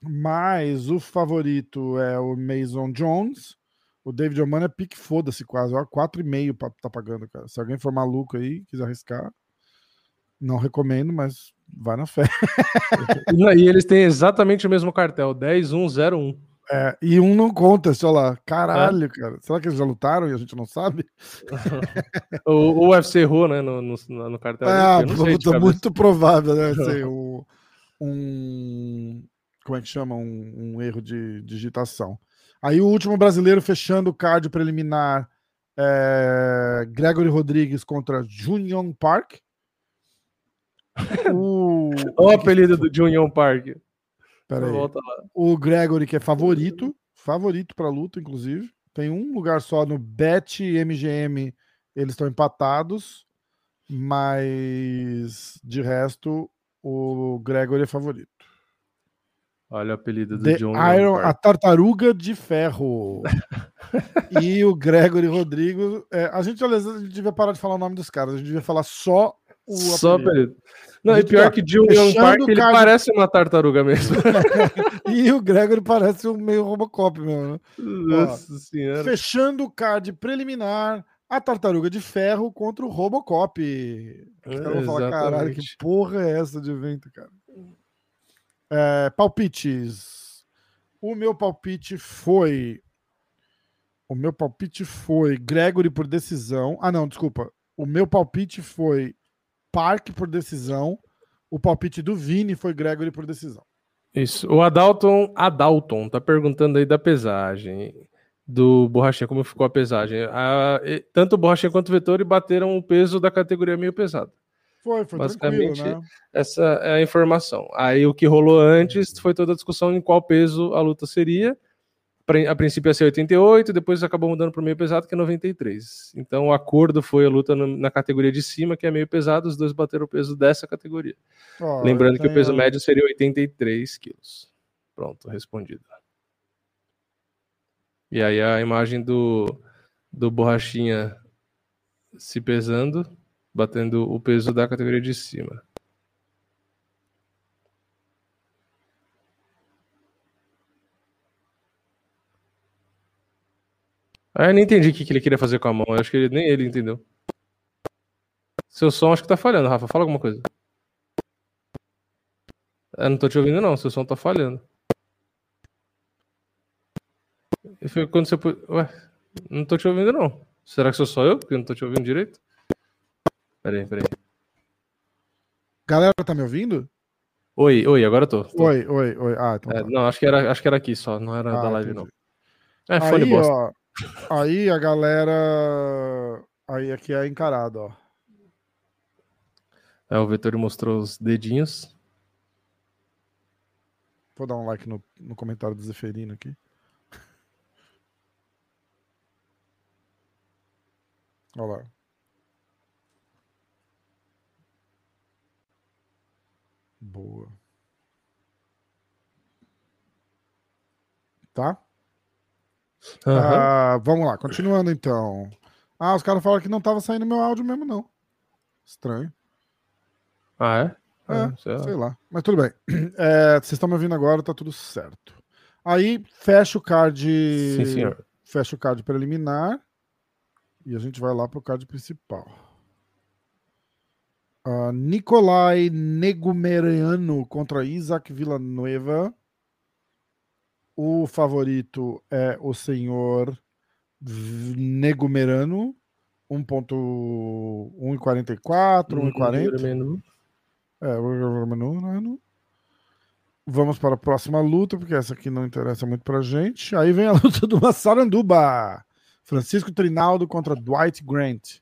Mas o favorito é o Mason Jones. O David Omano é pique foda-se quase. Ó, 4,5 tá pagando, cara. Se alguém for maluco aí, quiser arriscar, não recomendo, mas vai na fé. e eles têm exatamente o mesmo cartel, 10101. É, e um não conta, sei lá. Caralho, é. cara. Será que eles já lutaram e a gente não sabe? o, o UFC errou, né, no, no, no cartel. É, luta muito provável, né? Assim, um, um, Como é que chama? Um, um erro de digitação. Aí o último brasileiro fechando o card preliminar é Gregory Rodrigues contra Junion Park. o... o apelido do Junion Park. Pera aí. O Gregory, que é favorito, favorito para luta, inclusive. Tem um lugar só no Bet MGM, eles estão empatados, mas de resto, o Gregory é favorito. Olha o apelido do The John. Iron, a tartaruga de ferro. e o Gregory Rodrigo. É, a gente, às vezes, a gente devia parar de falar o nome dos caras, a gente devia falar só o só apelido. Não, e pior que John Young Park, ele card... parece uma tartaruga mesmo. e o Gregory parece um meio Robocop mesmo. Né? Nossa Ó, senhora. Fechando o card preliminar, a tartaruga de ferro contra o Robocop. É, eu falar, caralho, que porra é essa de evento, cara? É, palpites. O meu palpite foi. O meu palpite foi Gregory por decisão. Ah, não, desculpa. O meu palpite foi Park por decisão. O palpite do Vini foi Gregory por decisão. Isso. O Adalton, Adalton tá perguntando aí da pesagem do Borrachinha, como ficou a pesagem. A, tanto o Borrachinha quanto o Vettori bateram o peso da categoria meio pesado. Foi, foi Basicamente, né? essa é a informação. Aí o que rolou antes foi toda a discussão em qual peso a luta seria. A princípio ia ser 88, depois acabou mudando para o meio pesado, que é 93. Então o acordo foi a luta na categoria de cima, que é meio pesado, os dois bateram o peso dessa categoria. Oh, Lembrando que o peso médio seria 83 quilos. Pronto, respondido. E aí a imagem do, do Borrachinha se pesando, batendo o peso da categoria de cima. Ah, eu nem entendi o que que ele queria fazer com a mão. Eu acho que ele- nem ele entendeu. Seu som acho que tá falhando, Rafa. Fala alguma coisa. Eu não tô te ouvindo, não. Seu som tá falhando. Foi quando você. Ué, não tô te ouvindo, não. Será que sou só eu que não tô te ouvindo direito? Peraí, peraí. Galera, tá me ouvindo? Oi, oi, agora eu tô. tô. Oi, oi, oi. Ah, então É, tá. não, acho que, era, acho que era aqui só, não era Ah, da live, entendi. não. É, fone bosta. ó, aí a galera. Aí aqui é encarado, ó. É, o Vettori mostrou os dedinhos. Vou dar um like no, no comentário do Zeferino aqui. Olha lá. Boa. Tá? Ah, vamos lá, continuando então. Ah, os caras falaram que não tava saindo meu áudio mesmo, não. Estranho. Ah, é? É, Ah, sei lá. sei lá. Mas tudo bem. É, vocês estão me ouvindo agora, tá tudo certo. Aí fecha o card. Sim, senhor. Fecha o card preliminar. E a gente vai lá pro card principal. Ah, Nicolai Negumereanu contra Isaac Villanueva. O favorito é o senhor Negumerano. 1.144, Hum, 1,40. É, o. Vamos para a próxima luta, porque essa aqui não interessa muito pra gente. Aí vem a luta do Massaranduba. Francisco Trinaldo contra Dwight Grant.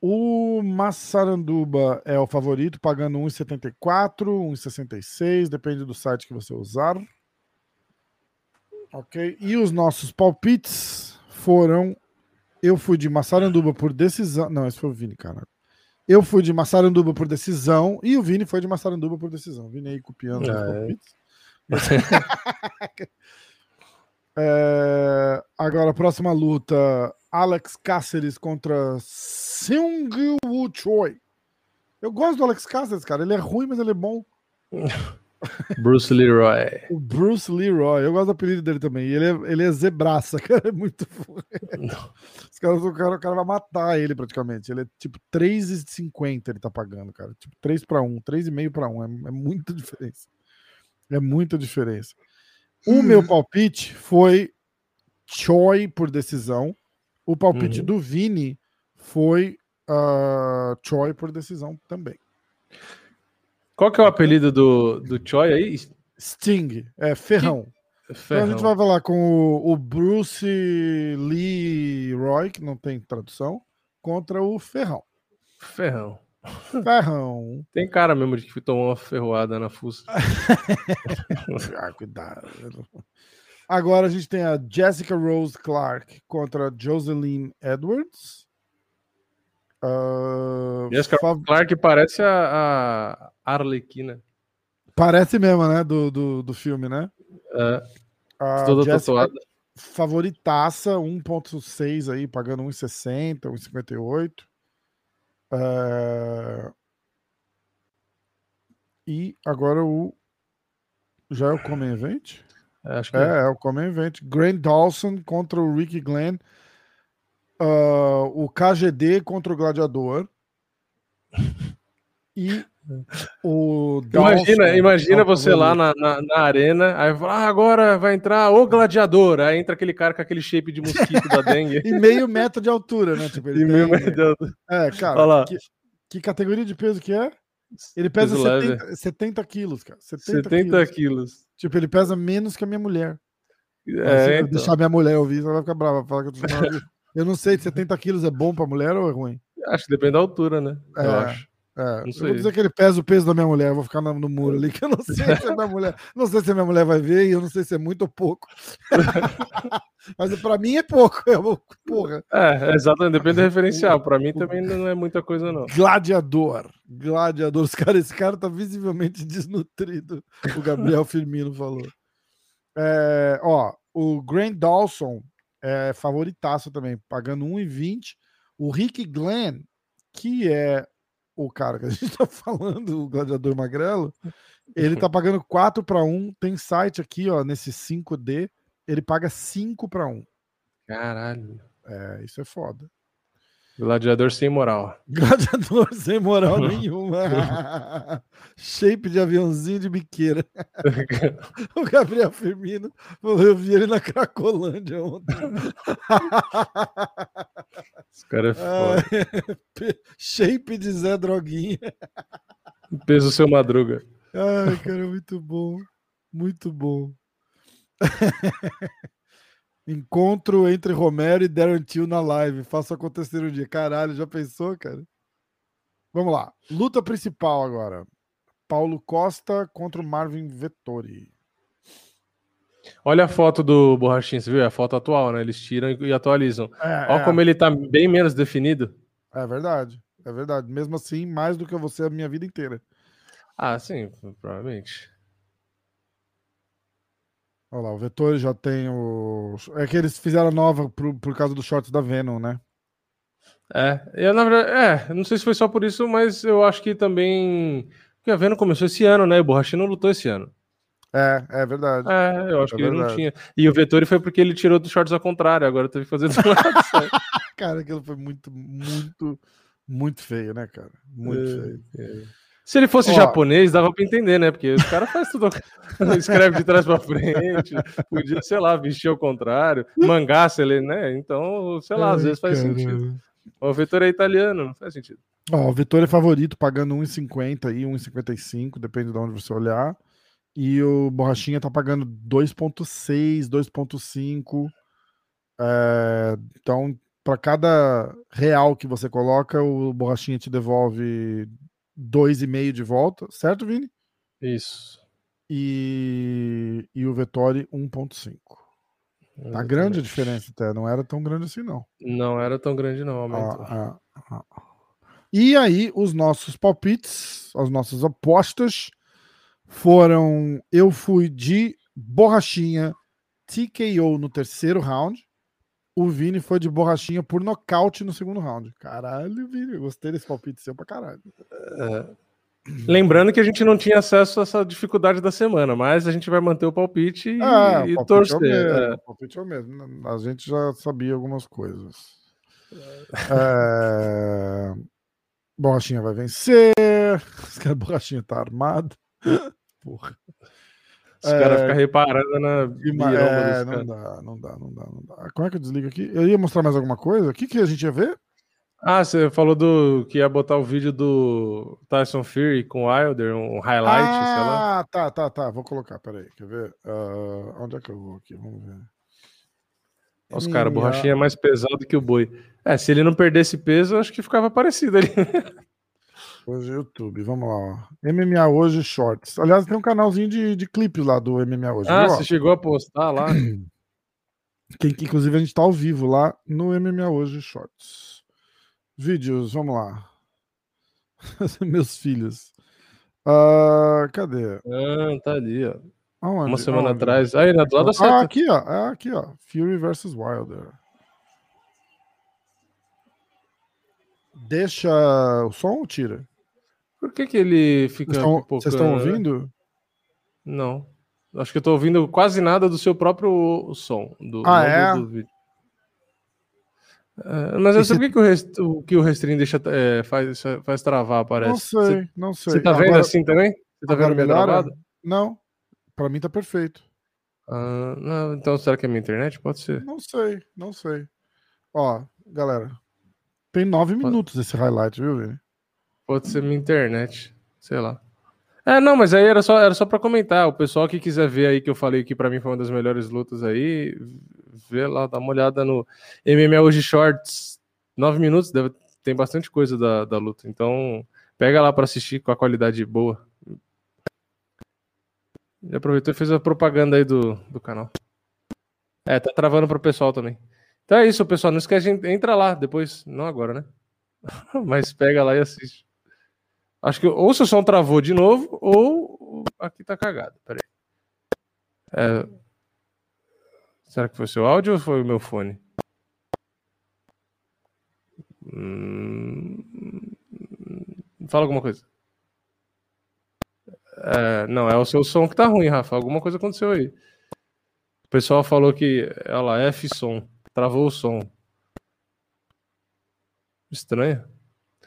O Massaranduba é o favorito, pagando 1,74, 1,66, depende do site que você usar. Ok. E os nossos palpites foram. Eu fui de Massaranduba por decisão. Não, esse foi o Vini, cara. Eu fui de Massaranduba por decisão e o Vini foi de Massaranduba por decisão. Vini aí copiando os é. palpites. É, agora, próxima luta: Alex Cáceres contra Seung Woo Choi. Eu gosto do Alex Cáceres, cara. Ele é ruim, mas ele é bom. Bruce Leroy. O Bruce Leroy. Eu gosto do apelido dele também. Ele é, ele é zebraça, cara. É muito. Os caras, o, cara, o cara vai matar ele praticamente. Ele é tipo 3,50 ele tá pagando, cara. Tipo 3 para 1, 3,5 para 1. É, é muita diferença. É muita diferença. O meu palpite foi Choi por decisão. O palpite Uhum. do Vini foi ah, Choi por decisão também. Qual que é o apelido do, do Choi aí? Sting, é ferrão. Então a Ferrão. gente vai falar com o, o Bruce Lee Roy, que não tem tradução, contra o Ferrão. Ferrão. Ferrão. Tem cara mesmo de que tomou uma ferroada na fuça. ah, cuidado. Agora a gente tem a Jessica Rose Clark contra Jocelyn Edwards. Ah, Jessica fa- Clark parece a, a Arlequina. Parece mesmo, né? Do, do, do filme, né? É, A toda Jessica tatuada. favoritaça, 1.6 aí, pagando 1,60, 1,58. É... E agora o. Já é o Common Event? Acho que É, é o Common Event. Grant Dawson contra o Ricky Glenn. Ah, o KGD contra o Gladiador. E o Imagina, imagina é você lá na, na, na arena, aí fala, ah, agora vai entrar o gladiador. Aí entra aquele cara com aquele shape de mosquito da dengue. E meio metro de altura, né? Tipo, ele E meio metro É, Olha cara, lá. que, que categoria de peso que é? Ele pesa Peso leve. 70, 70 quilos, cara. 70, 70 quilos. quilos. Tipo, ele pesa menos que a minha mulher. É, eu então. deixar minha mulher ouvir, ela vai ficar brava. Falar que eu, tô chamando de- eu não sei, 70 quilos é bom pra mulher ou é ruim? Acho que depende da altura, né? Eu É, acho. É, Não eu vou sei. dizer que ele pesa o peso da minha mulher, eu vou ficar no, no muro ali, que eu não sei se a minha mulher. Não sei se a minha mulher vai ver e eu não sei se é muito ou pouco. Mas pra mim é pouco. Eu, porra. É, exatamente, depende do referencial. Pra mim também não é muita coisa, não. Gladiador. Gladiador. Os cara, esse cara tá visivelmente desnutrido. O Gabriel Firmino falou. É, ó, o Grant Dawson é favoritaço também, pagando 1,20. O Rick Glenn, que é o cara que a gente tá falando, o gladiador magrelo, ele tá pagando 4 para 1. Tem site aqui, ó, nesse 5D, ele paga 5 para 1. Caralho. É, isso é foda. Gladiador sem moral. Gladiador sem moral nenhuma. Shape de aviãozinho de biqueira. o Gabriel Firmino, eu vi ele na Cracolândia ontem. Esse cara é foda. Shape de Zé Droguinha. Peso seu madruga. Ai, cara, muito bom. Muito bom. Encontro entre Romero e Darren Till na live. Faça acontecer um dia. Caralho, já pensou, cara? Vamos lá. Luta principal agora. Paulo Costa contra o Marvin Vettori. Olha a foto do Borrachinho, você viu? É a foto atual, né? Eles tiram e atualizam. É, Olha é. como ele tá bem menos definido. É verdade. É verdade. Mesmo assim, mais do que você a minha vida inteira. Ah, sim, provavelmente. Olha lá, o Vettori já tem o. É que eles fizeram nova por, por causa dos shorts da Venom, né? É, eu, na verdade, é, não sei se foi só por isso, mas eu acho que também. Porque a Venom começou esse ano, né? E o Borrachinho não lutou esse ano. É, é verdade. É, eu acho É que ele não verdade. tinha. E o Vettori foi porque ele tirou dos shorts ao contrário, agora teve que fazer do lado. Cara, aquilo foi muito, muito, muito feio, né, cara? Muito feio. Se ele fosse Ó. japonês, dava pra entender, né? Porque os caras fazem tudo. Escreve de trás pra frente, podia, sei lá, vestir ao contrário, mangá, se ele, né? Então, sei lá, às vezes faz caramba. sentido. O Vettori é italiano, não faz sentido. Ó, o Vettori é favorito, pagando 1,50 aí, 1,55, depende de onde você olhar. E o Borrachinha tá pagando 2,6, 2,5. É, então, para cada real que você coloca, o Borrachinha te devolve 2,5 de volta, certo, Vini? Isso. E, e o Vettori 1,5. Tá grande a diferença até, não era tão grande assim, não. Não era tão grande, não, aumentou. Ah, ah, ah. E aí, os nossos palpites, as nossas apostas foram. Eu fui de borrachinha TKO no terceiro round. O Vini foi de borrachinha por nocaute no segundo round. Caralho, Vini, gostei desse palpite seu pra caralho. É. Lembrando que a gente não tinha acesso a essa dificuldade da semana, mas a gente vai manter o palpite e, Ah, e palpite torcer. É o, mesmo, é. o palpite é o mesmo. A gente já sabia algumas coisas. É... Borrachinha vai vencer. A borrachinha tá armado. Porra. Os caras ficam reparando na biromba é, não dá, não dá, não dá, não dá. Como é que eu desligo aqui? Eu ia mostrar mais alguma coisa? O que, que a gente ia ver? Ah, você falou do que ia botar o vídeo do Tyson Fury com o Wilder, um highlight, sei lá. ah, tá, tá, tá. Vou colocar, peraí. Quer ver? Ah, onde é que eu vou aqui? Vamos ver. Os caras, borrachinha é mais pesado que o boi. É, se ele não perdesse peso, eu acho que ficava parecido ali. Hoje YouTube, vamos lá. Ó. MMA Hoje Shorts. Aliás, tem um canalzinho de, de clipes lá do MMA Hoje. ah, você chegou a postar lá? Que, que, inclusive a gente tá ao vivo lá no MMA Hoje Shorts. Vídeos, vamos lá. Meus filhos. Ah, cadê? Ah, tá ali, ó. Aonde? Uma semana Aonde? atrás. Aí, na do lado da Ah, aqui, ó. É aqui, ó. Fury versus Wilder. Deixa o som ou tira? Por que que ele fica Vocês estão- pipocando, Vocês estão né? ouvindo? Não. Acho que eu tô ouvindo quase nada do seu próprio som. Do, Ah, é? do, do. É, mas eu sei cê- por que, o, rest, o que o Restream deixa, é, faz, faz travar, parece. Não sei, não sei. Você tá vendo Agora- assim também? Você tá vendo travado? Não. Pra mim tá perfeito. Ah, não, então será que é minha internet? Pode ser. Não sei, não sei. Ó, galera. Tem nove minutos esse highlight, viu, Vini? Pode ser minha internet. Sei lá. É, não, mas aí era só, era só pra comentar. O pessoal que quiser ver aí que eu falei que pra mim foi uma das melhores lutas aí, vê lá, dá uma olhada no MMA Hoje Shorts. Nove minutos, deve, tem bastante coisa da, da luta. Então, pega lá pra assistir com a qualidade boa. E aproveitou e fez a propaganda aí do, do canal. É, tá travando pro pessoal também. Então é isso, pessoal. Não esquece entra lá depois. Não agora, né? Mas pega lá e assiste. Acho que ou seu som travou de novo, ou aqui tá cagado. Peraí. É... Será que foi seu áudio ou foi o meu fone? Hum... Fala alguma coisa. É, não, é o seu som que tá ruim, Rafa. Alguma coisa aconteceu aí. O pessoal falou que, olha lá, F som. Travou o som. Estranho.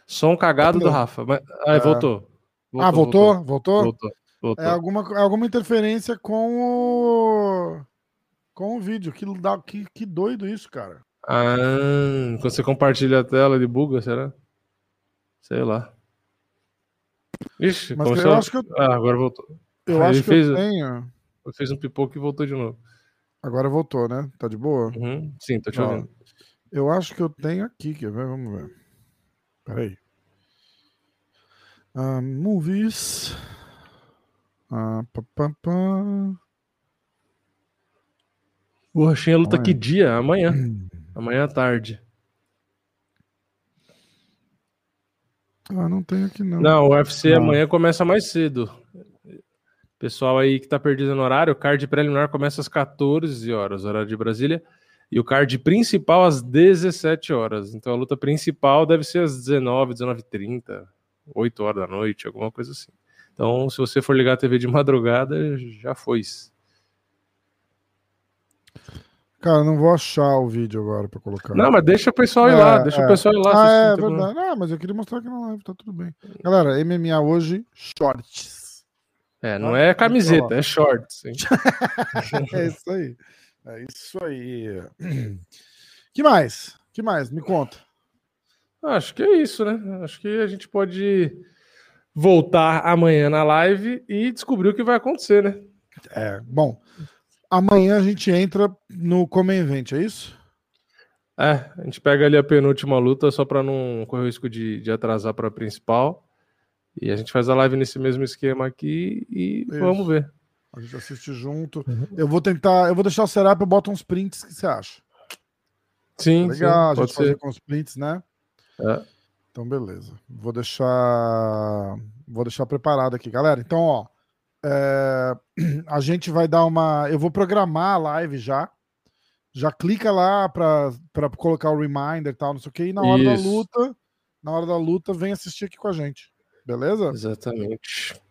Som cagado do Rafa. Mas... Ah, É. voltou. ah, voltou? Voltou? Voltou. voltou. É alguma, alguma interferência com o. Com o vídeo. Que, que, que doido isso, cara. Ah, quando você compartilha a tela, ele buga, será? Sei lá. Ixi, Mas começou... eu acho que eu, Ah, agora voltou. eu Aí acho que fez, eu tenho. fez um pipoco e voltou de novo. Agora voltou, né? Tá de boa? Uhum. Sim, tô te Ó, ouvindo. Eu acho que eu tenho aqui, quer ver? Vamos ver. Peraí. Ah, movies. Ah, pá, pá, pá. O Rochinha luta Amanhã. que dia? Amanhã. Amanhã à tarde. Ah, não tem aqui não. Não, o UFC Não. amanhã começa mais cedo. Pessoal aí que tá perdido no horário, o card preliminar começa às 14 horas, horário de Brasília, e o card principal às 17 horas. Então a luta principal deve ser às 19, 19h30, 8 horas da noite, alguma coisa assim. Então, se você for ligar a TV de madrugada, já foi. Cara, não vou achar o vídeo agora pra colocar. Não, mas deixa o pessoal ir É, lá, deixa é. o pessoal ir lá. Ah, é não tem problema. verdade. Ah, mas eu queria mostrar aqui na live, tá tudo bem. Galera, MMA hoje, shorts. É, não é camiseta, é shorts. é isso aí. É isso aí. Que mais? Que mais? Me conta. Acho que é isso, né? Acho que a gente pode voltar amanhã na live e descobrir o que vai acontecer, né? É, bom. Amanhã a gente entra no Come Event, é isso? É, a gente pega ali a penúltima luta só para não correr o risco de, de atrasar para a principal. E a gente faz a live nesse mesmo esquema aqui e Isso. vamos ver. A gente assiste junto. Uhum. Eu vou tentar, eu vou deixar o setup, eu boto uns prints, o que você acha? Sim, Legal, sim, a gente fazer com os prints, né? É. Então, beleza. Vou deixar. Vou deixar preparado aqui, galera. Então, ó. é, A gente vai dar uma. Eu vou programar a live já. Já clica lá para colocar o reminder e tal, não sei o que. E na hora da Isso. luta, na hora da luta, vem assistir aqui com a gente. Beleza? Exatamente.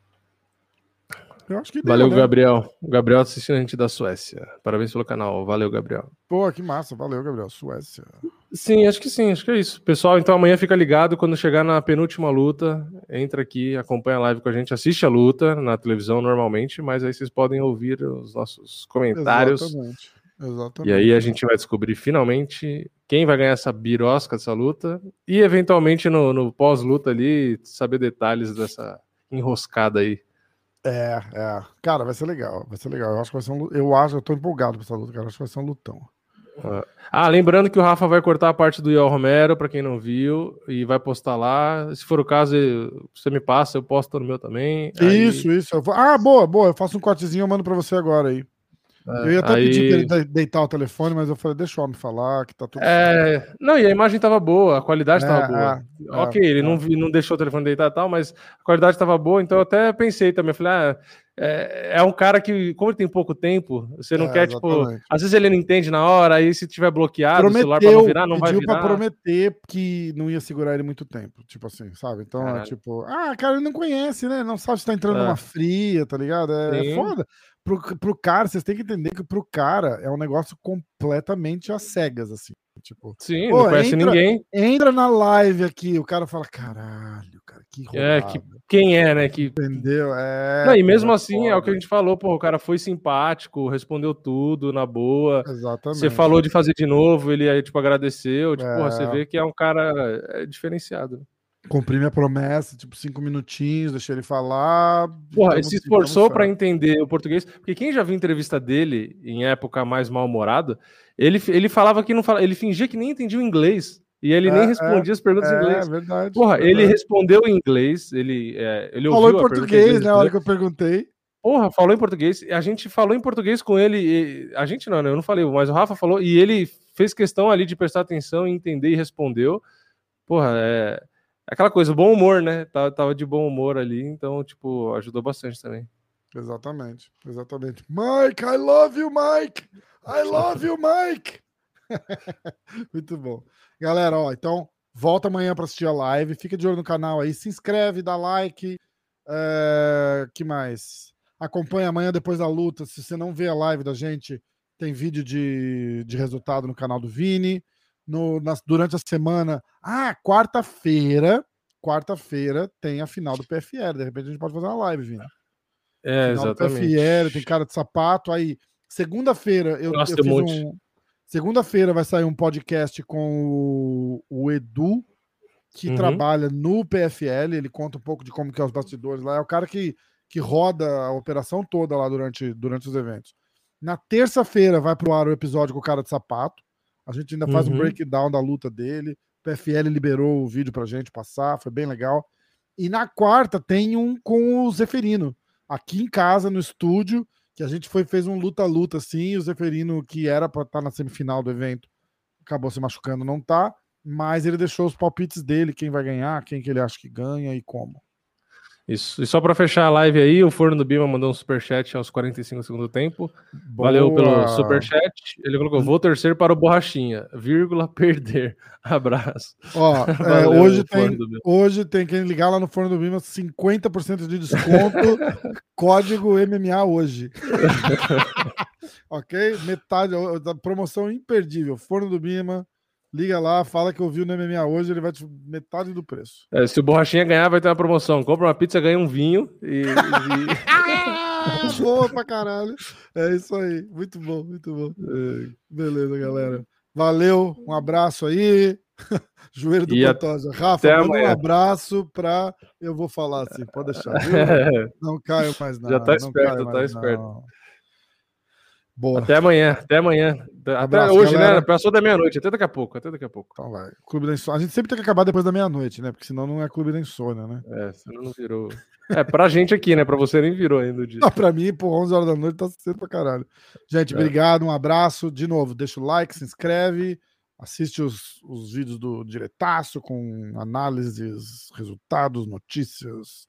Eu acho que deu, Valeu, né? Gabriel. O Gabriel assistindo a gente da Suécia. Parabéns pelo canal. Valeu, Gabriel. Pô, que massa. Valeu, Gabriel. Suécia. Sim, acho que sim, acho que é isso. Pessoal, então amanhã fica ligado quando chegar na penúltima luta, entra aqui, acompanha a live com a gente, assiste a luta na televisão normalmente, mas aí vocês podem ouvir os nossos comentários. Exatamente. Exatamente. E aí a gente vai descobrir finalmente quem vai ganhar essa birosca dessa luta e eventualmente no, no pós-luta ali saber detalhes dessa enroscada aí. É, é. Cara, vai ser legal. Vai ser legal. Eu acho que vai ser um. Eu acho, eu tô empolgado com essa luta, cara. Acho que vai ser um lutão. Ah, lembrando que o Rafa vai cortar a parte do Iel Romero, para quem não viu, e vai postar lá. Se for o caso, você me passa, eu posto no meu também. Aí- Isso, isso. Ah, boa, boa. Eu faço um cortezinho, eu mando pra você agora aí. Eu ia até aí- pedir pra ele de- deitar o telefone, mas eu falei, deixa o homem falar, que tá tudo É, não, e a imagem tava boa, a qualidade É, tava boa. é, ok, é, ele é. Não, vi- não deixou o telefone deitar e tal, mas a qualidade tava boa, então eu até pensei também, eu falei, ah, é, é um cara que, como ele tem pouco tempo, você não É, quer, tipo, exatamente. às vezes ele não entende na hora, aí se tiver bloqueado o celular pra Prometeu, não virar, não vai pediu pra virar. prometer que não ia segurar ele muito tempo, tipo assim, sabe? Então é tipo, ah, cara, ele não conhece, né? Não sabe se tá entrando É. numa fria, tá ligado? É, é foda. Pro, pro cara, vocês têm que entender que pro cara é um negócio completamente às cegas, assim. Tipo, Sim, Pô, não conhece entra- ninguém. entra na live aqui, o cara fala, caralho, cara, que É, roubado. que, quem é, né? Que... Entendeu? É, Não, e mesmo é assim, é o que a foda. gente falou, pô, o cara foi simpático, respondeu tudo na boa. Exatamente. Você falou de fazer de novo, ele aí, tipo, agradeceu. Tipo, É. porra, você vê que é um cara é, diferenciado. né? Cumpri minha promessa, tipo, cinco minutinhos, deixei ele falar. Porra, ele se esforçou para entender o português, porque quem já viu entrevista dele em época mais mal-humorada, ele, ele falava que não falava, ele fingia que nem entendia o inglês e ele É, nem é, respondia as perguntas em É, inglês. verdade. Porra, ele verdade. respondeu em inglês, ele, é, ele Falou em português, inglês, né? Hora que eu perguntei. Porra, falou em português. A gente falou em português com ele. a gente não, né? Eu não falei, mas o Rafa falou e ele fez questão ali de prestar atenção e entender e respondeu. Porra, é aquela coisa, bom humor, né? Tava, tava de bom humor ali, então, tipo, ajudou bastante também. Exatamente, exatamente. Mike, I love you, Mike! I love you, Mike! Muito bom. Galera, ó, então volta amanhã para assistir a live. Fica de olho no canal aí, se inscreve, dá like. É... que mais? Acompanha amanhã depois da luta. Se você não vê a live da gente, tem vídeo de, de resultado no canal do Vini. No, na, durante a semana. Ah, quarta-feira. Quarta-feira tem a final do PFL. De repente a gente pode fazer uma live, Vini. É, final exatamente. Do PFL, tem cara de sapato. Aí, segunda-feira, eu, Nossa, eu fiz um monte. um. Segunda-feira vai sair um podcast com o, o Edu, que Uhum. trabalha no PFL. Ele conta um pouco de como que é os bastidores lá. É o cara que, que roda a operação toda lá durante, durante os eventos. Na terça-feira vai pro ar o episódio com o cara de sapato. A gente ainda faz um Uhum. breakdown da luta dele. O PFL liberou o vídeo pra gente passar, foi bem legal. E na quarta tem um com o Zeferino, aqui em casa, no estúdio, que a gente foi fez um luta-luta assim, e o Zeferino, que era para estar na semifinal do evento, acabou se machucando, não tá, mas ele deixou os palpites dele, quem vai ganhar, quem que ele acha que ganha e como. Isso. E só para fechar a live aí, o Forno do Bima mandou um superchat aos 45 do segundo tempo. Valeu Boa. pelo superchat. Ele colocou: vou torcer para o Borrachinha, vírgula, perder. Abraço. Ó, é, Valeu, hoje, Forno tem, do hoje tem quem ligar lá no Forno do Bima, 50% de desconto, código MMA hoje. ok? Metade, promoção imperdível. Forno do Bima, liga lá, fala que ouviu no MMA hoje, ele vai te metade do preço. É, se o Borrachinha ganhar, vai ter uma promoção. Compra uma pizza, ganha um vinho e. e- Boa pra caralho. É isso aí. Muito bom, muito bom. Beleza, galera. Valeu, um abraço aí. Joelho do E Pantoja. Rafa, um abraço pra. Eu vou falar assim, pode deixar. viu? Não caio mais não. Já tá esperto, tá esperto. não. Boa. Até amanhã, até amanhã. Até Abraço, hoje, galera. né? Passou da meia-noite, até daqui a pouco, até daqui a pouco. Então vai. Clube da Insônia. A gente sempre tem que acabar depois da meia-noite, né? Porque senão não é Clube da Insônia, né? É, senão não virou. É, pra gente aqui, né? Pra você nem virou ainda o dia. Não, pra mim, por 11 horas da noite tá cedo pra caralho. Gente, É. obrigado, um abraço. De novo, deixa o like, se inscreve, assiste os, os vídeos do Diretaço com análises, resultados, notícias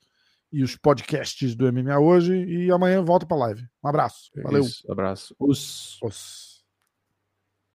e os podcasts do MMA hoje. E amanhã volta pra live. Um abraço. Valeu. Isso, abraço. Os. Os.